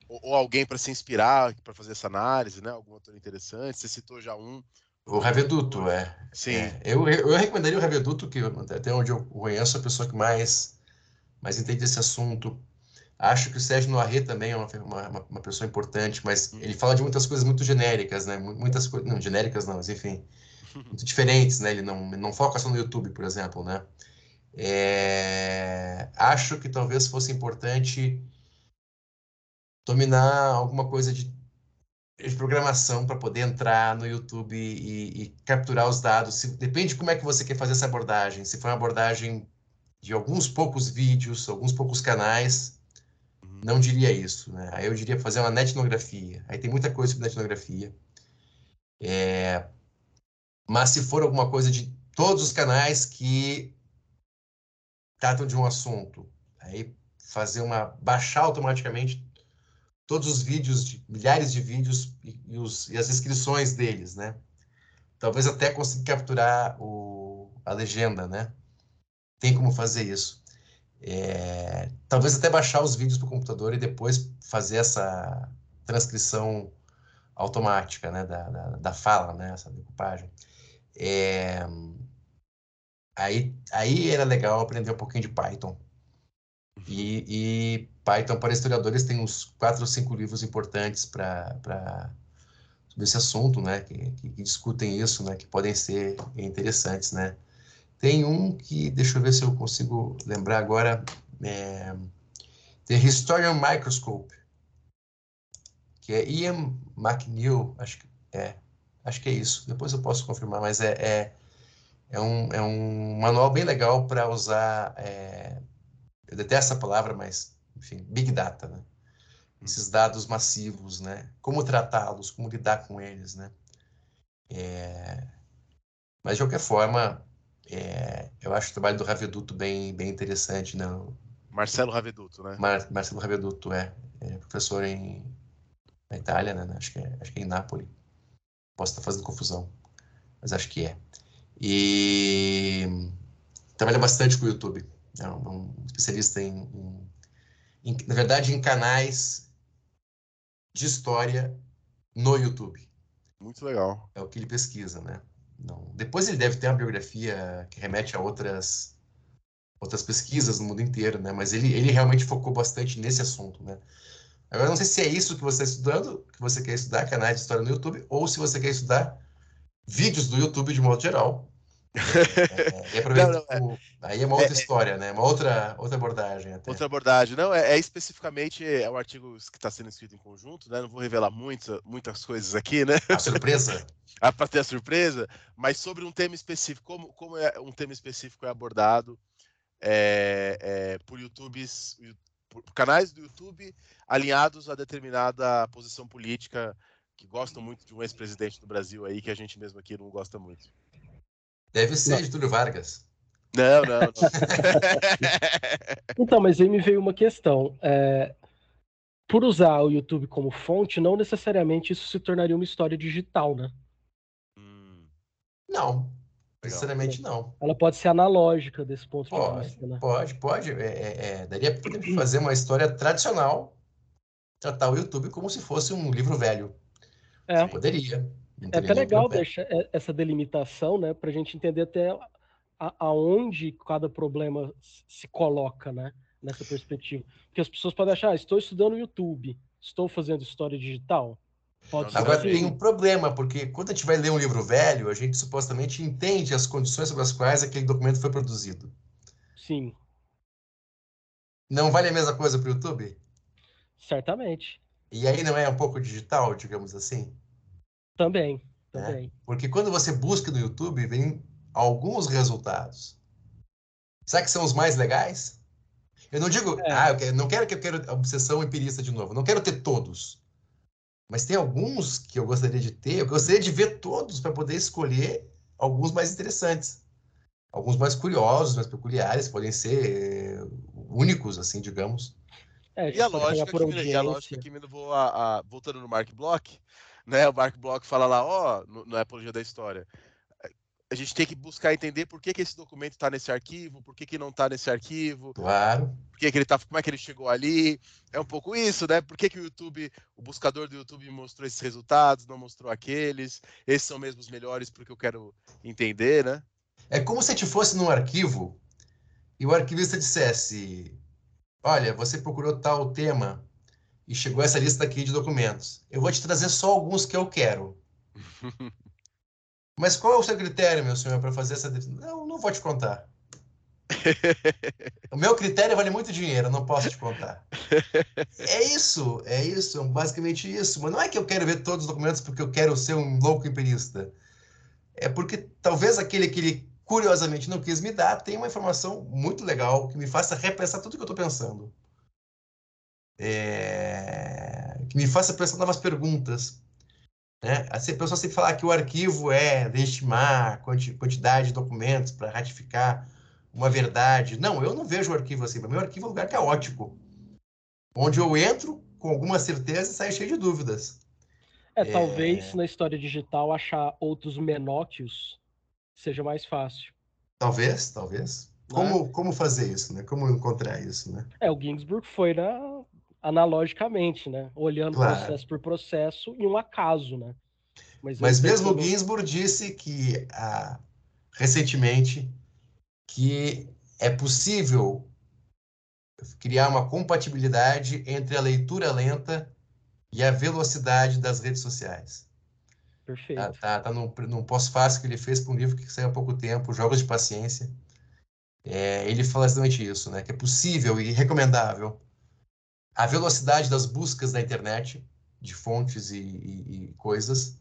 Ou, ou alguém para se inspirar para fazer essa análise, né? Algum autor interessante? Você citou já um. O Raveduto, é. Sim. É. Eu, eu recomendaria o Raveduto, que até onde eu conheço, a pessoa que mais, mais entende desse assunto. Acho que o Sérgio Noiré também é uma, uma, uma, pessoa importante, mas ele fala de muitas coisas muito genéricas, né? Muitas coisas, não, genéricas não, mas enfim, muito diferentes, né? Ele não, não foca só no YouTube, por exemplo, né? É... Acho que talvez fosse importante dominar alguma coisa de de programação para poder entrar no YouTube e, e, capturar os dados. Se, depende de como é que você quer fazer essa abordagem. Se for uma abordagem de alguns poucos vídeos, alguns poucos canais, uhum. não diria isso. Né? Aí eu diria fazer uma netnografia. Aí tem muita coisa sobre netnografia. É... Mas se for alguma coisa de todos os canais que tratam de um assunto, aí fazer uma baixar automaticamente todos os vídeos, de, milhares de vídeos e, e, os, e, as inscrições deles, né? Talvez até conseguir capturar o, a legenda, né? Tem como fazer isso. É, talvez até baixar os vídeos para o computador e depois fazer essa transcrição automática, né? Da, da, da fala, né? Essa decupagem. É, aí, aí era legal aprender um pouquinho de Python. E, e Python para historiadores tem uns quatro ou cinco livros importantes para sobre esse assunto, né, que, que, discutem isso, né, que podem ser interessantes, né. Tem um que, deixa eu ver se eu consigo lembrar agora, é, The Historian Microscope, que é Ian McNeil, acho que é, acho que é isso, depois eu posso confirmar, mas é, é, é, um, é um manual bem legal para usar, é, eu detesto essa palavra, mas enfim, Big Data, né? Esses dados massivos, né? Como tratá-los, como lidar com eles, né? É... Mas, de qualquer forma, é... eu acho o trabalho do Raveduto bem, bem interessante, né? Marcelo Raveduto, né? Mar... Marcelo Raveduto, é. é professor em... na Itália, né? Acho que, é... acho que é em Nápoles. Posso estar fazendo confusão, mas acho que é. E trabalha bastante com o YouTube. É um, um especialista em, em em, na verdade, em canais de história no YouTube. Muito legal. É o que ele pesquisa, né? Não. Depois ele deve ter uma biografia que remete a outras outras pesquisas no mundo inteiro, né? Mas ele, ele realmente focou bastante nesse assunto, né? Agora, não sei se é isso que você está estudando, que você quer estudar, canais de história no YouTube, ou se você quer estudar vídeos do YouTube de modo geral, é, e não, não, é, aí é uma outra é, é, história, né? Uma outra, outra abordagem. Até. Outra abordagem. Não, é, é especificamente é o artigo que está sendo escrito em conjunto, né? Não vou revelar muita, muitas coisas aqui, né? A surpresa. ah, Para ter a surpresa, mas sobre um tema específico, como, como é um tema específico é abordado é, por YouTubes, por canais do YouTube alinhados a determinada posição política que gostam muito de um ex-presidente do Brasil aí que a gente mesmo aqui não gosta muito. Deve ser Não. de Túlio Vargas. Não, não, não. Então, mas aí me veio uma questão. é, por usar o YouTube como fonte, não necessariamente isso se tornaria uma história digital, né? Hum, Não, necessariamente não. Ela pode ser analógica desse ponto de Pode, vista, né? pode, pode. É, é, é, daria pra fazer uma história tradicional, tratar o YouTube como se fosse um livro velho. É. Poderia. É até legal problema. deixar e- essa delimitação, né, para a gente entender até a- aonde cada problema se coloca, né, nessa perspectiva. Porque as pessoas podem achar, ah, estou estudando YouTube, estou fazendo história digital. Pode Agora assim. tem um problema, porque quando a gente vai ler um livro velho, a gente supostamente entende as condições sobre as quais aquele documento foi produzido. Sim, Não vale a mesma coisa para o YouTube? certamente. E aí não é um pouco digital, digamos assim? Também, também. Porque quando você busca no YouTube, vem alguns resultados. Será que são os mais legais? Eu não digo, É. ah, eu quero- não quero que eu quero obsessão empirista de novo. Não quero ter todos. Mas tem alguns que eu gostaria de ter. Eu gostaria de ver todos para poder escolher alguns mais interessantes. Alguns mais curiosos, mais peculiares, podem ser eh, únicos, assim, digamos. É, E a lógica, por que me, e a lógica que me levou a, a- voltando no Mark Block, né? O Mark Block fala lá, ó, no, no Apologia da História. A gente tem que buscar entender por que, que esse documento está nesse arquivo, por que, que não está nesse arquivo, Claro. por que, que ele tá, como é que ele chegou ali. É um pouco isso, né? Por que, que o YouTube, o buscador do YouTube mostrou esses resultados, não mostrou aqueles? Esses são mesmo os melhores porque eu quero entender, né? É como se a gente fosse num arquivo e o arquivista dissesse: Olha, você procurou tal tema e chegou essa lista aqui de documentos. Eu vou te trazer só alguns que eu quero. Mas qual é o seu critério, meu senhor, para fazer essa? Não, não vou te contar. O meu critério vale muito dinheiro, eu não posso te contar. É isso, é isso, é basicamente isso. Mas não é que eu quero ver todos os documentos porque eu quero ser um louco empirista. É porque talvez aquele que ele curiosamente não quis me dar tem uma informação muito legal que me faça repensar tudo que eu estou pensando. É, Que me faça pensar novas perguntas. Né? Assim, a pessoa sempre falar que o arquivo é legitimar quanti- quantidade de documentos para ratificar uma verdade. Não, eu não vejo o arquivo assim. Para mim, o arquivo é um lugar caótico, onde eu entro com alguma certeza e saio cheio de dúvidas. É, talvez na história digital achar outros menóquios seja mais fácil. Talvez, talvez. Como, como fazer isso, né? Como encontrar isso, né? É, o Ginsburg foi na, analogicamente, né? Olhando Claro. processo por processo e um acaso, né? Mas ele mesmo Ginsburg disse que ah, recentemente que é possível criar uma compatibilidade entre a leitura lenta e a velocidade das redes sociais. Perfeito. Tá, tá, tá num, num pós-fácil que ele fez para um livro que saiu há pouco tempo, Jogos de Paciência. É, ele fala exatamente isso, né? Que é possível e recomendável a velocidade das buscas na internet, de fontes e, e- e coisas,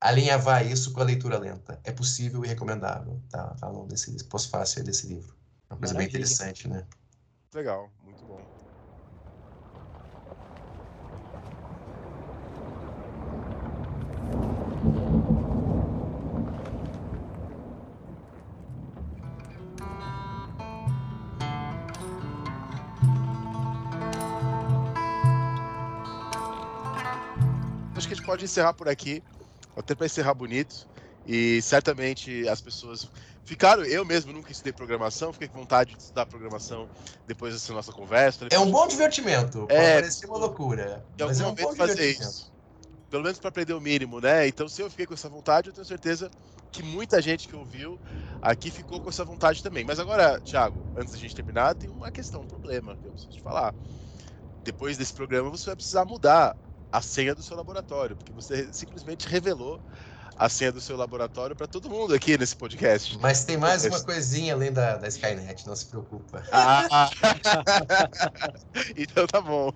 alinhavar isso com a leitura lenta. É possível e recomendável. Tá, tá no desse pós-fácil desse livro. É uma coisa bem Maravilha. interessante, né? Legal, pode encerrar por aqui, até para encerrar bonito. E certamente as pessoas ficaram. Eu mesmo nunca estudei programação, fiquei com vontade de estudar programação depois dessa nossa conversa. Falei, É um "Poxa, bom divertimento. É, parecer uma loucura. em Mas é um bom fazer isso. Pelo menos para aprender o mínimo, né? Então, se eu fiquei com essa vontade, eu tenho certeza que muita gente que ouviu aqui ficou com essa vontade também. Mas agora, Thiago, antes da gente terminar, tem uma questão, um problema que eu preciso te falar. Depois desse programa, você vai precisar mudar a senha do seu laboratório, porque você simplesmente revelou a senha do seu laboratório para todo mundo aqui nesse podcast. Mas tem mais uma coisinha além da, da Skynet, não se preocupa. Ah! então tá bom.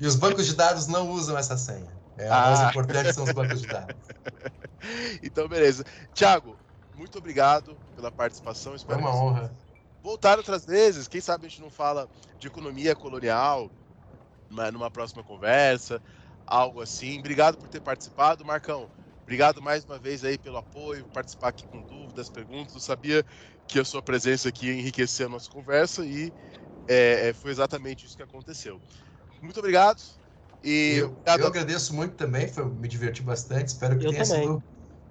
E os bancos de dados não usam essa senha. É, a Ah. mais importante são os bancos de dados. Então, beleza. Thiago, muito obrigado pela participação. Foi Espero uma honra. voltar outras vezes. Quem sabe a gente não fala de economia colonial numa próxima conversa, algo assim. Obrigado por ter participado, Marcão. Obrigado mais uma vez aí pelo apoio, participar aqui com dúvidas, perguntas. Eu sabia que a sua presença aqui ia enriquecer a nossa conversa e é, é foi exatamente isso que aconteceu. Muito obrigado. E eu, obrigado eu agradeço muito também, foi, me diverti bastante. Espero que Eu tenha também. sido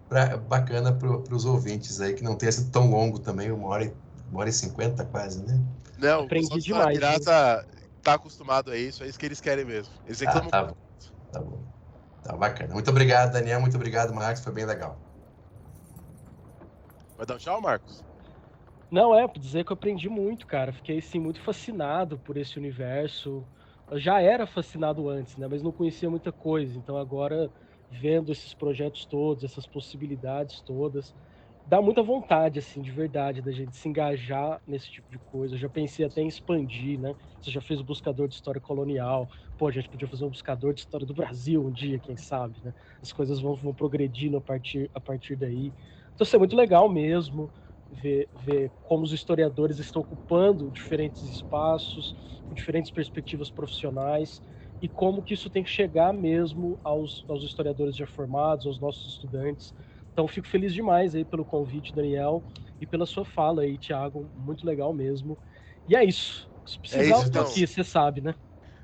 pra- bacana para os ouvintes aí, que não tenha sido tão longo também, uma hora, e- uma hora e cinquenta quase, né? Não, Aprendi demais, Pirata tá acostumado a isso, é isso que eles querem mesmo. Eles Ah, reclamam. tá bom. Tá bom. Tá bacana. Muito obrigado, Daniel. Muito obrigado, Marcos. Foi bem legal. Vai dar um tchau, Marcos? Não, é, pra dizer que eu aprendi muito, cara. Fiquei, assim, muito fascinado por esse universo. Eu já era fascinado antes, né? Mas não conhecia muita coisa. Então agora, vendo esses projetos todos, essas possibilidades todas, dá muita vontade, assim, de verdade, da gente se engajar nesse tipo de coisa. Eu já pensei até em expandir, né? Você já fez o buscador de história colonial. Pô, a gente podia fazer um buscador de história do Brasil um dia, quem sabe, né? As coisas vão, vão progredindo a partir, a partir daí. Então, isso é muito legal mesmo ver, ver como os historiadores estão ocupando diferentes espaços, diferentes perspectivas profissionais, e como que isso tem que chegar mesmo aos, aos historiadores já formados, aos nossos estudantes. Então, fico feliz demais aí pelo convite, Daniel, e pela sua fala aí, Thiago, muito legal mesmo. E é isso. Se precisar, isso, eu tô então. aqui, você sabe, né?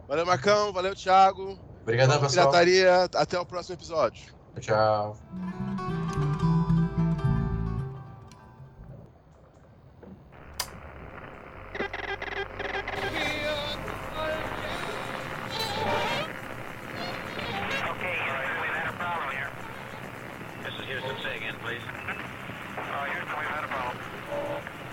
Valeu, Marcão. Valeu, Thiago. Obrigadão, Vamos, pessoal. Pirataria. Até o próximo episódio. Tchau.